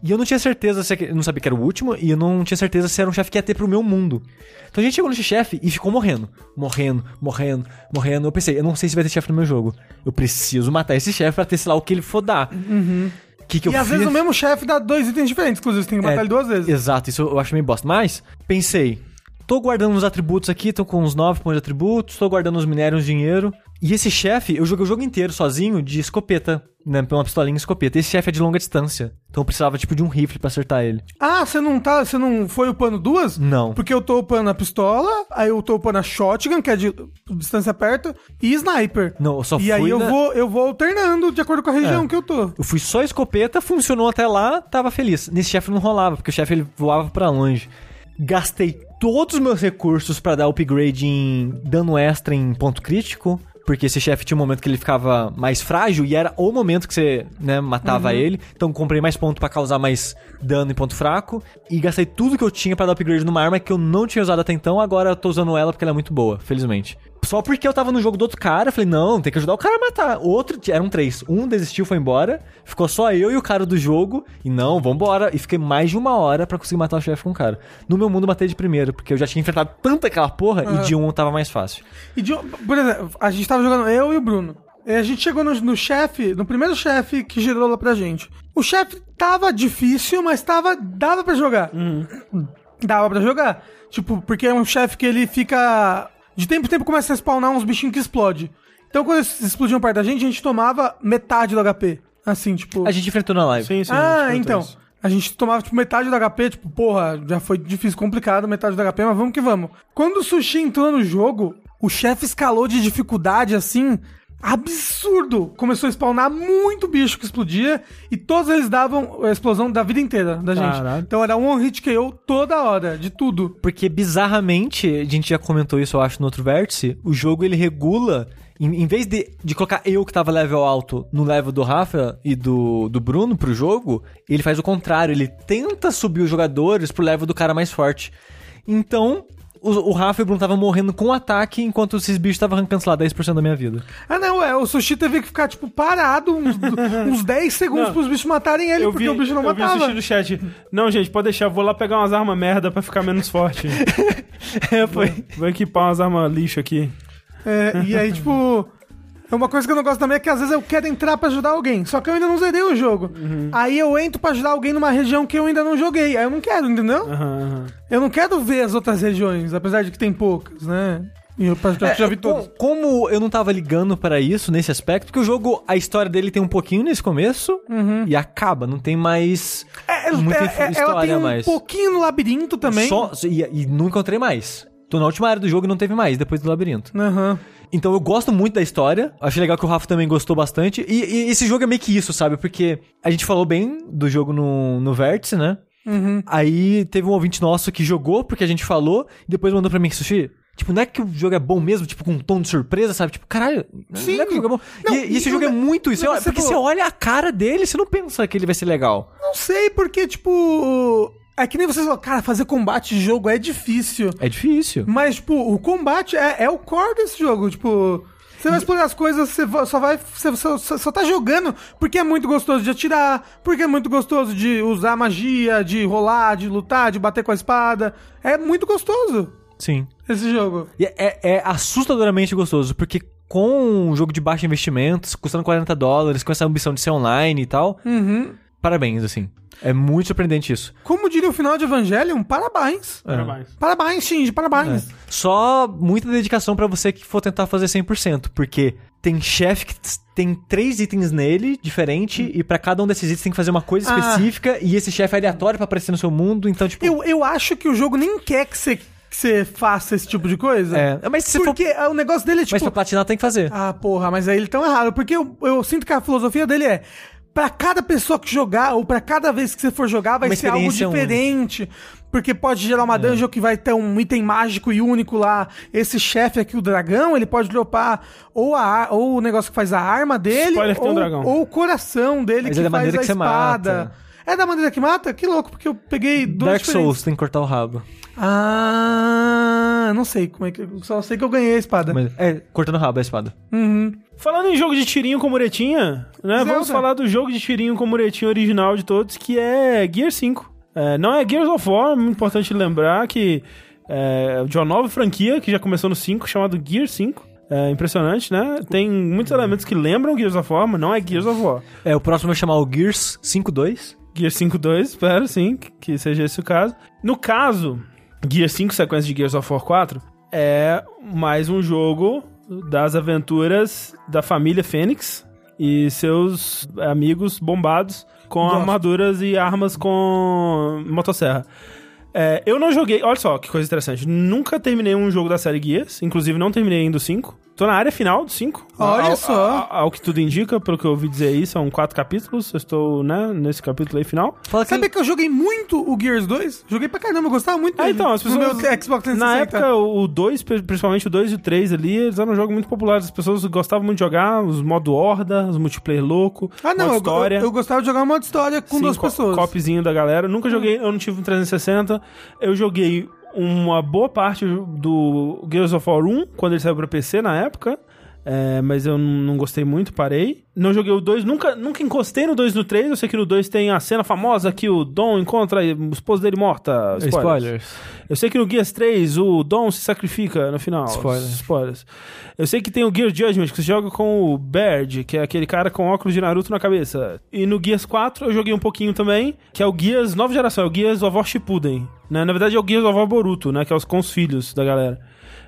e eu não tinha certeza se eu não sabia que era o último e eu não tinha certeza se era um chefe que ia ter pro meu mundo. Então a gente chegou nesse chefe e ficou morrendo, morrendo, morrendo, morrendo. Eu pensei, eu não sei se vai ter chefe no meu jogo. Eu preciso matar esse chefe pra ter sei lá o que ele for dar. O que que eu E às fiz? vezes o mesmo chefe dá dois itens diferentes, inclusive você tem que matar É, ele duas vezes. Exato, isso eu acho meio bosta. Mas, pensei, tô guardando uns atributos aqui, tô com uns 9 pontos de atributos, tô guardando os minérios, dinheiro. E esse chefe, eu joguei o jogo inteiro sozinho de escopeta, né? Uma pistolinha e escopeta. Esse chefe é de longa distância. Então eu precisava, tipo, de um rifle pra acertar ele. Ah, você não tá. Você não foi upando duas? Não. Porque eu tô upando a pistola, aí eu tô upando a shotgun, que é de distância perto, e sniper. Não, eu só e fui aí eu na- vou, eu vou alternando de acordo com a região É. que eu tô. Eu fui só escopeta, funcionou até lá, tava feliz. Nesse chefe não rolava, porque o chefe ele voava pra longe. Gastei todos os meus recursos pra dar upgrade em dano extra em ponto crítico. Porque esse chefe tinha um momento que ele ficava mais frágil e era o momento que você, né, matava ele. Então comprei mais ponto pra causar mais dano em ponto fraco. E gastei tudo que eu tinha pra dar upgrade numa arma que eu não tinha usado até então. Agora eu tô usando ela porque ela é muito boa, felizmente. Só porque eu tava no jogo do outro cara, eu falei, não, tem que ajudar o cara a matar. Outro, eram três. Um desistiu, foi embora. Ficou só eu e o cara do jogo. E não, vambora. E fiquei mais de uma hora pra conseguir matar o chefe com o cara. No meu mundo, matei de primeiro, porque eu já tinha enfrentado tanta aquela porra e de um tava mais fácil. E de, por exemplo, a gente tava jogando eu e o Bruno. E a gente chegou no, no chefe, no primeiro chefe que gerou lá pra gente. O chefe tava difícil, mas tava. dava pra jogar. Dava pra jogar. Tipo, porque é um chefe que ele fica. De tempo em tempo começa a spawnar uns bichinhos que explodem. Então quando eles explodiam perto da gente, a gente tomava metade do HP. Assim, tipo. A gente enfrentou na live. Sim, sim. a ah, então. isso. A gente tomava, tipo, metade do HP, tipo, porra, já foi difícil, complicado, metade do HP, mas vamos que vamos. Quando o Sushi entrou no jogo, o chefe escalou de dificuldade, assim, absurdo. Começou a spawnar muito bicho que explodia, e todos eles davam a explosão da vida inteira da gente. Caralho. Então era um hit KO toda hora, de tudo. Porque bizarramente, a gente já comentou isso, eu acho, no outro vértice, o jogo ele regula. Em, em vez de, de colocar eu que tava level alto no level do Rafa e do, do Bruno pro jogo, ele faz o contrário, ele tenta subir os jogadores pro level do cara mais forte. Então, o, o Rafa e o Bruno estavam morrendo com ataque, enquanto esses bichos estavam arrancando, sei lá, 10% da minha vida. Ah, não, é, o Sushi teve que ficar, tipo, parado uns, uns 10 segundos Não. pros bichos matarem ele, Eu porque vi, o bicho não eu vi matava. assistir do chat. Não, gente, pode deixar, vou lá pegar umas armas merda pra ficar menos forte. É, foi. Vou equipar umas armas lixo aqui. É, e aí, tipo. É uma coisa que eu não gosto também é que às vezes eu quero entrar pra ajudar alguém, só que eu ainda não zerei o jogo. Aí eu entro pra ajudar alguém numa região que eu ainda não joguei. Aí eu não quero, entendeu? Aham. Eu não quero ver as outras regiões, apesar de que tem poucas, né? E eu já, já vi É, co- todas. Como eu não tava ligando pra isso nesse aspecto, porque o jogo, a história dele tem um pouquinho nesse começo e acaba, não tem mais É, muita é, é, ela história tem um mais. pouquinho no labirinto também. Só, e, e não encontrei mais. Tô na última área do jogo e não teve mais, depois do labirinto. Aham. Então eu gosto muito da história. Achei legal que o Rafa também gostou bastante. E, e esse jogo é meio que isso, sabe? Porque a gente falou bem do jogo no, no Vértice, né? Uhum. Aí teve um ouvinte nosso que jogou porque a gente falou e depois mandou pra mim, Sushi. Tipo, não é que o jogo é bom mesmo, tipo, com um tom de surpresa, sabe? Tipo, caralho, Sim. não é que o jogo é bom. Não, e, e esse jogo é não- muito isso. não, olha- porque falou- você olha a cara dele, você não pensa que ele vai ser legal. Não sei, porque, tipo. É que nem vocês falam, cara, fazer combate de jogo é difícil. É difícil. Mas, tipo, o combate é, é o core desse jogo. Tipo, você vai explorar as coisas, você só vai. Você só, só- tá jogando porque é muito gostoso de atirar, porque é muito gostoso de usar magia, de rolar, de lutar, de bater com a espada. É muito gostoso Sim. esse jogo. E é, é assustadoramente gostoso, porque com um jogo de baixo investimentos, custando 40 dólares, com essa ambição de ser online e tal, Uhum. Parabéns, assim. É muito surpreendente isso. Como diria o final de Evangelion, parabéns. Parabéns. Parabéns, Shinji, parabéns. Só muita dedicação pra você que for tentar fazer 100%, porque tem chefe que tem três itens nele, diferente, e pra cada um desses itens tem que fazer uma coisa Ah. específica, e esse chefe é aleatório pra aparecer no seu mundo, então, tipo... Eu, eu acho que o jogo nem quer que você, que você faça esse tipo de coisa. É, mas se for... Porque ah, o negócio dele é Mas tipo. pra platinar tem que fazer. Ah, porra, mas aí eles tão errado. Porque eu, eu sinto que a filosofia dele é. Pra cada pessoa que jogar, ou pra cada vez que você for jogar, vai Uma ser algo diferente. Porque pode gerar uma dungeon que vai ter um item mágico e único lá. Esse chefe aqui, o dragão, ele pode dropar ou, a, ou o negócio que faz a arma dele, Spoiler ou, um ou o coração dele Mas que é faz a que espada. mata. É da maneira que mata? Que louco, porque eu peguei duas Dark diferentes. Souls tem que cortar o rabo. Ah, não sei como é que. Só sei que eu ganhei a espada. Mas, é, cortando o rabo é a espada. Uhum. Falando em jogo de tirinho com muretinha, né? Zelda. Vamos falar do jogo de tirinho com muretinha original de todos, que é Gear 5. É, não é Gears of War, é muito importante lembrar que é de uma nova franquia que já começou no 5, chamado Gear 5. É impressionante, né? Tem muitos elementos que lembram Gears of War, mas não é Gears of War. É, o próximo vai chamar o Gears 5.2. Gear 5.2, espero sim que seja esse o caso. No caso, Gear 5, sequência de Gears of War 4, é mais um jogo das aventuras da família Fênix e seus amigos bombados com armaduras e armas com motosserra. É, eu não joguei, olha só que coisa interessante. Nunca terminei um jogo da série Gears, inclusive não terminei ainda o 5. Tô na área final do 5. Olha Ao- só. Ao, ao que tudo indica, pelo que eu ouvi dizer aí, são quatro capítulos. Eu estou, né, nesse capítulo aí final. Fala Sabe que eu joguei muito o Gears 2? Joguei pra caramba, eu gostava muito Ah, dele. então, as No pessoas. meu Xbox 360. Na época, o 2, principalmente o 2 e o 3 ali, eles eram jogos muito populares. As pessoas gostavam muito de jogar os modo horda, os multiplayer louco, Ah, não, modo eu, história. eu, eu gostava de jogar um modo história com Sim, duas co- pessoas. Copzinho da galera. Nunca joguei, eu não tive um 360. Eu joguei uma boa parte do Gears of War 1, quando ele saiu pra PC na época. É, mas eu não gostei muito, parei. Não joguei o 2, nunca, nunca encostei no 2 e no 3. Eu sei que no 2 tem a cena famosa que o Dom encontra a esposa dele morta. Spoilers. Spoilers. Eu sei que no Gears 3 o Dom se sacrifica no final. Spoiler. Spoilers. Eu sei que tem o Gear Judgment, que você joga com o Baird, que é aquele cara com óculos de Naruto na cabeça. E no Gears 4 eu joguei um pouquinho também, que é o Gears nova geração, é o Gears War Shippuden. Né? Na verdade é o Gears War Boruto, né? Que é os com os filhos da galera.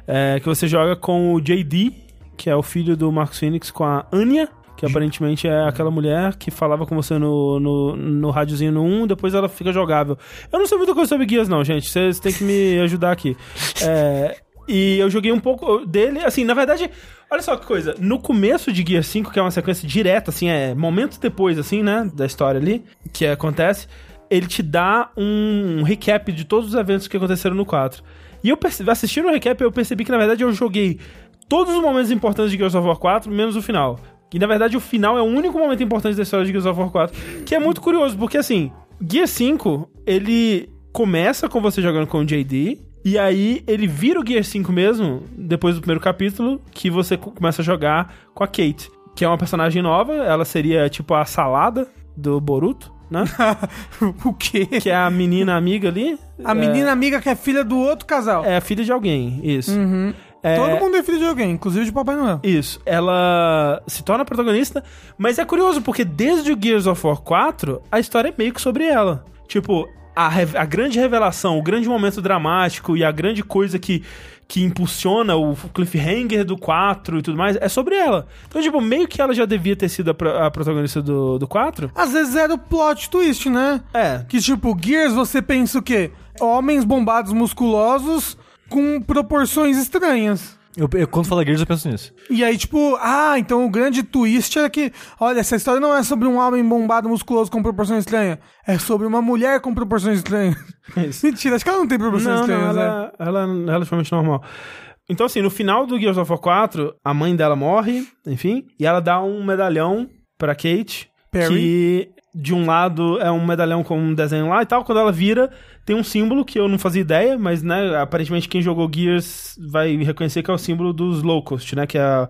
É, que você joga com o JD, que é o filho do Marcos Phoenix, com a Anya, que aparentemente é aquela mulher que falava com você no, no, no rádiozinho no 1, depois ela fica jogável. Eu não sei muita coisa sobre Gears, não, gente. Vocês têm que me ajudar aqui. É, e eu joguei um pouco dele, assim, na verdade, olha só que coisa. No começo de Gear 5, que é uma sequência direta, assim, é momentos depois, assim, né, da história ali, que acontece, ele te dá um recap de todos os eventos que aconteceram no 4. E eu percebi, assistindo o recap, eu percebi que, na verdade, eu joguei todos os momentos importantes de Gears of War 4, menos o final. E na verdade o final é o único momento importante da história de Gears of War 4. Que é muito curioso, porque assim, Gear 5, ele começa com você jogando com o JD. E aí ele vira o Gear 5 mesmo, depois do primeiro capítulo, que você co- começa a jogar com a Kate. Que é uma personagem nova, ela seria tipo a salada do Boruto, né? o quê? que é a menina amiga ali. A menina amiga que é filha do outro casal. É a filha de alguém, isso. Uhum. É- Todo mundo é filho de alguém, inclusive de Papai Noel. Isso, ela se torna protagonista, mas é curioso porque desde o Gears of War 4, a história é meio que sobre ela. Tipo, a, a grande revelação, o grande momento dramático e a grande coisa que, que impulsiona o cliffhanger do 4 e tudo mais é sobre ela. Então, tipo, meio que ela já devia ter sido a, a protagonista do, do 4. Às vezes era o plot twist, né? É. Que tipo, Gears você pensa o quê? Homens bombados musculosos com proporções estranhas. Eu, eu- quando fala Gears, eu penso nisso. E aí, tipo, ah, então o grande twist é que, olha, essa história não é sobre um homem bombado musculoso com proporções estranhas. É sobre uma mulher com proporções estranhas. Mentira, acho que ela não tem proporções Não, não, estranhas, né? ela, ela é relativamente normal. Então, assim, no final do Gears of War 4, a mãe dela morre, enfim, e ela dá um medalhão pra Kate, Perry. que de um lado é um medalhão com um desenho lá e tal. Quando ela vira, tem um símbolo que eu não fazia ideia, mas, né, aparentemente quem jogou Gears vai reconhecer que é o símbolo dos Locust, né, que é a...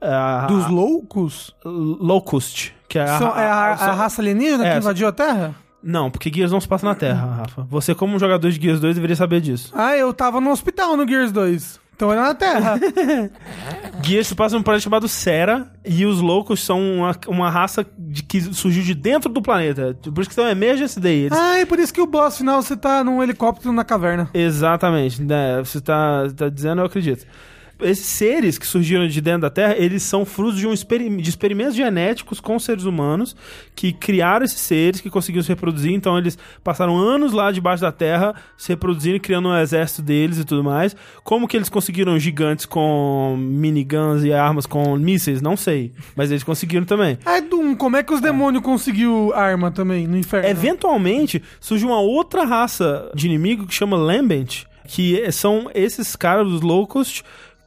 a Dos loucos? Locust, que é a, São- é a, a raça alienígena É, que invadiu a Terra? Não, porque Gears não se passa na Terra, Rafa. Você, como jogador de Gears 2, deveria saber disso. Ah, eu tava no hospital no Gears 2. Então era na Terra. Gears se passa num planeta chamado Sera, e os loucos são uma, uma raça de, que surgiu de dentro do planeta. Por isso que são Emergency Day. Eles ah, é por isso que o boss final você tá num helicóptero na caverna. Exatamente, né? Você tá, tá dizendo, eu acredito. Esses seres que surgiram de dentro da Terra, eles são frutos de, um de experimentos genéticos com seres humanos que criaram esses seres, que conseguiram se reproduzir. Então, eles passaram anos lá debaixo da Terra, se reproduzindo e criando um exército deles e tudo mais. Como que eles conseguiram gigantes com miniguns e armas com mísseis? Não sei. Mas eles conseguiram também. Ah, Doom, como é que os demônios conseguiu arma também no inferno? Eventualmente, surge uma outra raça de inimigo que chama Lambent, que são esses caras, os Locust,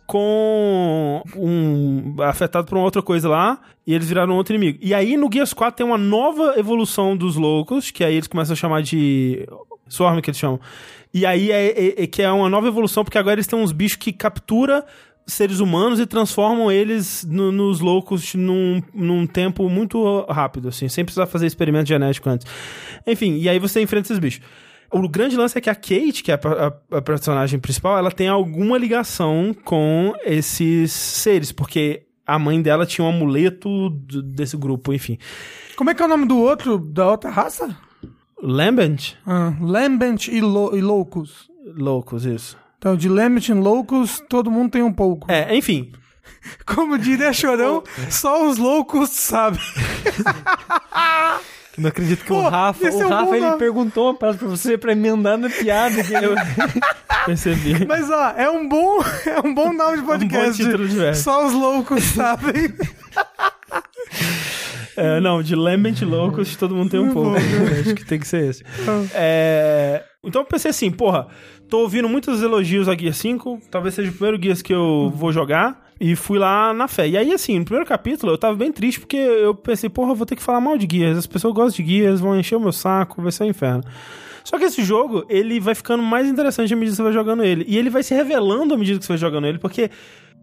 com um afetado por uma outra coisa lá, e eles viraram outro inimigo. E aí no Gears 4 tem uma nova evolução dos Locust, que aí eles começam a chamar de Swarm que eles chamam. E aí é, é- é que é uma nova evolução, porque agora eles têm uns bichos que captura seres humanos e transformam eles no- nos loucos num, num tempo muito rápido, assim, sem precisar fazer experimento genético antes. Enfim, e aí você enfrenta esses bichos. O grande lance é que a Kate, que é a, a- a personagem principal, ela tem alguma ligação com esses seres, porque a mãe dela tinha um amuleto desse grupo, enfim. Como é que é o nome do outro, da outra raça? Lambent? Ah, Lambent e, Lo- e Loucos. Loucos, isso. Então, de Lambent e Loucos, todo mundo tem um pouco. É, enfim. Como diria Chorão, só os loucos sabem. Não acredito que Pô, o Rafa, o é um bom Rafa ele nome. perguntou uma parada pra você pra emendar na piada. Que eu... Percebi. Mas, ó, é um bom, é um bom nome de podcast. título de verso. Só os loucos sabem. É, não, de Lambent Loucos todo mundo tem um pouco. Acho que tem que ser esse. É, então eu pensei assim, porra, tô ouvindo muitos elogios a Gear 5, talvez seja o primeiro Gears que eu vou jogar. E fui lá na fé. E aí, assim, no primeiro capítulo eu tava bem triste porque eu pensei, porra, eu vou ter que falar mal de Gears. As pessoas gostam de Gears, vão encher o meu saco, vai ser um inferno. Só que esse jogo, ele vai ficando mais interessante à medida que você vai jogando ele. E ele vai se revelando à medida que você vai jogando ele, porque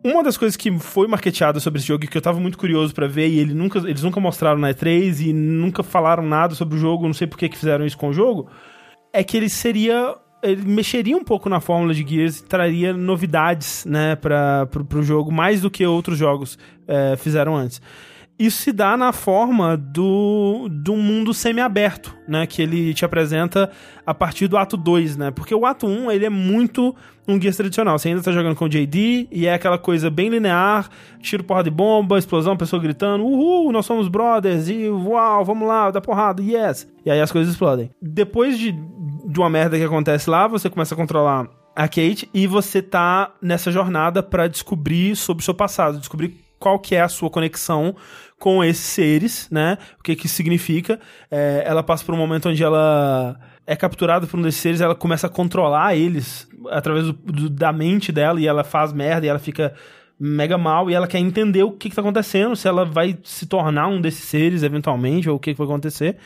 uma das coisas que foi marketeada sobre esse jogo e que eu tava muito curioso pra ver, e ele nunca, eles nunca mostraram na E3 e nunca falaram nada sobre o jogo, não sei por que fizeram isso com o jogo, é que ele seria. Ele mexeria um pouco na fórmula de Gears e traria novidades, né, para pro jogo, mais do que outros jogos é, fizeram antes. Isso se dá na forma do, do mundo semi-aberto, né? Que ele te apresenta a partir do ato 2, né? Porque o ato 1, ele é muito um Gears tradicional. Você ainda tá jogando com o JD e é aquela coisa bem linear, tiro, porrada de bomba, explosão, pessoa gritando, uhul, nós somos brothers, e uau, vamos lá, dá porrada, yes. E aí as coisas explodem. Depois de, de uma merda que acontece lá, você começa a controlar a Kate e você tá nessa jornada pra descobrir sobre o seu passado, descobrir qual que é a sua conexão com esses seres, né? O que que significa. É, ela passa por um momento onde ela é capturada por um desses seres, ela começa a controlar eles através do- do- da mente dela e ela faz merda e ela fica mega mal e ela quer entender o que, que tá acontecendo, se ela vai se tornar um desses seres eventualmente ou o que, que vai acontecer.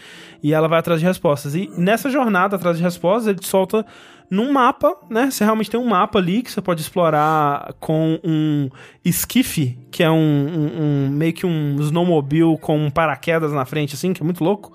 E ela vai atrás de respostas. E nessa jornada atrás de respostas, ele te solta num mapa, né? Você realmente tem um mapa ali que você pode explorar com um esquife, que é um, um- um- meio que um snowmobile com um paraquedas na frente, assim, que é muito louco.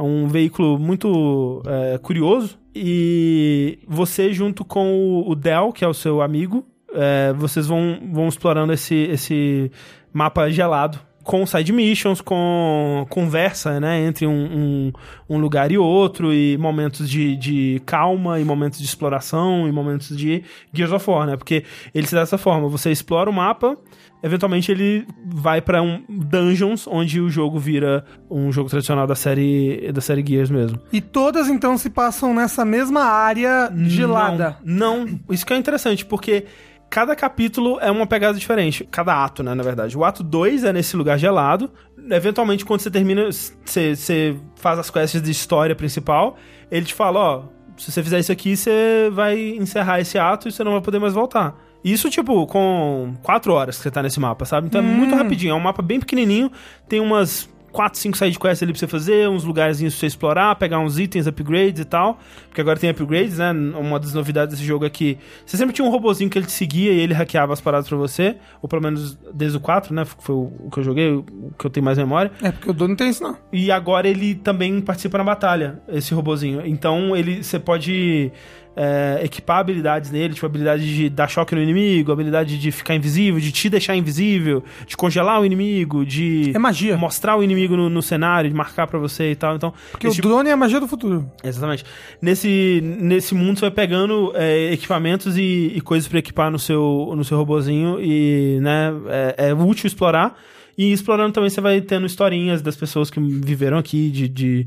É um veículo muito é, curioso. E você, junto com o- Del, que é o seu amigo, é, vocês vão, vão explorando esse, esse mapa gelado. Com side missions, com conversa, né, entre um, um, um lugar e outro, e momentos de, de calma, e momentos de exploração, e momentos de Gears of War, né, porque ele se dá dessa forma, você explora o mapa, eventualmente ele vai pra um dungeons, onde o jogo vira um jogo tradicional da série, da série Gears mesmo. E todas, então, se passam nessa mesma área gelada. Não, não. isso que é interessante, porque cada capítulo é uma pegada diferente. Cada ato, né, na verdade. O ato 2 é nesse lugar gelado. Eventualmente, quando você termina, você, você faz as quests de história principal, ele te fala, ó, se você fizer isso aqui, você vai encerrar esse ato e você não vai poder mais voltar. Isso, tipo, com quatro horas que você tá nesse mapa, sabe? Então é muito rapidinho. É um mapa bem pequenininho, tem umas 4, 5 side quests ali pra você fazer, uns lugarzinhos pra você explorar, pegar uns itens, upgrades e tal. Porque agora tem upgrades, né? Uma das novidades desse jogo é que você sempre tinha um robozinho que ele te seguia e ele hackeava as paradas pra você. Ou pelo menos desde o 4, né? Foi o o que eu joguei, o que eu tenho mais memória. É, porque o dono não tem isso, não. E agora ele também participa na batalha, esse robozinho. Então ele você pode é, equipar habilidades nele, tipo habilidade de dar choque no inimigo, habilidade de ficar invisível, de te deixar invisível, de congelar o inimigo, de É magia. mostrar o inimigo no, no cenário, de marcar pra você e tal. Então, Porque o tipo- drone é a magia do futuro. Exatamente. Nesse, nesse mundo você vai pegando é, equipamentos e, e coisas pra equipar no seu, no seu robozinho e, né, é, é útil explorar. E explorando também você vai tendo historinhas das pessoas que viveram aqui, de, de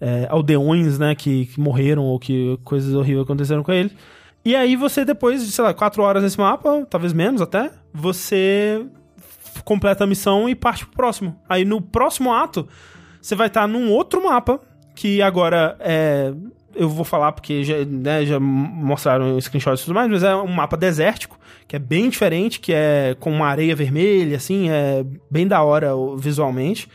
é, aldeões, né, que, que morreram ou que coisas horríveis aconteceram com eles. E aí você, depois de, sei lá, quatro horas nesse mapa, talvez menos até, você completa a missão e parte pro próximo. Aí no próximo ato, você vai estar num outro mapa, que agora é. Eu vou falar porque já, né, já mostraram screenshots e tudo mais, mas é um mapa desértico, que é bem diferente, que é com uma areia vermelha, assim, é bem da hora visualmente.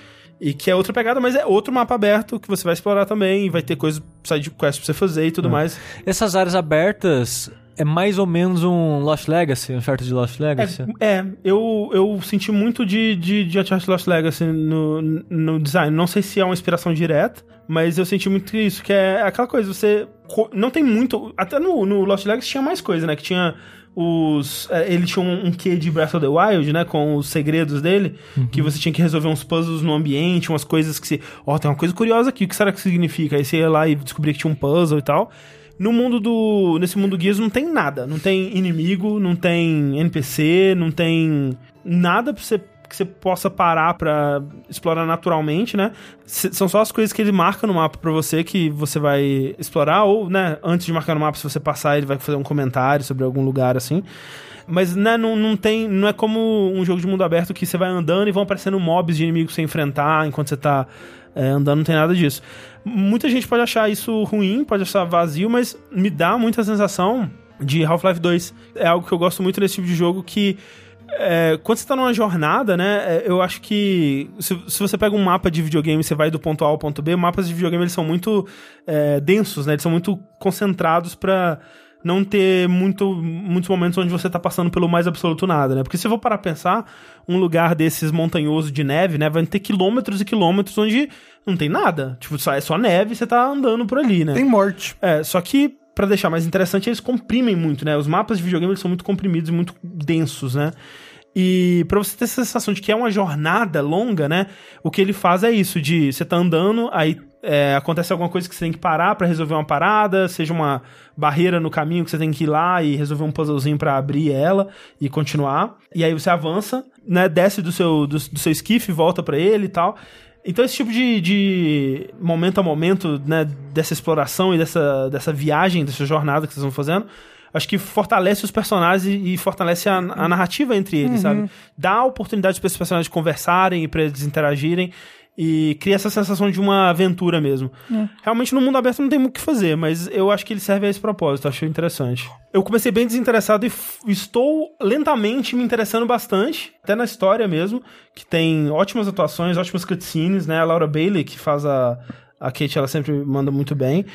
E que é outra pegada, mas é outro mapa aberto que você vai explorar também, e vai ter coisas, side quest pra você fazer e tudo mais. Essas áreas abertas é mais ou menos um Lost Legacy, um certo de Lost Legacy. É, é, eu, eu senti muito de, de, de Uncharted Lost Legacy no, no design. Não sei se é uma inspiração direta, mas eu senti muito isso, que é aquela coisa, você... Não tem muito... Até no, no Lost Legacy tinha mais coisa, né? Que tinha os... é, Ele tinha um, um quê de Breath of the Wild, né? Com os segredos dele, que você tinha que resolver uns puzzles no ambiente, umas coisas que você... Ó, tem uma coisa curiosa aqui, o que será que significa? Aí você ia lá e descobria que tinha um puzzle e tal. No mundo do. Nesse mundo Gears não tem nada. Não tem inimigo, não tem NPC, não tem nada pra você, que você possa parar pra explorar naturalmente, né? S- são só as coisas que ele marca no mapa pra você que você vai explorar, ou, né, antes de marcar no mapa, se você passar, ele vai fazer um comentário sobre algum lugar assim. Mas né, não, não tem. Não é como um jogo de mundo aberto que você vai andando e vão aparecendo mobs de inimigos você enfrentar enquanto você tá é, andando, não tem nada disso. Muita gente pode achar isso ruim, pode achar vazio, mas me dá muita sensação de Half-Life 2. É algo que eu gosto muito nesse tipo de jogo que. É, quando você tá numa jornada, né, é, eu acho que se, se você pega um mapa de videogame e você vai do ponto A ao ponto B, mapas de videogame eles são muito é, densos, né, eles são muito concentrados pra não ter muito, muitos momentos onde você tá passando pelo mais absoluto nada, né? Porque se eu for parar pra pensar, um lugar desses montanhoso de neve, né, vai ter quilômetros e quilômetros onde não tem nada. Tipo, só, é só neve e você tá andando por ali, né? Tem morte. É, só que, pra deixar mais interessante, eles comprimem muito, né? Os mapas de videogame são muito comprimidos e muito densos, né? E pra você ter essa sensação de que é uma jornada longa, né? O que ele faz é isso, de você tá andando, aí é, acontece alguma coisa que você tem que parar pra resolver uma parada, seja uma barreira no caminho que você tem que ir lá e resolver um puzzlezinho pra abrir ela e continuar. E aí você avança, né? Desce do seu, do, do seu esquife, volta pra ele e tal. Então esse tipo de, de momento a momento, né, dessa exploração e dessa, dessa viagem, dessa jornada que vocês vão fazendo, acho que fortalece os personagens e, fortalece a, a narrativa entre eles, sabe? Dá oportunidade para esses personagens conversarem e para eles interagirem e cria essa sensação de uma aventura mesmo. Realmente no mundo aberto não tem muito o que fazer, mas eu acho que ele serve a esse propósito, achei interessante. Eu comecei bem desinteressado e estou lentamente me interessando bastante, até na história mesmo, que tem ótimas atuações, ótimas cutscenes, né? A Laura Bailey, que faz a, a Kate, ela sempre manda muito bem.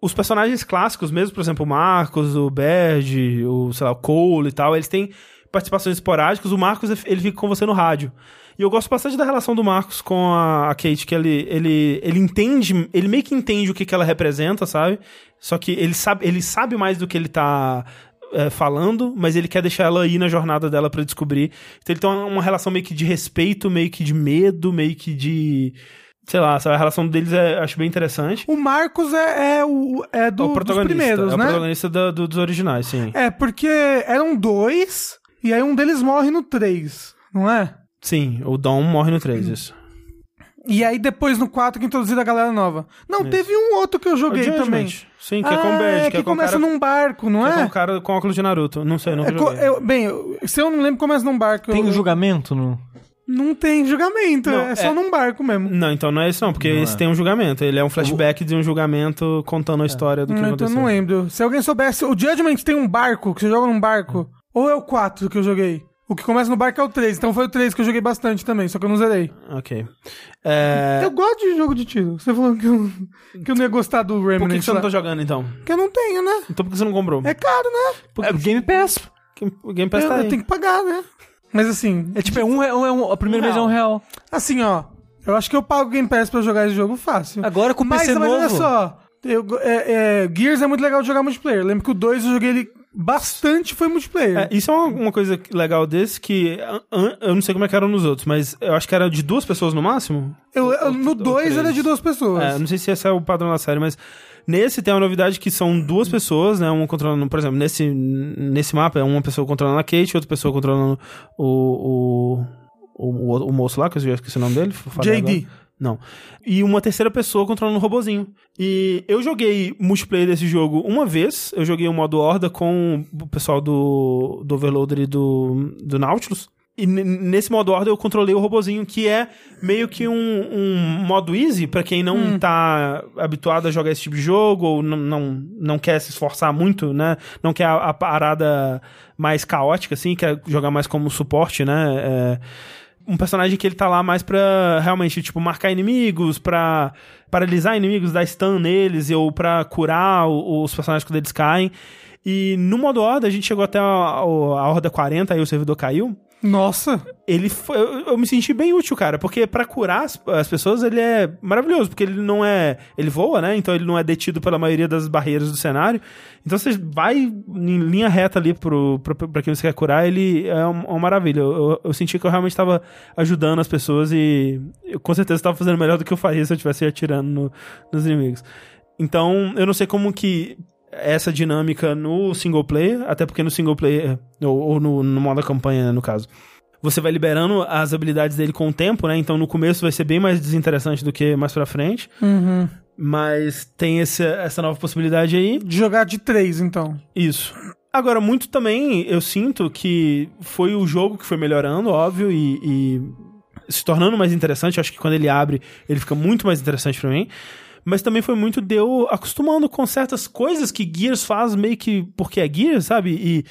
Os personagens clássicos mesmo, por exemplo, o Marcos, o Berge, o, sei lá, o Cole e tal, eles têm participações esporádicas. O Marcos, ele fica com você no rádio. E eu gosto bastante da relação do Marcos com a, Kate, que ele, ele, ele entende, ele meio que entende o que, que ela representa, sabe? Só que ele sabe, ele sabe mais do que ele tá é, falando, mas ele quer deixar ela ir na jornada dela pra descobrir. Então ele tem uma, uma relação meio que de respeito, meio que de medo, meio que de. Sei lá, sabe? A relação deles é, acho bem interessante. O Marcos é, é, o, é do, o dos primeiros, é o né? protagonista da- do- dos originais, sim. É, porque eram dois, e aí um deles morre no três, não é? Sim, o Dom morre no 3, isso. E aí depois no 4 que introduziram a galera nova. Não, teve um outro que eu joguei também. Sim, que é com o Ah, Badge, é que, é com começa cara, num barco, não que é com é? o cara com óculos de Naruto. Não sei, nunca É joguei. eu- bem, eu- se eu não lembro, começa num barco. Tem eu, um julgamento no. Não tem julgamento, Não, é, é- só num barco mesmo. Não, então não é isso não, porque Não esse é. tem um julgamento. Ele é um flashback de um julgamento contando a história do que Hum, então eu aconteceu. não lembro. Se alguém soubesse, o Judgment tem um barco, que você joga num barco. Ou é o 4 que eu joguei? O que começa no barco é o 3, então foi o 3 que eu joguei bastante também, só que eu não zerei. Ok. É... Eu gosto de jogo de tiro. Você falou que eu, que eu não ia gostar do Por Remnant que, que você não tá jogando, então? Que eu não tenho, né? Então por que você não comprou? É caro, né? É Game Pass. O Game Pass Eu, tá eu aí. tenho que pagar, né? Mas assim, É tipo, é um, é um, é um- o primeiro Um mês é um real. assim, ó. Eu acho que eu pago o Game Pass pra jogar esse jogo fácil. Agora com o mas, PC mas olha novo. só. eu- é- é, Gears é muito legal de jogar multiplayer. Lembro que o 2 eu joguei ele bastante, foi multiplayer. É, isso é uma, uma coisa legal desse que eu não sei como é que era nos outros, mas eu acho que era de duas pessoas no máximo. Eu- eu- no ou 2 três. era de duas pessoas. É, não sei se esse é o padrão da série, mas nesse tem uma novidade que são duas pessoas, né? Uma controlando, por exemplo, nesse, nesse mapa é uma pessoa controlando a Kate, outra pessoa controlando o. o, o, o moço lá, que eu já esqueci o nome dele. JD. agora. Não. E uma terceira pessoa controlando o robozinho. E eu joguei multiplayer desse jogo uma vez. Eu joguei o modo Horda com o pessoal do, do Overloader e do, do Nautilus. E nesse modo Horda eu controlei o robozinho, que é meio que um, um modo easy pra quem não tá habituado a jogar esse tipo de jogo ou não, não, não quer se esforçar muito, né? Não quer a, a parada mais caótica, assim, quer jogar mais como suporte, né? É, um personagem que ele tá lá mais pra realmente, tipo, marcar inimigos, pra paralisar inimigos, dar stun neles, ou pra curar os personagens quando eles caem. E no modo Horda, a gente chegou até a, a, a Horda 40, aí o servidor caiu. Nossa. Ele foi, eu, eu me senti bem útil, cara, porque pra curar as, as pessoas ele é maravilhoso, porque ele não é. Ele voa, né? Então ele não é detido pela maioria das barreiras do cenário. Então você vai em linha reta ali pro, pro, pra quem você quer curar, ele é um- uma maravilha. Eu, eu, eu senti que eu realmente tava ajudando as pessoas e eu com certeza tava fazendo melhor do que eu faria se eu estivesse atirando no- nos inimigos. Então, eu não sei como que essa dinâmica no single player, até porque no single player, ou, ou no, no modo campanha, né, no caso, você vai liberando as habilidades dele com o tempo, né? Então no começo vai ser bem mais desinteressante do que mais pra frente. Mas tem esse, essa nova possibilidade aí. De jogar de três, então. Isso. Agora, muito também eu sinto que foi o jogo que foi melhorando, óbvio, e, e se tornando mais interessante. Acho que quando ele abre, ele fica muito mais interessante pra mim. Mas também foi muito de eu acostumando com certas coisas que Gears faz meio que porque é Gears, sabe? E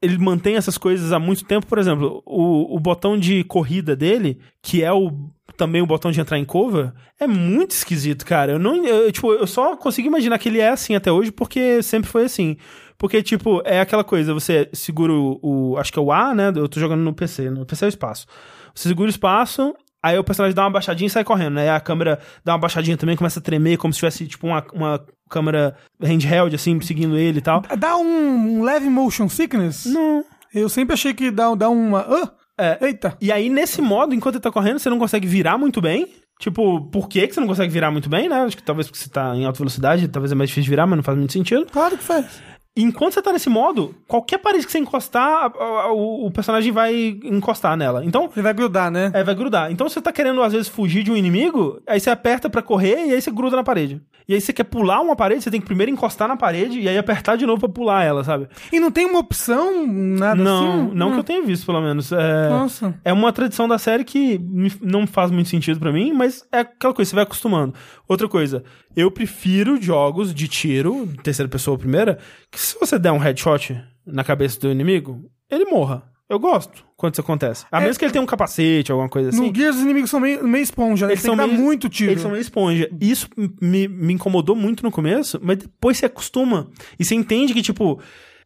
ele mantém essas coisas há muito tempo. Por exemplo, o, o botão de corrida dele, que é o também o botão de entrar em cover, é muito esquisito, cara. Eu não, eu, tipo, eu só consigo imaginar que ele é assim até hoje porque sempre foi assim. Porque, tipo, é aquela coisa, você segura o, o- Acho que é o A, né? Eu tô jogando no PC. No PC é o espaço. Você segura o espaço, aí o personagem dá uma baixadinha e sai correndo, né? Aí a câmera dá uma baixadinha também, começa a tremer, como se tivesse, tipo, uma, uma câmera handheld, assim, seguindo ele e tal. Dá um leve motion sickness? Não. Eu sempre achei que dá, dá uma. Ah, É. eita. E aí, nesse modo, enquanto ele tá correndo, você não consegue virar muito bem. Tipo, por que que você não consegue virar muito bem, né? Acho que talvez porque você tá em alta velocidade, talvez é mais difícil de virar, mas não faz muito sentido. Claro que faz. Enquanto você tá nesse modo, qualquer parede que você encostar, o, o personagem vai encostar nela. Então, Ele vai grudar, né? é, vai grudar. Então você tá querendo, às vezes, fugir de um inimigo, aí você aperta pra correr e aí você gruda na parede. E aí você quer pular uma parede, você tem que primeiro encostar na parede e aí apertar de novo pra pular ela, sabe? E não tem uma opção, nada não, assim? não Hum. que eu tenha visto, pelo menos. É, Nossa. é uma tradição da série que não faz muito sentido pra mim, mas é aquela coisa, você vai acostumando. Outra coisa, eu prefiro jogos de tiro, terceira pessoa ou primeira, que se você der um headshot na cabeça do inimigo, ele morra. Eu gosto quando isso acontece. A menos que ele tenha um capacete, alguma coisa assim. No Gears os inimigos são meio, meio esponja, né? Eles Eles têm que são dar meio- muito tiro. Eles são meio esponja. Isso me, me incomodou muito no começo, mas depois você acostuma. E você entende que, tipo,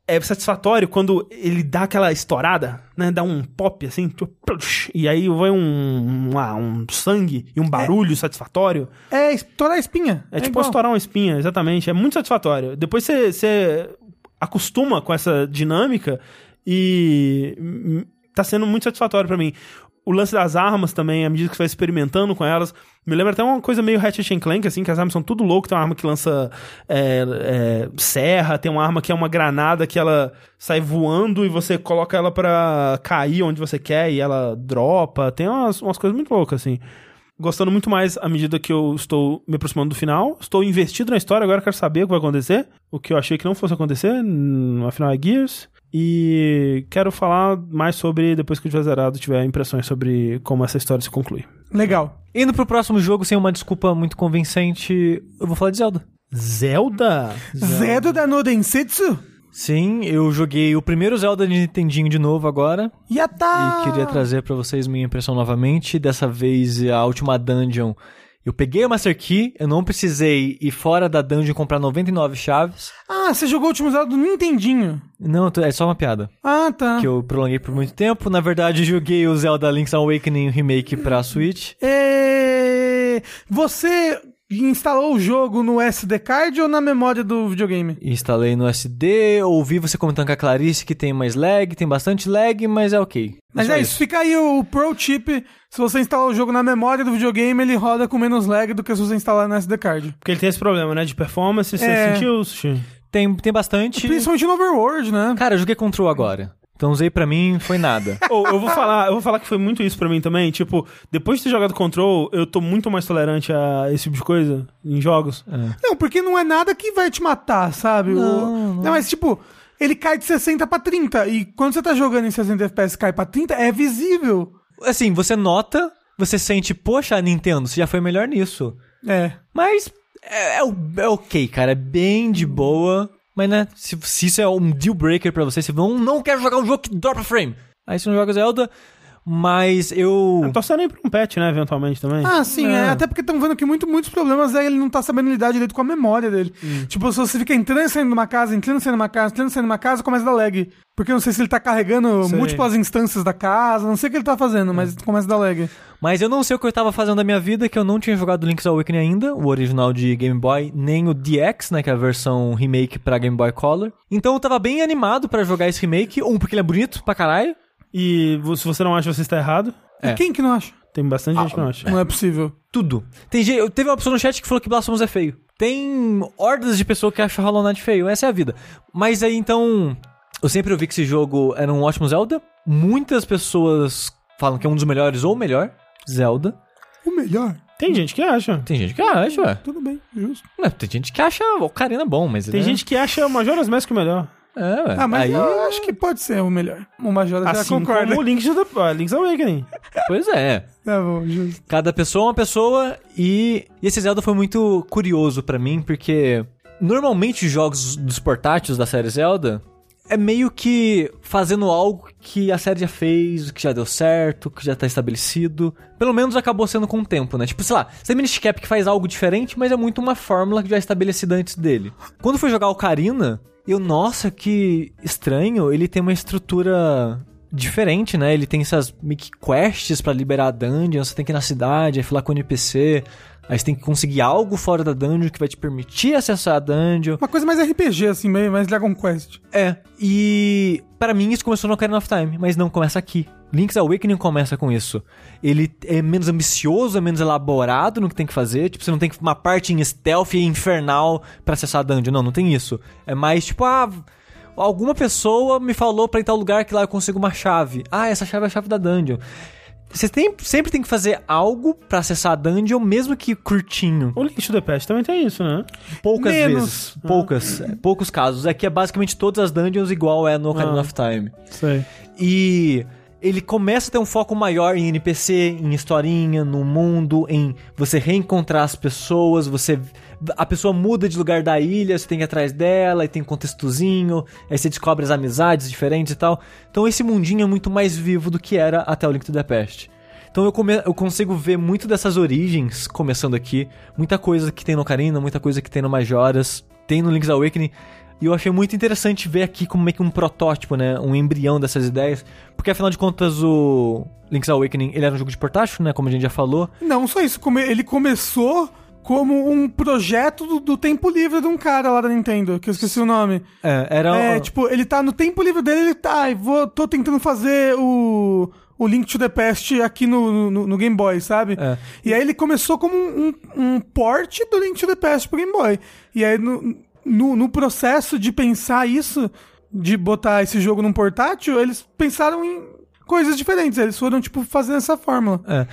é satisfatório quando ele dá aquela estourada, né? Dá um pop, assim, tipo, e aí vai um, um, ah, um sangue e um barulho satisfatório. É, estourar a espinha. É, tipo igual. estourar uma espinha, exatamente. É muito satisfatório. Depois você, você acostuma com essa dinâmica e tá sendo muito satisfatório pra mim. O lance das armas também, à medida que você vai experimentando com elas, me lembra até uma coisa meio Ratchet and Clank, assim, que as armas são tudo louco. Tem uma arma que lança é, é, serra, tem uma arma que é uma granada que ela sai voando e você coloca ela pra cair onde você quer e ela dropa. Tem umas, umas coisas muito loucas, assim gostando muito mais à medida que eu estou me aproximando do final. Estou investido na história, agora quero saber o que vai acontecer. O que eu achei que não fosse acontecer, afinal é Gears. E quero falar mais sobre, depois que eu tiver zerado, tiver impressões sobre como essa história se conclui. Legal. Indo pro próximo jogo sem uma desculpa muito convincente, eu vou falar de Zelda. Zelda? Zedo da Nodensetsu? Sim, eu joguei o primeiro Zelda de Nintendinho de novo agora. Yata! E queria trazer pra vocês minha impressão novamente. Dessa vez, a última dungeon. Eu peguei o Master Key, eu não precisei ir fora da dungeon comprar 99 chaves. Ah, você jogou o último Zelda do Nintendinho. Não, é só uma piada. Ah, tá. Que eu prolonguei por muito tempo. Na verdade, joguei o Zelda Link's Awakening Remake pra Switch. É... Você instalou o jogo no SD card ou na memória do videogame? Instalei no SD, ouvi você comentando com a Clarice que tem mais lag, tem bastante lag, mas é ok. Mas Só é isso, fica aí o Pro Tip. Se você instalar o jogo na memória do videogame, ele roda com menos lag do que se você instalar no SD card. Porque ele tem esse problema, né? De performance. Você É. sentiu, Sushi? Tem, tem bastante. Principalmente no Overworld, né? Cara, eu joguei Control agora. Então usei pra mim, foi nada. Ou eu vou falar, eu vou falar que foi muito isso pra mim também. Tipo, depois de ter jogado Control, eu tô muito mais tolerante a esse tipo de coisa em jogos. Não, porque não é nada que vai te matar, sabe? O- Não, não. mas tipo, ele cai de 60 pra 30. E quando você tá jogando em 60 FPS e cai pra 30, é visível. Assim, você nota, você sente, poxa, Nintendo, você já foi melhor nisso. É. Mas é, é, o- é ok, cara, é bem de boa. Mas, né, se, se isso é um deal breaker pra você, se não, não quero jogar um jogo que dropa frame, aí você não joga Zelda. Mas eu. Eu tô torcendo aí pra um patch, né? Eventualmente também. Ah, sim, é. É. Até porque estão vendo que muito, muitos problemas é ele não tá sabendo lidar direito com a memória dele. Tipo, se você fica entrando e saindo de uma casa, entrando e saindo de uma casa, entrando e saindo de uma casa, começa a dar lag. Porque eu não sei se ele tá carregando Sei. múltiplas instâncias da casa, não sei o que ele tá fazendo, mas começa a dar lag. Mas eu não sei o que eu tava fazendo da minha vida, que eu não tinha jogado Link's Awakening ainda, o original de Game Boy, nem o DX, né, que é a versão remake pra Game Boy Color. Então eu tava bem animado pra jogar esse remake, um porque ele é bonito pra caralho. E se você não acha, você está errado. É. E quem que não acha? Tem bastante gente que não acha. Não é possível. Tudo. Tem gente, teve uma pessoa no chat que falou que Blasphemous é feio. Tem hordas de pessoas que acham Hollow Knight feio. Essa é a vida. Mas aí então, eu sempre ouvi que esse jogo era um ótimo Zelda. Muitas pessoas falam que é um dos melhores ou o melhor Zelda. O melhor? Tem gente que acha. Tem gente que acha, ué. Tudo bem, justo. Não, tem gente que acha o Ocarina bom, mas Tem né? gente que acha o Majora's Mask o melhor. É, ué. Ah, mas aí, eu acho que pode ser o melhor. O Majora já Assim concorda. como o Link's, ah, Link's Awakening. pois é. Tá bom, justo. Cada pessoa é uma pessoa e, e esse Zelda foi muito curioso pra mim, porque normalmente os jogos dos portáteis da série Zelda é meio que fazendo algo que a série já fez, que já deu certo, que já tá estabelecido. Pelo menos acabou sendo com o tempo, né? Tipo, sei lá, você tem Minish Cap que faz algo diferente, mas é muito uma fórmula que já é estabelecida antes dele. Quando fui jogar Ocarina, eu, nossa, que estranho, ele tem uma estrutura diferente, né? Ele tem essas meio que quests pra liberar a dungeon, você tem que ir na cidade, aí falar com o NPC, aí você tem que conseguir algo fora da dungeon que vai te permitir acessar a dungeon. Uma coisa mais RPG, assim, meio mais Dragon Quest. É, e para mim isso começou no Ocarina of Time, mas não começa aqui. Link's Awakening começa com isso. Ele é menos ambicioso, é menos elaborado no que tem que fazer. Tipo, você não tem uma parte em stealth e infernal pra acessar a dungeon. Não, não tem isso. É mais tipo, ah, alguma pessoa me falou pra ir tal lugar que lá eu consigo uma chave. Ah, essa chave é a chave da dungeon. Você tem, sempre tem que fazer algo pra acessar a dungeon, mesmo que curtinho. O Link to the Past também tem isso, né? Poucas Menos. vezes. Poucas. é, Poucos casos. Aqui é basicamente todas as dungeons igual é no Ocarina Ah. of Time. Sei. E ele começa a ter um foco maior em NPC, em historinha, no mundo, em você reencontrar as pessoas, você a pessoa muda de lugar da ilha, você tem que ir atrás dela, e tem um contextozinho, aí você descobre as amizades diferentes e tal. Então esse mundinho é muito mais vivo do que era até o Link to the Past. Então eu, come- eu consigo ver muito dessas origens começando aqui, muita coisa que tem no Ocarina, muita coisa que tem no Majoras, tem no Link's Awakening, e eu achei muito interessante ver aqui como meio que um protótipo, né? Um embrião dessas ideias. Porque afinal de contas o Link's Awakening, ele era um jogo de portátil, né? Como a gente já falou. Não só isso, ele começou como um projeto do, do tempo livre de um cara lá da Nintendo, que eu esqueci o nome. É, era... É, tipo, ele tá no tempo livre dele, ele tá, ai, vou, tô tentando fazer o, o Link to the Past aqui no, no, no Game Boy, sabe? É. E aí ele começou como um, um, um port do Link to the Past pro Game Boy. E aí no, no, no processo de pensar isso, de botar esse jogo num portátil, eles pensaram em coisas diferentes. Eles foram, tipo, fazendo essa fórmula. É,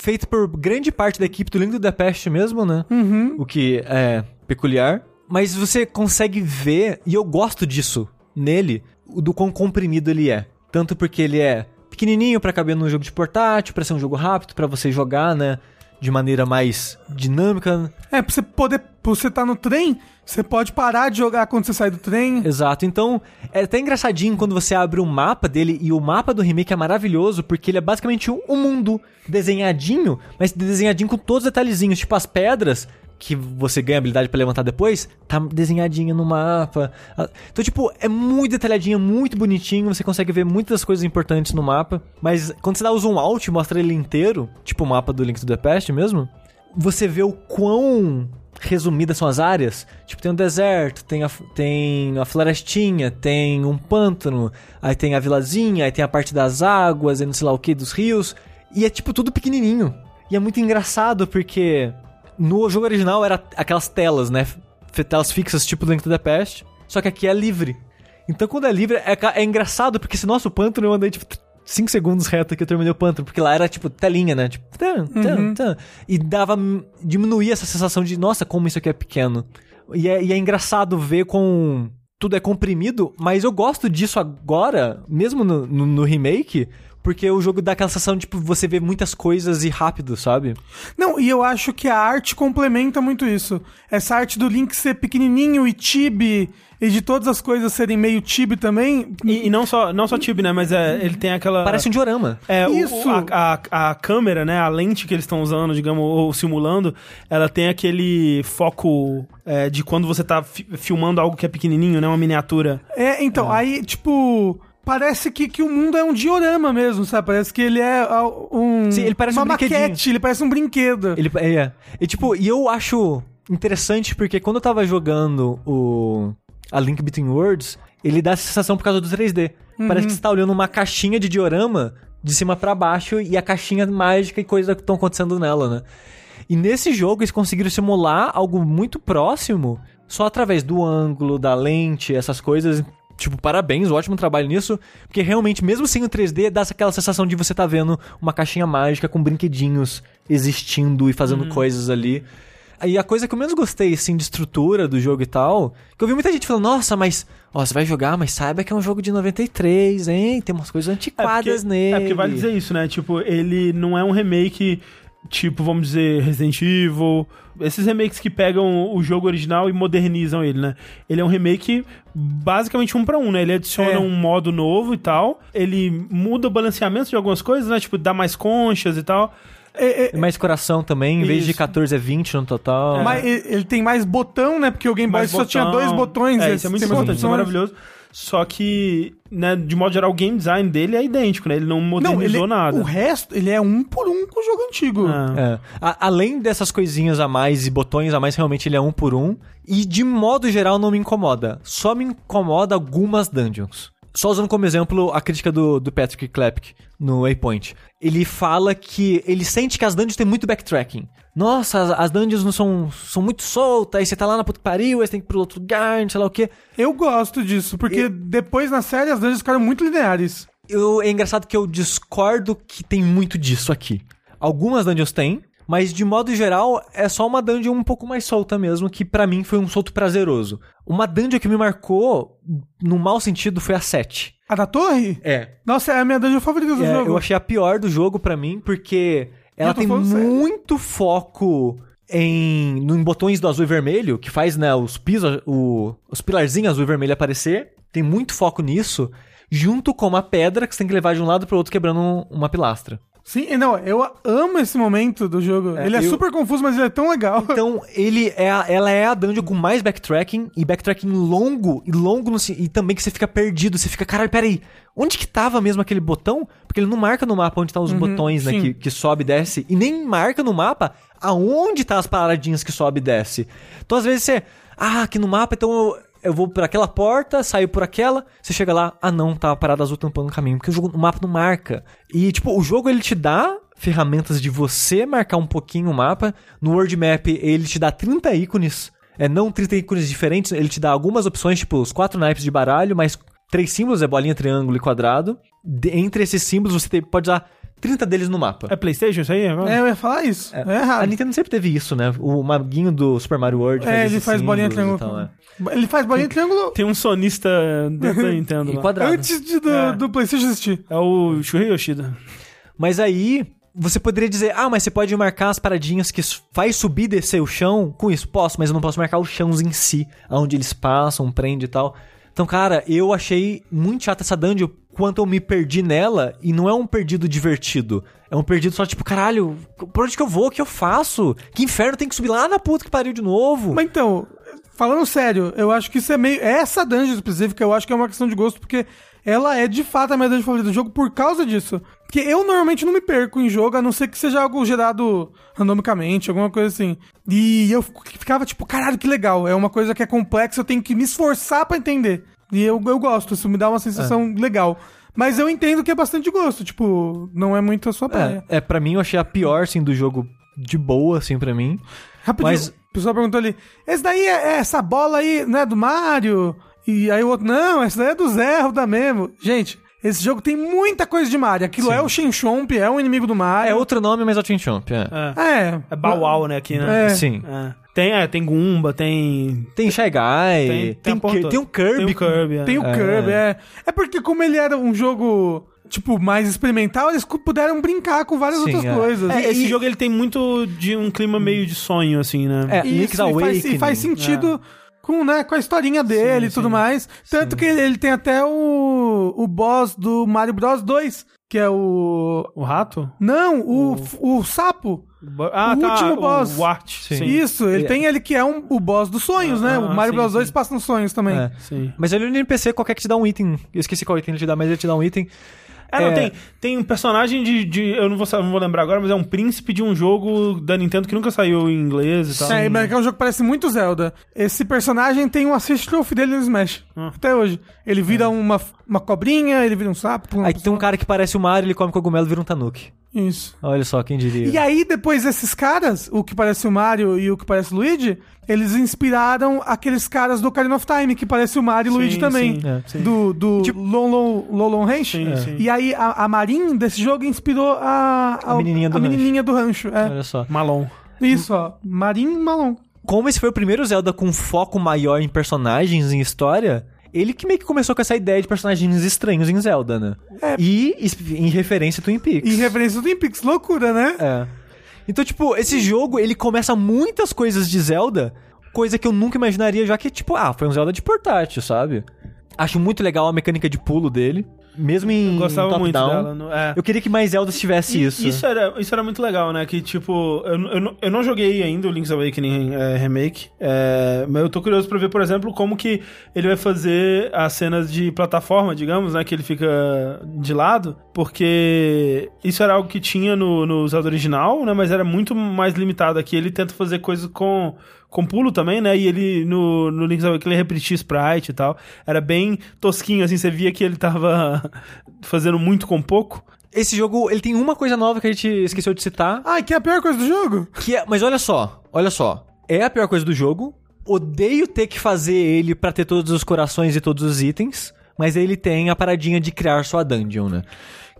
feito por grande parte da equipe do Link the Past mesmo, né? Uhum. O que é peculiar. Mas você consegue ver, e eu gosto disso nele, o do quão comprimido ele é. Tanto porque ele é pequenininho pra caber num jogo de portátil, pra ser um jogo rápido pra você jogar, né? De maneira mais dinâmica. É, pra você poder. Pra você tá no trem, você pode parar de jogar quando você sai do trem. Exato. Então, é até engraçadinho quando você abre o mapa dele, e o mapa do remake é maravilhoso, porque ele é basicamente um, um mundo desenhadinho, mas desenhadinho com todos os detalhezinhos, tipo as pedras que você ganha habilidade pra levantar depois, tá desenhadinha no mapa. Então, tipo, é muito detalhadinho, muito bonitinho, você consegue ver muitas coisas importantes no mapa, mas quando você dá o zoom out e mostra ele inteiro, tipo o mapa do Link to the Past mesmo, você vê o quão resumidas são as áreas. Tipo, tem um deserto, tem a, tem a florestinha, tem um pântano, aí tem a vilazinha, aí tem a parte das águas e não sei lá o que, dos rios. E é tipo tudo pequenininho. E é muito engraçado porque no jogo original era aquelas telas, né? Telas fixas, tipo Link to the Past. Só que aqui é livre. Então quando é livre, é, é engraçado porque se nosso pântano eu andei tipo 5 segundos reto que eu terminei o pântano, porque lá era tipo telinha, né? Tipo, tan, tan, tan. E dava. diminuía essa sensação de, nossa, como isso aqui é pequeno. E é, e é engraçado ver com. Tudo é comprimido, mas eu gosto disso agora, mesmo no, no, no remake, porque o jogo dá aquela sensação de tipo, você vê muitas coisas e rápido, sabe? Não, e eu acho que a arte complementa muito isso. Essa arte do Link ser pequenininho e chibi, e de todas as coisas serem meio chibi também. E, e não só, não só Tib, né? Mas é, ele tem aquela. Parece um diorama. É, o- Isso. o- a, a, a câmera, né? A lente que eles estão usando, digamos, ou simulando, ela tem aquele foco é, de quando você tá fi- filmando algo que é pequenininho, né? Uma miniatura. É, então, aí, tipo. Parece que, que o mundo é um diorama mesmo, sabe? Parece que ele é ah, um. Sim, ele parece uma um maquete, ele parece um brinquedo. Ele é. E tipo, e eu acho interessante porque quando eu tava jogando o a Link Between Worlds, ele dá essa sensação por causa do 3D. Parece que você tá olhando uma caixinha de diorama de cima pra baixo e a caixinha mágica e coisas que estão acontecendo nela, né? E nesse jogo eles conseguiram simular algo muito próximo só através do ângulo, da lente, essas coisas. Tipo, parabéns, ótimo trabalho nisso. Porque realmente, mesmo sem o 3D, dá aquela sensação de você tá vendo uma caixinha mágica com brinquedinhos existindo e fazendo coisas ali. Aí a coisa que eu menos gostei, assim, de estrutura do jogo e tal, que eu vi muita gente falando, nossa, mas, ó, você vai jogar, mas saiba que é um jogo de 93, hein? Tem umas coisas É antiquadas porque, nele. é porque vale dizer isso, né? Tipo, ele não é um remake, tipo, vamos dizer, Resident Evil. Esses remakes que pegam o jogo original e modernizam ele, né? Ele é um remake basicamente um pra um, né? Ele adiciona É. um modo novo e tal. Ele muda o balanceamento de algumas coisas, né? Tipo, dá mais conchas e tal. É, é, Mais coração também, em vez de Isso. 14 é 20 no total. mas ele tem mais botão, né? Porque o Game Boy mais só tinha dois botões. É, esse isso é muito importante, isso é maravilhoso. Só que, né, de modo geral, o game design dele é idêntico, né? Ele não Não, modernizou ele, nada. o resto, ele é um por um com o jogo antigo. Ah. É. A- além dessas coisinhas a mais e botões a mais, realmente ele é um por um. E de modo geral não me incomoda. Só me incomoda algumas dungeons. Só usando como exemplo a crítica do, do Patrick Klepke no Waypoint. Ele fala que ele sente que as dungeons têm muito backtracking. Nossa, as, as dungeons não são, são muito soltas, aí você tá lá na puta que pariu, aí você tem que ir pro outro lugar, não sei lá o quê. Eu gosto disso, porque depois na série as dungeons ficaram muito lineares. Eu, é engraçado que eu discordo que tem muito disso aqui. Algumas dungeons tem, mas de modo geral é só uma dungeon um pouco mais solta mesmo, que pra mim foi um solto prazeroso. Uma dungeon que me marcou, no mau sentido, foi a 7. A da torre? É. Nossa, é a minha dungeon favorita do É, jogo. eu achei a pior do jogo pra mim, porque ela tem falando sério. muito foco em, no- em botões do azul e vermelho, que faz né, os pisos, o- os pilarzinhos azul e vermelho aparecer. Tem muito foco nisso, junto com uma pedra que você tem que levar de um lado pro outro quebrando um- uma pilastra. Sim, não, eu amo esse momento do jogo. É, ele é eu- super confuso, mas ele é tão legal. Então, ele é a- ela é a dungeon com mais backtracking, e backtracking longo, e longo, no, e também que você fica perdido, você fica, caralho, peraí, onde que tava mesmo aquele botão? Porque ele não marca no mapa onde tá os botões, né, que, que sobe e desce, e nem marca no mapa aonde tá as paradinhas que sobe e desce. Então, às vezes você, ah, aqui no mapa, então eu, eu vou por aquela porta, saio por aquela, você chega lá, ah não, tá a parada azul tampando o caminho, porque o, jogo, o mapa não marca. E, tipo, o jogo ele te dá ferramentas de você marcar um pouquinho o mapa. No World Map, ele te dá 30 ícones. É, não 30 ícones diferentes, ele te dá algumas opções, tipo os quatro naipes de baralho, mais três símbolos, é bolinha, triângulo e quadrado. De- entre esses símbolos, você tem- pode usar 30 deles no mapa. É Playstation isso aí? agora? É, eu ia falar isso. É, A errado. Nintendo sempre teve isso, né? O maguinho do Super Mario World É, ele faz bolinha triângulo. tal, é. Ele faz bolinha triângulo Tem um sonista dentro da Nintendo lá. antes de, do, É. do PlayStation existir. É o Shuhei Yoshida. Mas aí, Você poderia dizer, ah, mas você pode marcar as paradinhas que faz subir e descer o chão com isso. Posso, mas eu não posso marcar os chãos em si, aonde eles passam, prende e tal. Então, cara, eu achei muito chata essa dungeon quanto eu me perdi nela e não é um perdido divertido. É um perdido só tipo, caralho, por onde que eu vou? O que eu faço? Que inferno tem que subir lá na puta que pariu de novo? Mas então, falando sério, eu acho que isso é meio. Essa dungeon específica, eu acho que é uma questão de gosto, porque ela é de fato a minha dungeon favorita do jogo por causa disso. Porque eu normalmente não me perco em jogo, a não ser que seja algo gerado randomicamente, alguma coisa assim. E eu ficava tipo, caralho, que legal. É uma coisa que é complexa, eu tenho que me esforçar pra entender. E eu, eu gosto, isso me dá uma sensação legal. Mas eu entendo que é bastante gosto, tipo, não é muito a sua praia. É, é, pra mim eu achei a pior, assim, do jogo de boa, assim, pra mim. Rapidinho, Mas- o pessoal perguntou ali, esse daí é, é essa bola aí, não é do Mario? E aí o outro, não, essa daí é do Zelda mesmo. Gente, esse jogo tem muita coisa de Mario. Aquilo Sim. é o Shenchomp, é um inimigo do É Mario. outro nome, mas é o Chin Chomp, é. É. É. É Bauau, né, aqui, né? É. Sim. É. Tem, é, tem Goomba, tem... Tem Shy Guy, Tem, tem, tem um Kirby. Tem o Kirby, é. Tem o Kirby, é. É porque como ele era um jogo, tipo, mais experimental, eles puderam brincar com várias Sim, outras é. coisas. É, esse e- jogo ele tem muito de um clima meio de sonho, assim, né? É, Isso, Link's e faz, e faz sentido com, né, com a historinha dele e tudo sim. mais. Tanto que ele, ele tem até o, o boss do Mario Bros 2, que é o... O rato? Não, o, o sapo. Ah, O tá. último boss. O Art. Sim. Sim. Isso, ele É. tem ele que é um, o boss dos sonhos, né? Ah, O Mario sim, Bros 2 sim. passa nos sonhos também. É. Sim. Mas ele no NPC, qualquer que te dá um item. Eu esqueci qual item ele te dá, mas ele te dá um item. É, não, É. tem, tem um personagem de, de- Eu não vou, não vou lembrar agora, mas é um príncipe de um jogo da Nintendo que nunca saiu em inglês e tal. É, mas é um jogo que parece muito Zelda. Esse personagem tem um assist trophy dele no Smash. Ah. Até hoje. Ele vira uma, uma cobrinha, ele vira um sapo. uma Aí tem um pessoa. cara que parece o Mario, ele come cogumelo e vira um Tanuki. Isso. Olha só, quem diria. E aí, depois desses caras, o que parece o Mario e o que parece o Luigi, eles inspiraram aqueles caras do Ocarina of Time, que parece o Mario e o Sim, Luigi também. sim, é. sim. Do, do Tipo- Lon Lon Lon Ranch. Sim, sim. E aí, a, a Marin desse jogo inspirou a, A menininha do a rancho. menininha do rancho. É. Olha só. Malon. Isso, ó. Marin Malon. Como esse foi o primeiro Zelda com foco maior em personagens, em história, ele que meio que começou com essa ideia de personagens estranhos em Zelda, né? É. E em referência a Twin Peaks. E referência do Twin Peaks. Loucura, né? É. Então, tipo, esse jogo, ele começa muitas coisas de Zelda, coisa que eu nunca imaginaria, já que, tipo, ah, foi um Zelda de portátil, sabe? Acho muito legal a mecânica de pulo dele, mesmo em Gostava muito top-down. dela. no- é. Eu queria que mais Zeldas tivesse E- isso. Isso era, isso era muito legal, né? Que, tipo, eu, eu, não- eu não joguei ainda o Link's Awakening é, Remake, é, mas eu tô curioso pra ver, por exemplo, como que ele vai fazer as cenas de plataforma, digamos, né? Que ele fica de lado, porque isso era algo que tinha no, no Zelda original, né? Mas era muito mais limitado aqui. Ele tenta fazer coisas com, com pulo também, né? E ele, no, no Link's Awakening, ele repetia sprite e tal. Era bem tosquinho, assim, você via que ele tava fazendo muito com pouco. Esse jogo, ele tem uma coisa nova que a gente esqueceu de citar, Ai, que é a pior coisa do jogo? que é... Mas olha só, olha só. É a pior coisa do jogo. Odeio ter que fazer ele pra ter todos os corações e todos os itens, mas ele tem a paradinha de criar sua dungeon, né?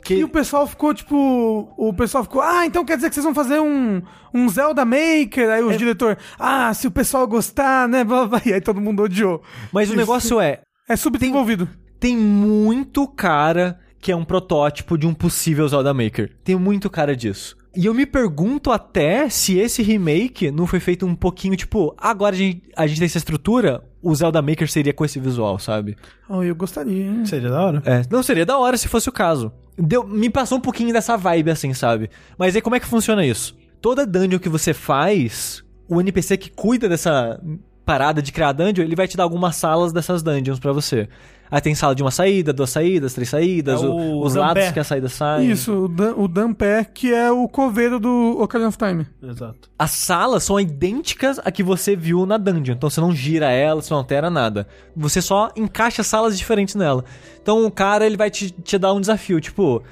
Que... E o pessoal ficou, tipo. O pessoal ficou, ah, então quer dizer que vocês vão fazer um, um Zelda Maker? Aí o diretor, ah, se o pessoal gostar, né? Blá, blá, blá. E aí todo mundo odiou. Mas o negócio é, É subdesenvolvido. tem muito cara que é um protótipo de um possível Zelda Maker. Tem muito cara disso. E eu me pergunto até se esse remake não foi feito um pouquinho tipo, agora a gente, a gente tem essa estrutura, o Zelda Maker seria com esse visual, sabe? Oh, eu gostaria, hein? Seria da hora. É, não seria da hora se fosse o caso. Deu, me passou um pouquinho dessa vibe assim, sabe? Mas aí como é que funciona isso? Toda dungeon que você faz, o NPC que cuida dessa parada de criar dungeon, ele vai te dar algumas salas dessas dungeons pra você. Aí tem sala de uma saída, duas saídas, três saídas, É o- o os lados que a saída sai. Isso, o, Dan, o Dampé, que é o coveiro do Ocarina of Time. Exato. As salas são idênticas a que você viu na dungeon. Então você não gira ela, você não altera nada. Você só encaixa salas diferentes nela. Então o cara ele vai te, te dar um desafio, tipo,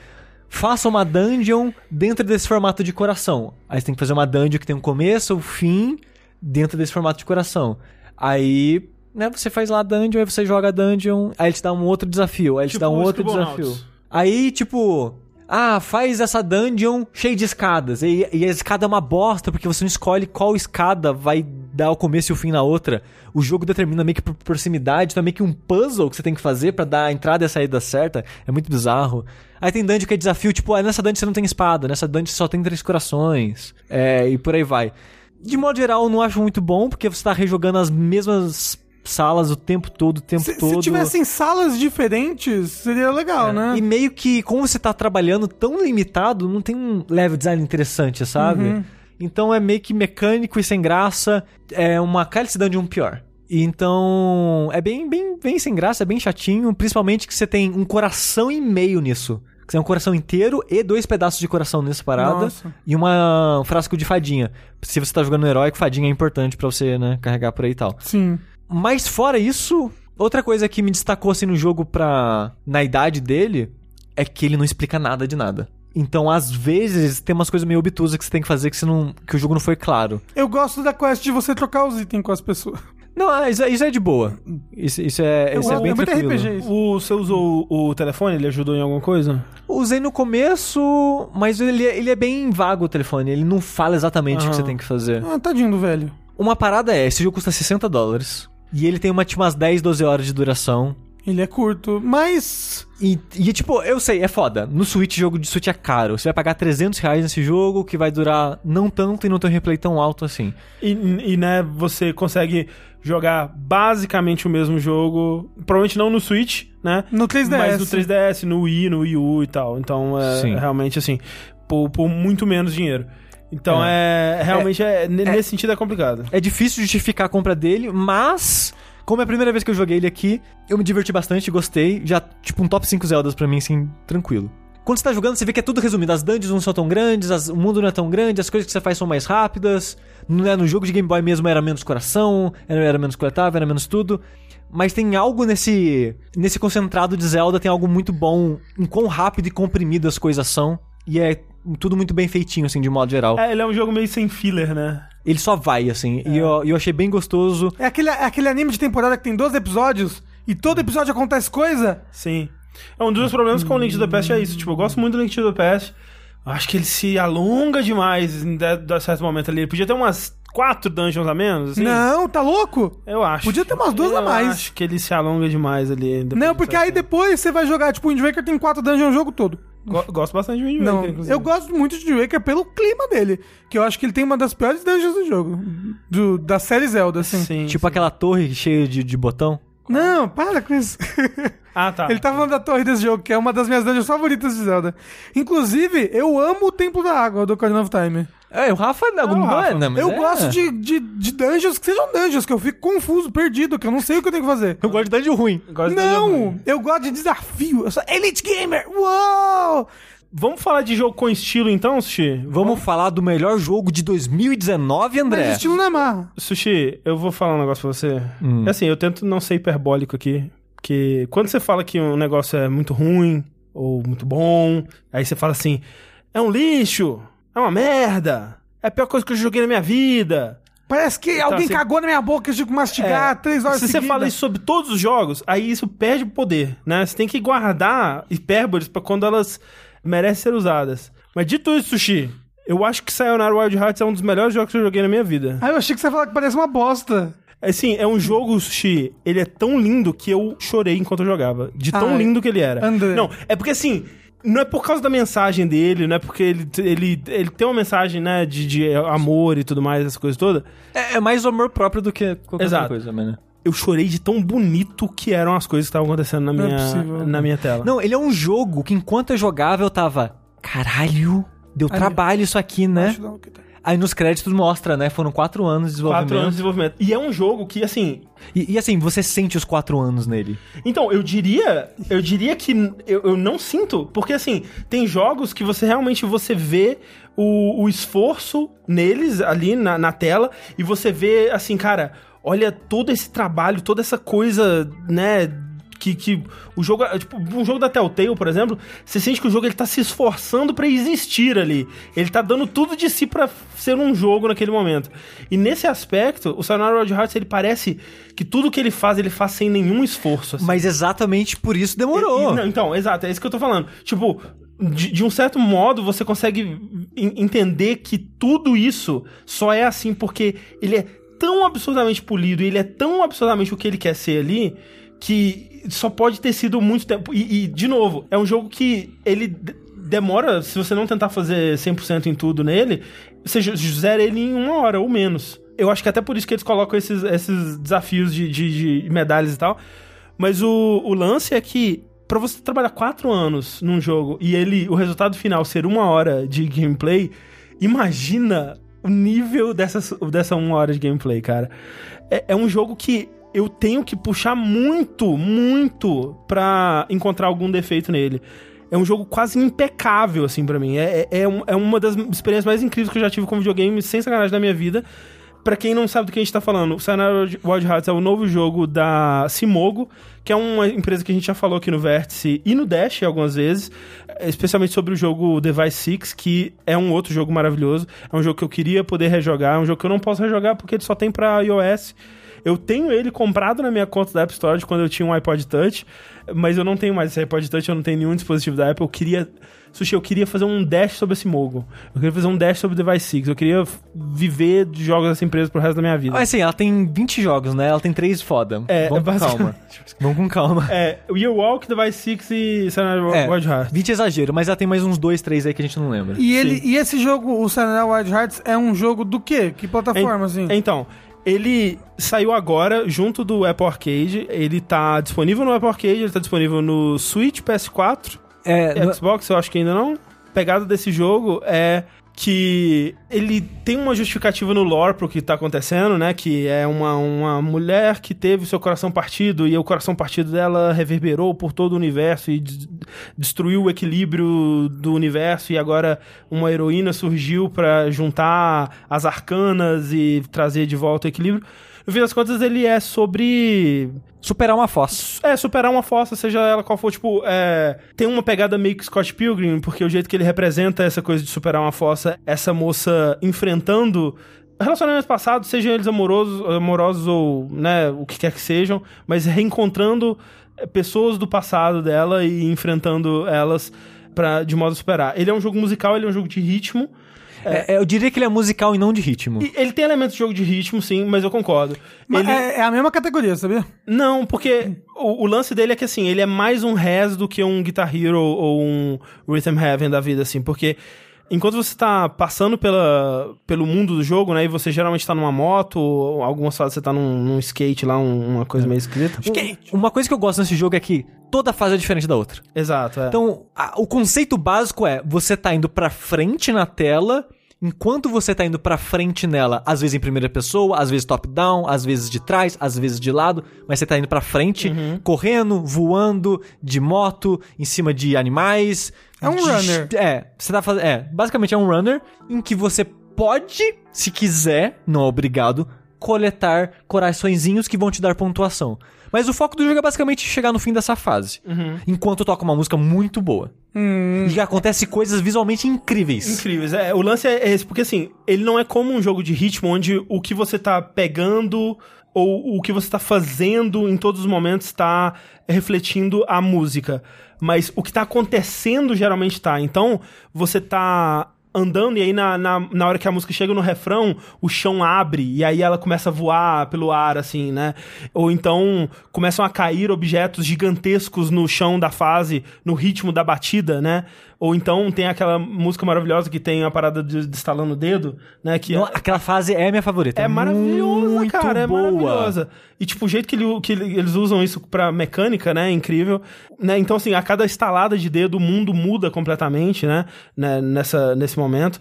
faça uma dungeon dentro desse formato de coração. Aí você tem que fazer uma dungeon que tem um começo, um fim, dentro desse formato de coração. Aí, né, você faz lá dungeon, aí você joga a dungeon, aí ele te dá um outro desafio, aí ele te Tipo dá um outro desafio. Aí, tipo, ah, faz essa dungeon cheia de escadas. E, e a escada é uma bosta, porque você não escolhe qual escada vai dá o começo e o fim na outra. O jogo determina meio que por proximidade, então é meio que um puzzle que você tem que fazer pra dar a entrada e a saída certa. É muito bizarro. Aí tem dungeon que é desafio, tipo, ah, nessa dungeon você não tem espada, nessa dungeon você só tem três corações. É, e por aí vai. De modo geral, eu não acho muito bom, porque você tá rejogando as mesmas salas o tempo todo, o tempo Se, todo. se tivessem salas diferentes, seria legal, né? E meio que, como você tá trabalhando tão limitado, não tem um level design interessante, sabe? Uhum. Então é meio que mecânico e sem graça. É uma cálice de um pior. E Então, é bem, bem, bem sem graça, é bem chatinho. Principalmente que você tem um coração e meio nisso. Você tem um coração inteiro e dois pedaços de coração nessa parada. Nossa. E uma, um frasco de fadinha. Se você tá jogando no heróico, fadinha é importante pra você, né, carregar por aí e tal. Sim. Mas fora isso, outra coisa que me destacou assim no jogo pra. na idade dele é que ele não explica nada de nada. Então, às vezes, tem umas coisas meio obtusas que você tem que fazer que, você não, que o jogo não foi claro. Eu gosto da quest de você trocar os itens com as pessoas. Não, ah, isso, é- isso é de boa. Isso, isso é, Eu isso é bem é muito tranquilo. RPG isso. O, você usou o, o telefone? Ele ajudou em alguma coisa? Usei no começo, mas ele, é- ele é bem vago o telefone. Ele não fala exatamente o que você tem que fazer. Ah, tadinho do velho. Uma parada é, esse jogo custa 60 dólares. E ele tem uma, tipo, umas 10, 12 horas de duração. Ele é curto, mas. E, e, tipo, eu sei, é foda. No Switch, jogo de Switch é caro. Você vai pagar 300 reais nesse jogo, que vai durar não tanto e não tem um replay tão alto assim. E, e, né, você consegue jogar basicamente o mesmo jogo. Provavelmente não no Switch, né? No 3DS. Mas no 3DS, no Wii, no Wii U e tal. Então, é Sim. realmente assim, por, por muito menos dinheiro. Então, é, realmente, é, n- nesse sentido, é complicado. É difícil justificar a compra dele, mas... Como é a primeira vez que eu joguei ele aqui, eu me diverti bastante, gostei. Já, tipo, um top 5 Zeldas pra mim, assim, tranquilo. Quando você tá jogando, você vê que é tudo resumido. As dungeons não são tão grandes, as- o mundo não é tão grande, as coisas que você faz são mais rápidas. Não é, no jogo de Game Boy mesmo era menos coração, era, era menos coletável, era menos tudo. Mas tem algo nesse, nesse concentrado de Zelda, tem algo muito bom em quão rápido e comprimido as coisas são. E é tudo muito bem feitinho, assim, de modo geral. É, ele é um jogo meio sem filler, né? Ele só vai, assim. E eu, eu achei bem gostoso. É aquele, é aquele anime de temporada que tem 12 episódios e todo episódio acontece coisa. Sim. É um dos problemas com o Link to the Past é isso. Tipo, eu gosto muito do Link to the Past. Acho que ele se alonga demais em certo momento ali. Ele podia ter umas quatro dungeons a menos, assim. Não, tá louco? Eu acho. Podia ter umas duas eu a mais. acho que ele se alonga demais ali. Não, porque aí tempo. depois você vai jogar, tipo, o Wind Waker tem quatro dungeons o jogo todo. Go- Gosto bastante de Wind Não, Waker, inclusive. eu gosto muito de Wind Waker pelo clima dele. Que eu acho que ele tem uma das piores dungeons do jogo. Do, da série Zelda, assim. Sim. Tipo aquela torre cheia de, de botão. Não, para com isso. Ah, tá. Ele tá falando da torre desse jogo, que é uma das minhas dungeons favoritas de Zelda. Inclusive, eu amo o Templo da Água do Ocarina of Time. É, o Rafa não, não Rafa. é, não, mas eu é. gosto de, de, de dungeons que sejam dungeons, que eu fico confuso, perdido, que eu não sei o que eu tenho que fazer. Eu gosto de dungeon ruim. Gosto de dungeon Não, ruim. eu gosto de desafio. Eu sou Elite Gamer. Uou! Vamos falar de jogo com estilo então, Sushi? Vamos falar do melhor jogo de 2019, André? Mas estilo não é má. Sushi, eu vou falar um negócio pra você. Hum. Assim, eu tento não ser hiperbólico aqui. Que quando você fala que um negócio é muito ruim ou muito bom, aí você fala assim: é um lixo, é uma merda, é a pior coisa que eu joguei na minha vida. Parece que alguém assim- cagou na minha boca, eu tive que mastigar É, três horas Se você seguidas. fala isso sobre todos os jogos, aí isso perde o poder, né? Você tem que guardar hipérboles pra quando elas merecem ser usadas. Mas dito isso, Sushi, eu acho que Sayonara Wild Hearts é um dos melhores jogos que eu joguei na minha vida. Ah, eu achei que você ia falar que parece uma bosta. Assim, é um jogo, Sushi, ele é tão lindo que eu chorei enquanto eu jogava. De tão Ai, lindo que ele era. André. Não, é porque assim, não é por causa da mensagem dele, não é porque ele, ele, ele tem uma mensagem, né, de, de amor e tudo mais, essas coisas todas. É, é mais amor próprio do que qualquer Exato. outra coisa, mano. Eu chorei de tão bonito que eram as coisas que estavam acontecendo na é minha, possível. na minha tela. Não, ele é um jogo que enquanto eu jogava eu tava... Caralho, deu Ali. trabalho isso aqui, né? Tá. Aí nos créditos mostra, né? Foram quatro anos de desenvolvimento. Quatro anos de desenvolvimento. E é um jogo que, assim. E, e assim, você sente os quatro anos nele. Então, eu diria. Eu diria que eu, eu não sinto. Porque, assim, tem jogos que você realmente você vê o, o esforço neles ali na, na tela. E você vê, assim, cara, olha todo esse trabalho, toda essa coisa, né? Que, que o jogo, tipo, um jogo da Telltale, por exemplo, você sente que o jogo ele tá se esforçando pra existir ali. Ele tá dando tudo de si pra ser um jogo naquele momento. E nesse aspecto, o Sayonara Wild Hearts, ele parece que tudo que ele faz, ele faz sem nenhum esforço. assim. Mas exatamente por isso demorou. E- e- não, então, exato, é isso que eu tô falando. Tipo, de, de um certo modo, você consegue en- entender que tudo isso só é assim porque ele é tão absurdamente polido, ele é tão absurdamente o que ele quer ser ali, que só pode ter sido muito tempo. E, e, de novo, é um jogo que ele demora, se você não tentar fazer 100% em tudo nele, você zera ele em uma hora ou menos. Eu acho que até por isso que eles colocam esses, esses desafios de, de, de medalhas e tal. Mas o, o lance é que pra você trabalhar quatro anos num jogo e ele o resultado final ser uma hora de gameplay, imagina o nível dessa, dessa uma hora de gameplay, cara. É, é um jogo que eu tenho que puxar muito, muito pra encontrar algum defeito nele. É um jogo quase impecável, assim, pra mim. É, é, é é uma das experiências mais incríveis que eu já tive com videogame, sem sacanagem, na minha vida. Pra quem não sabe do que a gente tá falando, o Sayonara Wild Hearts é o novo jogo da Simogo, que é uma empresa que a gente já falou aqui no Vértice e no Dash algumas vezes, especialmente sobre o jogo Device 6, que é um outro jogo maravilhoso. É um jogo que eu queria poder rejogar, é um jogo que eu não posso rejogar porque ele só tem pra iOS. Eu tenho ele comprado na minha conta da App Store de quando eu tinha um iPod Touch, mas eu não tenho mais esse iPod Touch, eu não tenho nenhum dispositivo da Apple. Eu queria. Sushi, eu queria fazer um dash sobre esse Mogo. Eu queria fazer um dash sobre o Device 6. Eu queria viver de jogos dessa empresa pro resto da minha vida. Mas assim, ela tem 20 jogos, né? Ela tem 3 foda. É, Vamos com calma. Vamos com calma. É, o Year Walk, Device 6 e Sayonara É, Wild Hearts. 20 é exagero, mas ela tem mais uns 2, 3 aí que a gente não lembra. E, ele, e esse jogo, o Sayonara Wild Hearts, é um jogo do quê? Que plataforma, assim? Então, ele saiu agora junto do Apple Arcade. Ele tá disponível no Apple Arcade, ele tá disponível no Switch, PS4, É, no- Xbox, eu acho que ainda não. A pegada desse jogo é que ele tem uma justificativa no lore pro que tá acontecendo, né? Que é uma, uma mulher que teve seu coração partido e o coração partido dela reverberou por todo o universo e des- destruiu o equilíbrio do universo e agora uma heroína surgiu pra juntar as arcanas e trazer de volta o equilíbrio. No fim das contas, ele é sobre superar uma fossa. é, superar uma fossa, seja ela qual for, tipo, é, tem uma pegada meio que Scott Pilgrim, porque o jeito que ele representa essa coisa de superar uma fossa, essa moça enfrentando relacionamentos passados, sejam eles amorosos, amorosos ou, né, o que quer que sejam, mas reencontrando é, pessoas do passado dela e enfrentando elas pra, de modo a superar. Ele é um jogo musical, ele é um jogo de ritmo, É, eu diria que ele é musical e não de ritmo. e ele tem elementos de jogo de ritmo, sim, mas eu concordo. Mas Ele... é, é a mesma categoria, sabia? Não, porque o, o lance dele é que, assim, ele é mais um Res do que um Guitar Hero ou um Rhythm Heaven da vida, assim, porque enquanto você tá passando pela, pelo mundo do jogo, né, e você geralmente tá numa moto, ou algumas fases você tá num, num skate lá, um- uma coisa meio escrita. Um- Uma coisa que eu gosto nesse jogo é que toda fase é diferente da outra. Exato, é. Então, a- o conceito básico é: você tá indo pra frente na tela, enquanto você tá indo pra frente nela, às vezes em primeira pessoa, às vezes top-down, às vezes de trás, às vezes de lado, mas você tá indo pra frente, correndo, voando, de moto, em cima de animais. É um de- runner. É, você tá fazendo. É, basicamente é um runner em que você pode, se quiser, não é obrigado, coletar coraçõezinhos que vão te dar pontuação. Mas o foco do jogo é basicamente chegar no fim dessa fase. Enquanto toca uma música muito boa. E acontece coisas visualmente incríveis. Incríveis. É, o lance é esse, porque assim, ele não é como um jogo de ritmo onde o que você tá pegando ou o que você tá fazendo em todos os momentos tá refletindo a música. Mas o que tá acontecendo geralmente tá. Então, você tá andando e aí na, na, na hora que a música chega no refrão, o chão abre e aí ela começa a voar pelo ar, assim, né? Ou então começam a cair objetos gigantescos no chão da fase, no ritmo da batida, né? Ou então tem aquela música maravilhosa que tem a parada de, de estalando o dedo, né? Que Não, aquela fase é minha favorita. é maravilhosa, cara. É boa. maravilhosa. E, tipo, o jeito que, ele- que ele- eles usam isso pra mecânica, né? É incrível. Né? Então, assim, a cada estalada de dedo, o mundo muda completamente, né? né? Nessa, nesse momento.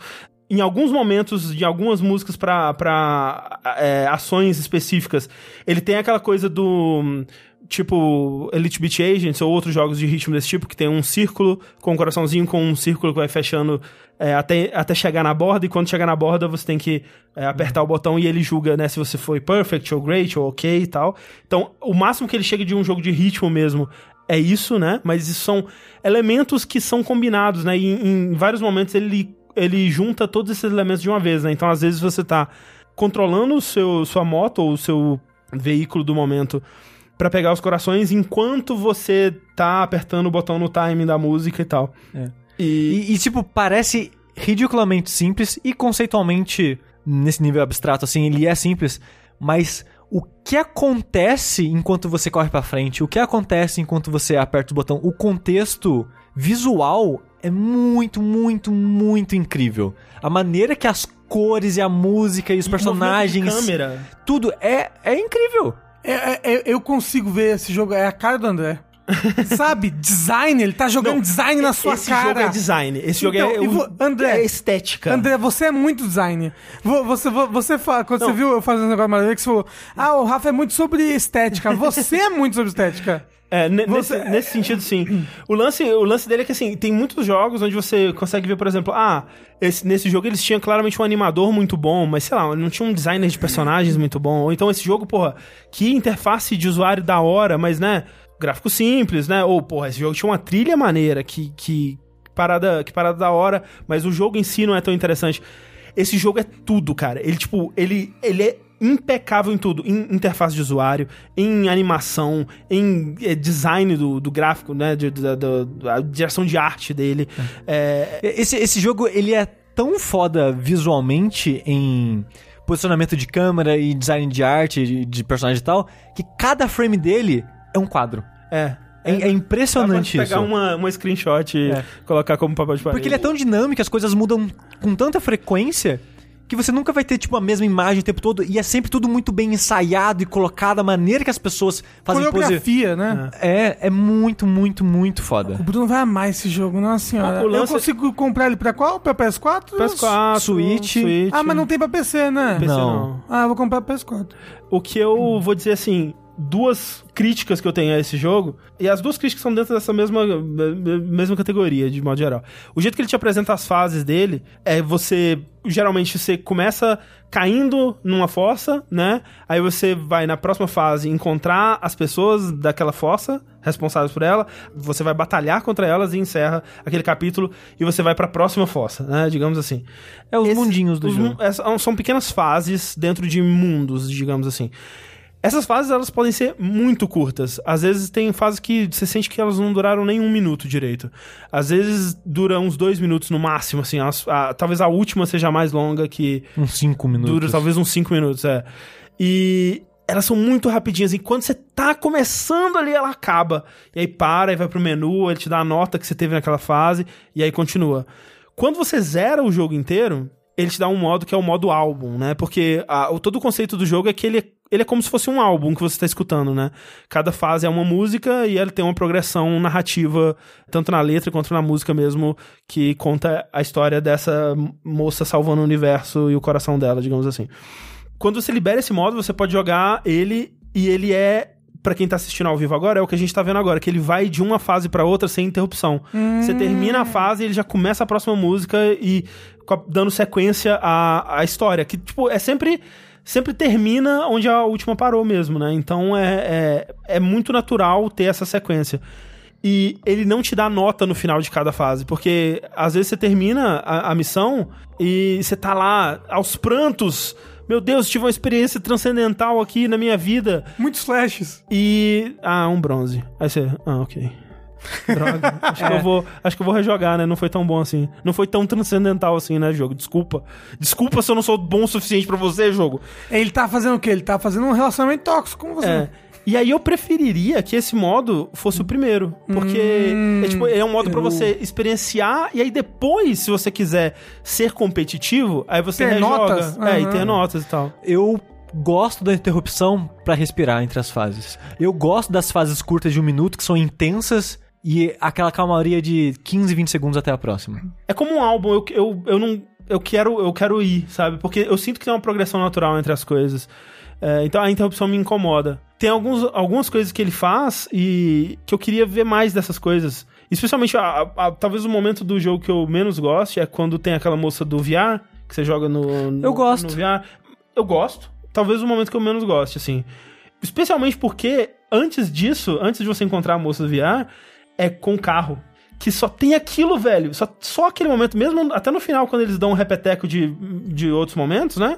Em alguns momentos, de algumas músicas pra, pra é, ações específicas, ele tem aquela coisa do. Tipo, Elite Beat Agents ou outros jogos de ritmo desse tipo, que tem um círculo com um coraçãozinho, com um círculo que vai fechando é, até, até chegar na borda, e quando chegar na borda você tem que é, apertar o botão e ele julga, né, se você foi perfect ou great ou ok e tal. Então, o máximo que ele chega de um jogo de ritmo mesmo é isso, né? Mas isso são elementos que são combinados, né? E em, em vários momentos ele, ele junta todos esses elementos de uma vez, né? Então, às vezes você tá controlando o seu, sua moto ou o seu veículo do momento pra pegar os corações enquanto você tá apertando o botão no timing da música e tal. É. E, E, e, tipo, parece ridiculamente simples e conceitualmente, nesse nível abstrato, assim, ele é simples. mas o que acontece enquanto você corre pra frente, o que acontece enquanto você aperta o botão, o contexto visual é muito, muito, muito incrível. A maneira que as cores e a música e os E personagens, câmera. tudo é, é incrível. É, é, é, eu consigo ver esse jogo, é a cara do André. Sabe? Design, ele tá jogando Não, design na sua esse cara. jogo é design. Esse jogo Então, é, o- vo- André, é estética. André, você é muito design. Vo- Você, vo- você fala, quando Não. você viu eu fazendo um negócio maravilhoso, você falou: Ah, o Rafa é muito sobre estética. Você é muito sobre estética. É, Você- nesse, nesse sentido, sim. O lance, o lance dele é que, assim, tem muitos jogos onde você consegue ver, por exemplo, ah, esse- nesse jogo eles tinham claramente um animador muito bom, mas sei lá, não tinha um designer de personagens muito bom. Ou então esse jogo, porra, que interface de usuário da hora, mas, né, gráfico simples, né? Ou, porra, esse jogo tinha uma trilha maneira, que, que, parada, que parada da hora, mas o jogo em si não é tão interessante. Esse jogo é tudo, cara. Ele, tipo, ele, ele é impecável em tudo. Em interface de usuário, em animação, em eh, design do, do gráfico, né? De, da, direção de arte dele. É, Esse, esse jogo, ele é tão foda visualmente em posicionamento de câmera e design de arte, de, de personagem e tal, que cada frame dele é um quadro. é. É, é impressionante pra isso. pegar uma, uma screenshot e É. colocar como papel de parede. Porque ele é tão dinâmico, as coisas mudam com tanta frequência que você nunca vai ter, tipo, a mesma imagem o tempo todo. E é sempre tudo muito bem ensaiado e colocado, a maneira que as pessoas fazem pose. Coreografia, né? É, é muito, muito, muito O foda. Bruno vai amar esse jogo, nossa senhora. O lance- Eu consigo comprar ele pra qual? Pra PS4? PS4, Switch. Ah, mas não tem pra PC, né? PC Não. não. Ah, eu vou comprar pra PS4. O que eu vou dizer assim, duas críticas que eu tenho a esse jogo, e as duas críticas são dentro dessa mesma, me- mesma categoria, de modo geral. O jeito que ele te apresenta as fases dele é você. Geralmente você começa caindo numa fossa, né? Aí você vai na próxima fase encontrar as pessoas daquela fossa, responsáveis por ela, você vai batalhar contra elas e encerra aquele capítulo e você vai pra próxima fossa, né? Digamos assim. É os Esse- mundinhos do jogo. é, são pequenas fases dentro de mundos, digamos assim. Essas fases, elas podem ser muito curtas. Às vezes tem fases que você sente que elas não duraram nem um minuto direito. Às vezes dura uns dois minutos no máximo, assim. As- a- talvez a última seja mais longa, que Uns 5 minutos. dura talvez uns cinco minutos, é. E elas são muito rapidinhas. E quando você tá começando ali, ela acaba. E aí para e vai pro menu, ele te dá a nota que você teve naquela fase, e aí continua. Quando você zera o jogo inteiro, ele te dá um modo que é o modo álbum, né? Porque a- o, todo o conceito do jogo é que ele, é- ele é como se fosse um álbum que você está escutando, né? Cada fase é uma música e ele tem uma progressão narrativa, tanto na letra quanto na música mesmo, que conta a história dessa moça salvando o universo e o coração dela, digamos assim. Quando você libera esse modo, você pode jogar ele e ele é Pra quem tá assistindo ao vivo agora, é o que a gente tá vendo agora, que ele vai de uma fase pra outra sem interrupção. Você termina a fase e ele já começa a próxima música e dando sequência à, à história. Que, tipo, é sempre. Sempre termina onde a última parou mesmo, né? Então é, é, é muito natural ter essa sequência. E ele não te dá nota no final de cada fase, porque às vezes você termina a, a missão e você tá lá aos prantos. Meu Deus, tive uma experiência transcendental aqui na minha vida. Muitos flashes. E. Ah, um bronze. Aí você. Ah, ok. Droga. Acho, que eu vou, acho que eu vou rejogar, né? Não foi tão bom assim. Não foi tão transcendental assim, né, jogo? Desculpa. Desculpa se eu não sou bom o suficiente pra você, jogo. Ele tá fazendo o quê? Ele tá fazendo um relacionamento tóxico com você. É. E aí eu preferiria que esse modo fosse o primeiro. Porque é, tipo, é um modo pra eu- você experienciar e aí depois, se você quiser ser competitivo, aí você Ter rejoga. notas? É, e Aham. ter notas e tal. Eu gosto da interrupção pra respirar entre as fases. Eu gosto das fases curtas de um minuto, que são intensas, e aquela calmaria de 15, 20 segundos até a próxima. É como um álbum, eu, eu, eu não. Eu quero, eu quero ir, sabe? Porque eu sinto que tem uma progressão natural entre as coisas. É, então a interrupção me incomoda. Tem alguns, algumas coisas que ele faz e que eu queria ver mais dessas coisas. Especialmente, a- a- talvez o momento do jogo que eu menos gosto é quando tem aquela moça do VR, que você joga no, no Eu gosto. no VR. Eu gosto. Talvez o momento que eu menos goste, assim. Especialmente porque antes disso, antes de você encontrar a moça do VR, é com o carro. Que só tem aquilo, velho. Só, só aquele momento, mesmo até no final, quando eles dão um repeteco de, de outros momentos, né?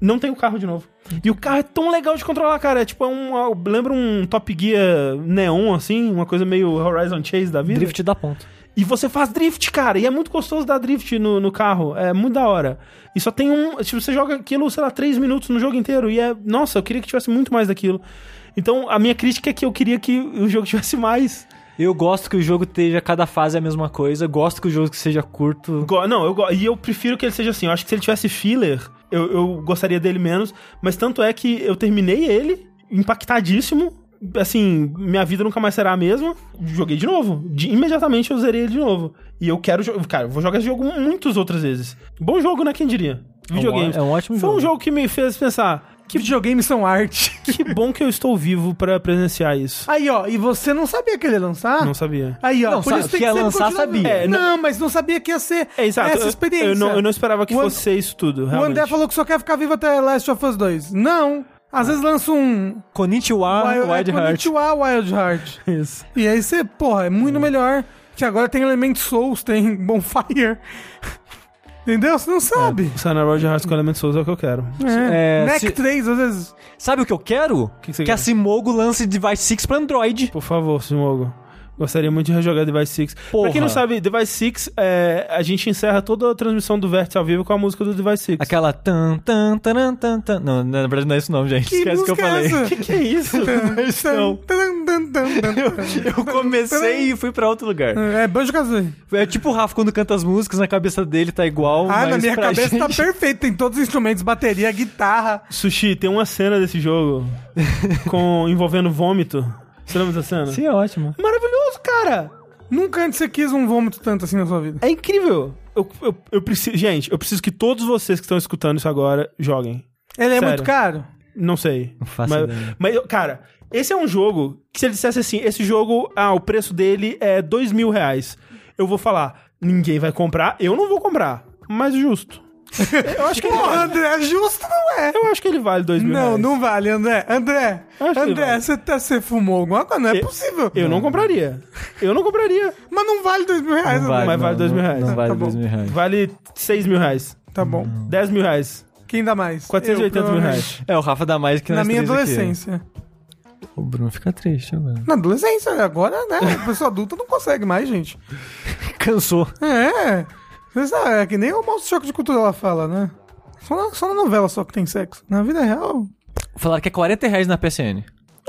não tem o carro de novo. E o carro é tão legal de controlar, cara. É tipo, é um. Lembra um Top Gear neon, assim, uma coisa meio Horizon Chase da vida. Drift dá ponto. E você faz drift, cara. E é muito gostoso dar drift no, no carro. É muito da hora. E só tem um. Tipo, você joga aquilo, sei lá, três minutos no jogo inteiro. E é. Nossa, eu queria que tivesse muito mais daquilo. Então, a minha crítica é que eu queria que o jogo tivesse mais. Eu gosto que o jogo esteja cada fase a mesma coisa. Gosto que o jogo seja curto. Go- Não, eu e eu prefiro que ele seja assim. Eu acho que se ele tivesse filler, eu, eu gostaria dele menos. Mas tanto é que eu terminei ele, impactadíssimo. Assim, minha vida nunca mais será a mesma. Joguei de novo. De- imediatamente eu zerei ele de novo. E eu quero jogar. Cara, eu vou jogar esse jogo muitas outras vezes. Bom jogo, né? Quem diria? Videogames. É um ótimo Foi um jogo. jogo que me fez pensar. Que videogames são arte. Que bom que eu estou vivo pra presenciar isso. Aí, ó, e você não sabia que ele ia lançar? Não sabia. Aí, ó, Não, por isso tem que ia lançar, sabia. vendo. É, não, mas não sabia que ia ser É, exato. essa Eu- experiência. Eu, não, eu não esperava que O fosse ser isso tudo. O Realmente. André falou que só quer ficar vivo até Last of Us 2. Não. Às vezes lança um Konnichiwa, Wild, Wild é, Heart. Konnichiwa Wild Heart. Isso. E aí você, porra, é muito melhor. Que agora tem Element Souls, tem Bonfire. Entendeu? Você não sabe. Sayonara Wild Hearts com Element Souls é o que eu quero. É. É, Neck se- 3, às vezes. Sabe o que eu quero? que você que a? Simogo lance Device 6 pra Android. Por favor, Simogo. Gostaria muito de rejogar Device 6. Porra. Pra quem não sabe, Device 6, é, a gente encerra toda a transmissão do Vértice ao vivo com a música do Device 6. Aquela tan tan tan tan tan. Não, na verdade não é isso não, gente. Que Esquece o que eu é falei. essa? que, que é isso? Tan, tan, tan, tan, tan. Eu comecei e fui pra outro lugar. É Banjo Kazooie. É tipo o Rafa quando canta as músicas, na cabeça dele tá igual. Ah, na minha cabeça tá gente- perfeito. Tem todos os instrumentos, bateria, guitarra. Sushi, tem uma cena desse jogo com envolvendo vômito. Você lembra dessa cena? Sim, é ótimo. Maravilhoso, cara! Nunca antes você quis um vômito tanto assim na sua vida. É incrível. Eu, eu, eu preciso, gente, eu preciso que todos vocês que estão escutando isso agora joguem. Ele é Sério. muito caro? Não sei. Não faço mas, ideia. mas, cara, esse é um jogo que se ele dissesse assim, esse jogo, ah, o preço dele é dois mil reais. Eu vou falar, ninguém vai comprar, eu não vou comprar. Mas justo. Eu acho que vale. André, justo não é. Eu acho que ele vale dois mil Não, reais. não vale, André. André, André, vale. você, tá, você fumou alguma coisa? Não é Eu- possível. Eu não compraria. Eu não compraria. Mas não vale dois mil reais, Não André. vale, Mas vale não, dois mil não- reais. Não vale Tá dois mil reais. Vale seis mil reais. Tá bom. Dez mil reais. Quem dá mais? 480 Eu, mil reais. É, o Rafa dá mais que Na minha três aqui. adolescência. O Bruno fica triste agora. Na adolescência, agora, né? A pessoa adulta não consegue mais, gente. Cansou. É. Você sabe, é que nem o mouse choque de cultura ela fala, né? Só na, só na novela só que tem sexo. Na vida real, Falaram que é 40 reais na PSN.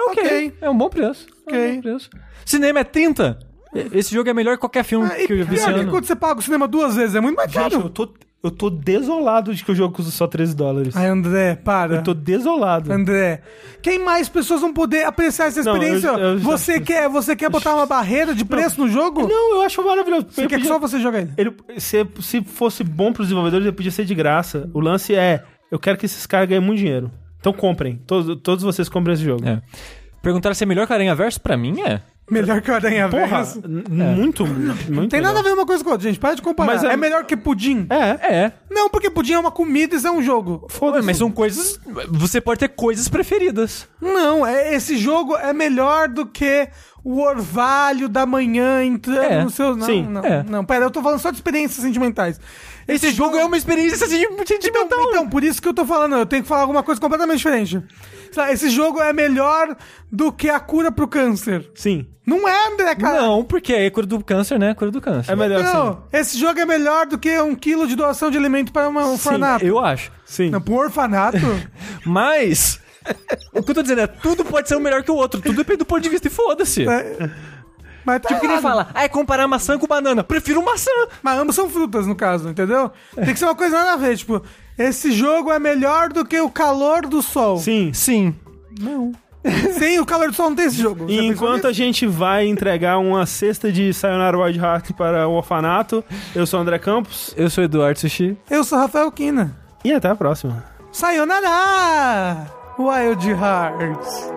ok. É um bom preço. É Ok. um bom preço. Cinema é 30. E- Esse jogo é melhor que qualquer filme Ah, que eu já vi pior ano. quando você paga o cinema duas vezes, é muito mais Gente, eu caro. tô, eu tô desolado de que o jogo custa só 13 dólares. Ai, André, para. Eu tô desolado. André, quem mais pessoas vão poder apreciar essa Não, eu- experiência? eu você, quer, você quer botar uma barreira de preço no jogo? Não, eu acho maravilhoso. Você quer que podia- só você jogue ele? ele, se, se fosse bom pros desenvolvedores, ele podia ser de graça. O lance é, eu quero que esses caras ganhem muito dinheiro. Então comprem. Todos, todos vocês comprem esse jogo. É. Perguntaram se é melhor que Aranha Verso? Pra mim é. Melhor que o Aranha Porra, Verso. n- muito, muito Tem nada a ver uma coisa com a outra, gente. Para de comparar. Mas é... é- melhor que pudim? É, É. Não, porque pudim é uma comida e isso é um jogo. Ué, mas são coisas. Você pode ter coisas preferidas. Não, é, esse jogo é melhor do que o orvalho da manhã entrando É, no seu... Não, sim, não, é. não, pera, eu tô falando só de experiências sentimentais. Esse jogo é uma experiência sentimental. Então, então, por isso que eu tô falando, eu tenho que falar alguma coisa completamente diferente. Sei lá, Esse jogo é melhor do que a cura pro câncer. sim. Não é, André, cara. Não, porque é cura do câncer, né? Cura do câncer. É melhor assim. Não, esse jogo é melhor do que um quilo de doação de alimento para uma- um orfanato. Eu acho. Sim. Não, pro orfanato? Mas. o que eu tô dizendo é, tudo pode ser um melhor que o outro. Tudo depende do ponto de vista e foda-se. é, mas tá Tipo, que nem fala, ah, é comparar maçã com banana. Prefiro maçã. Mas ambos são frutas, no caso, entendeu? Tem que ser uma coisa nada a ver, tipo, esse jogo é melhor do que o calor do sol. Sim. Sim. Sem o calor do sol não tem esse jogo. E enquanto a gente vai entregar uma cesta de Sayonara Wild Heart para o orfanato, eu sou o André Campos Eu sou Eduardo Sushi. Eu sou Rafael Kina. e até a próxima. Sayonara! Wild Hearts.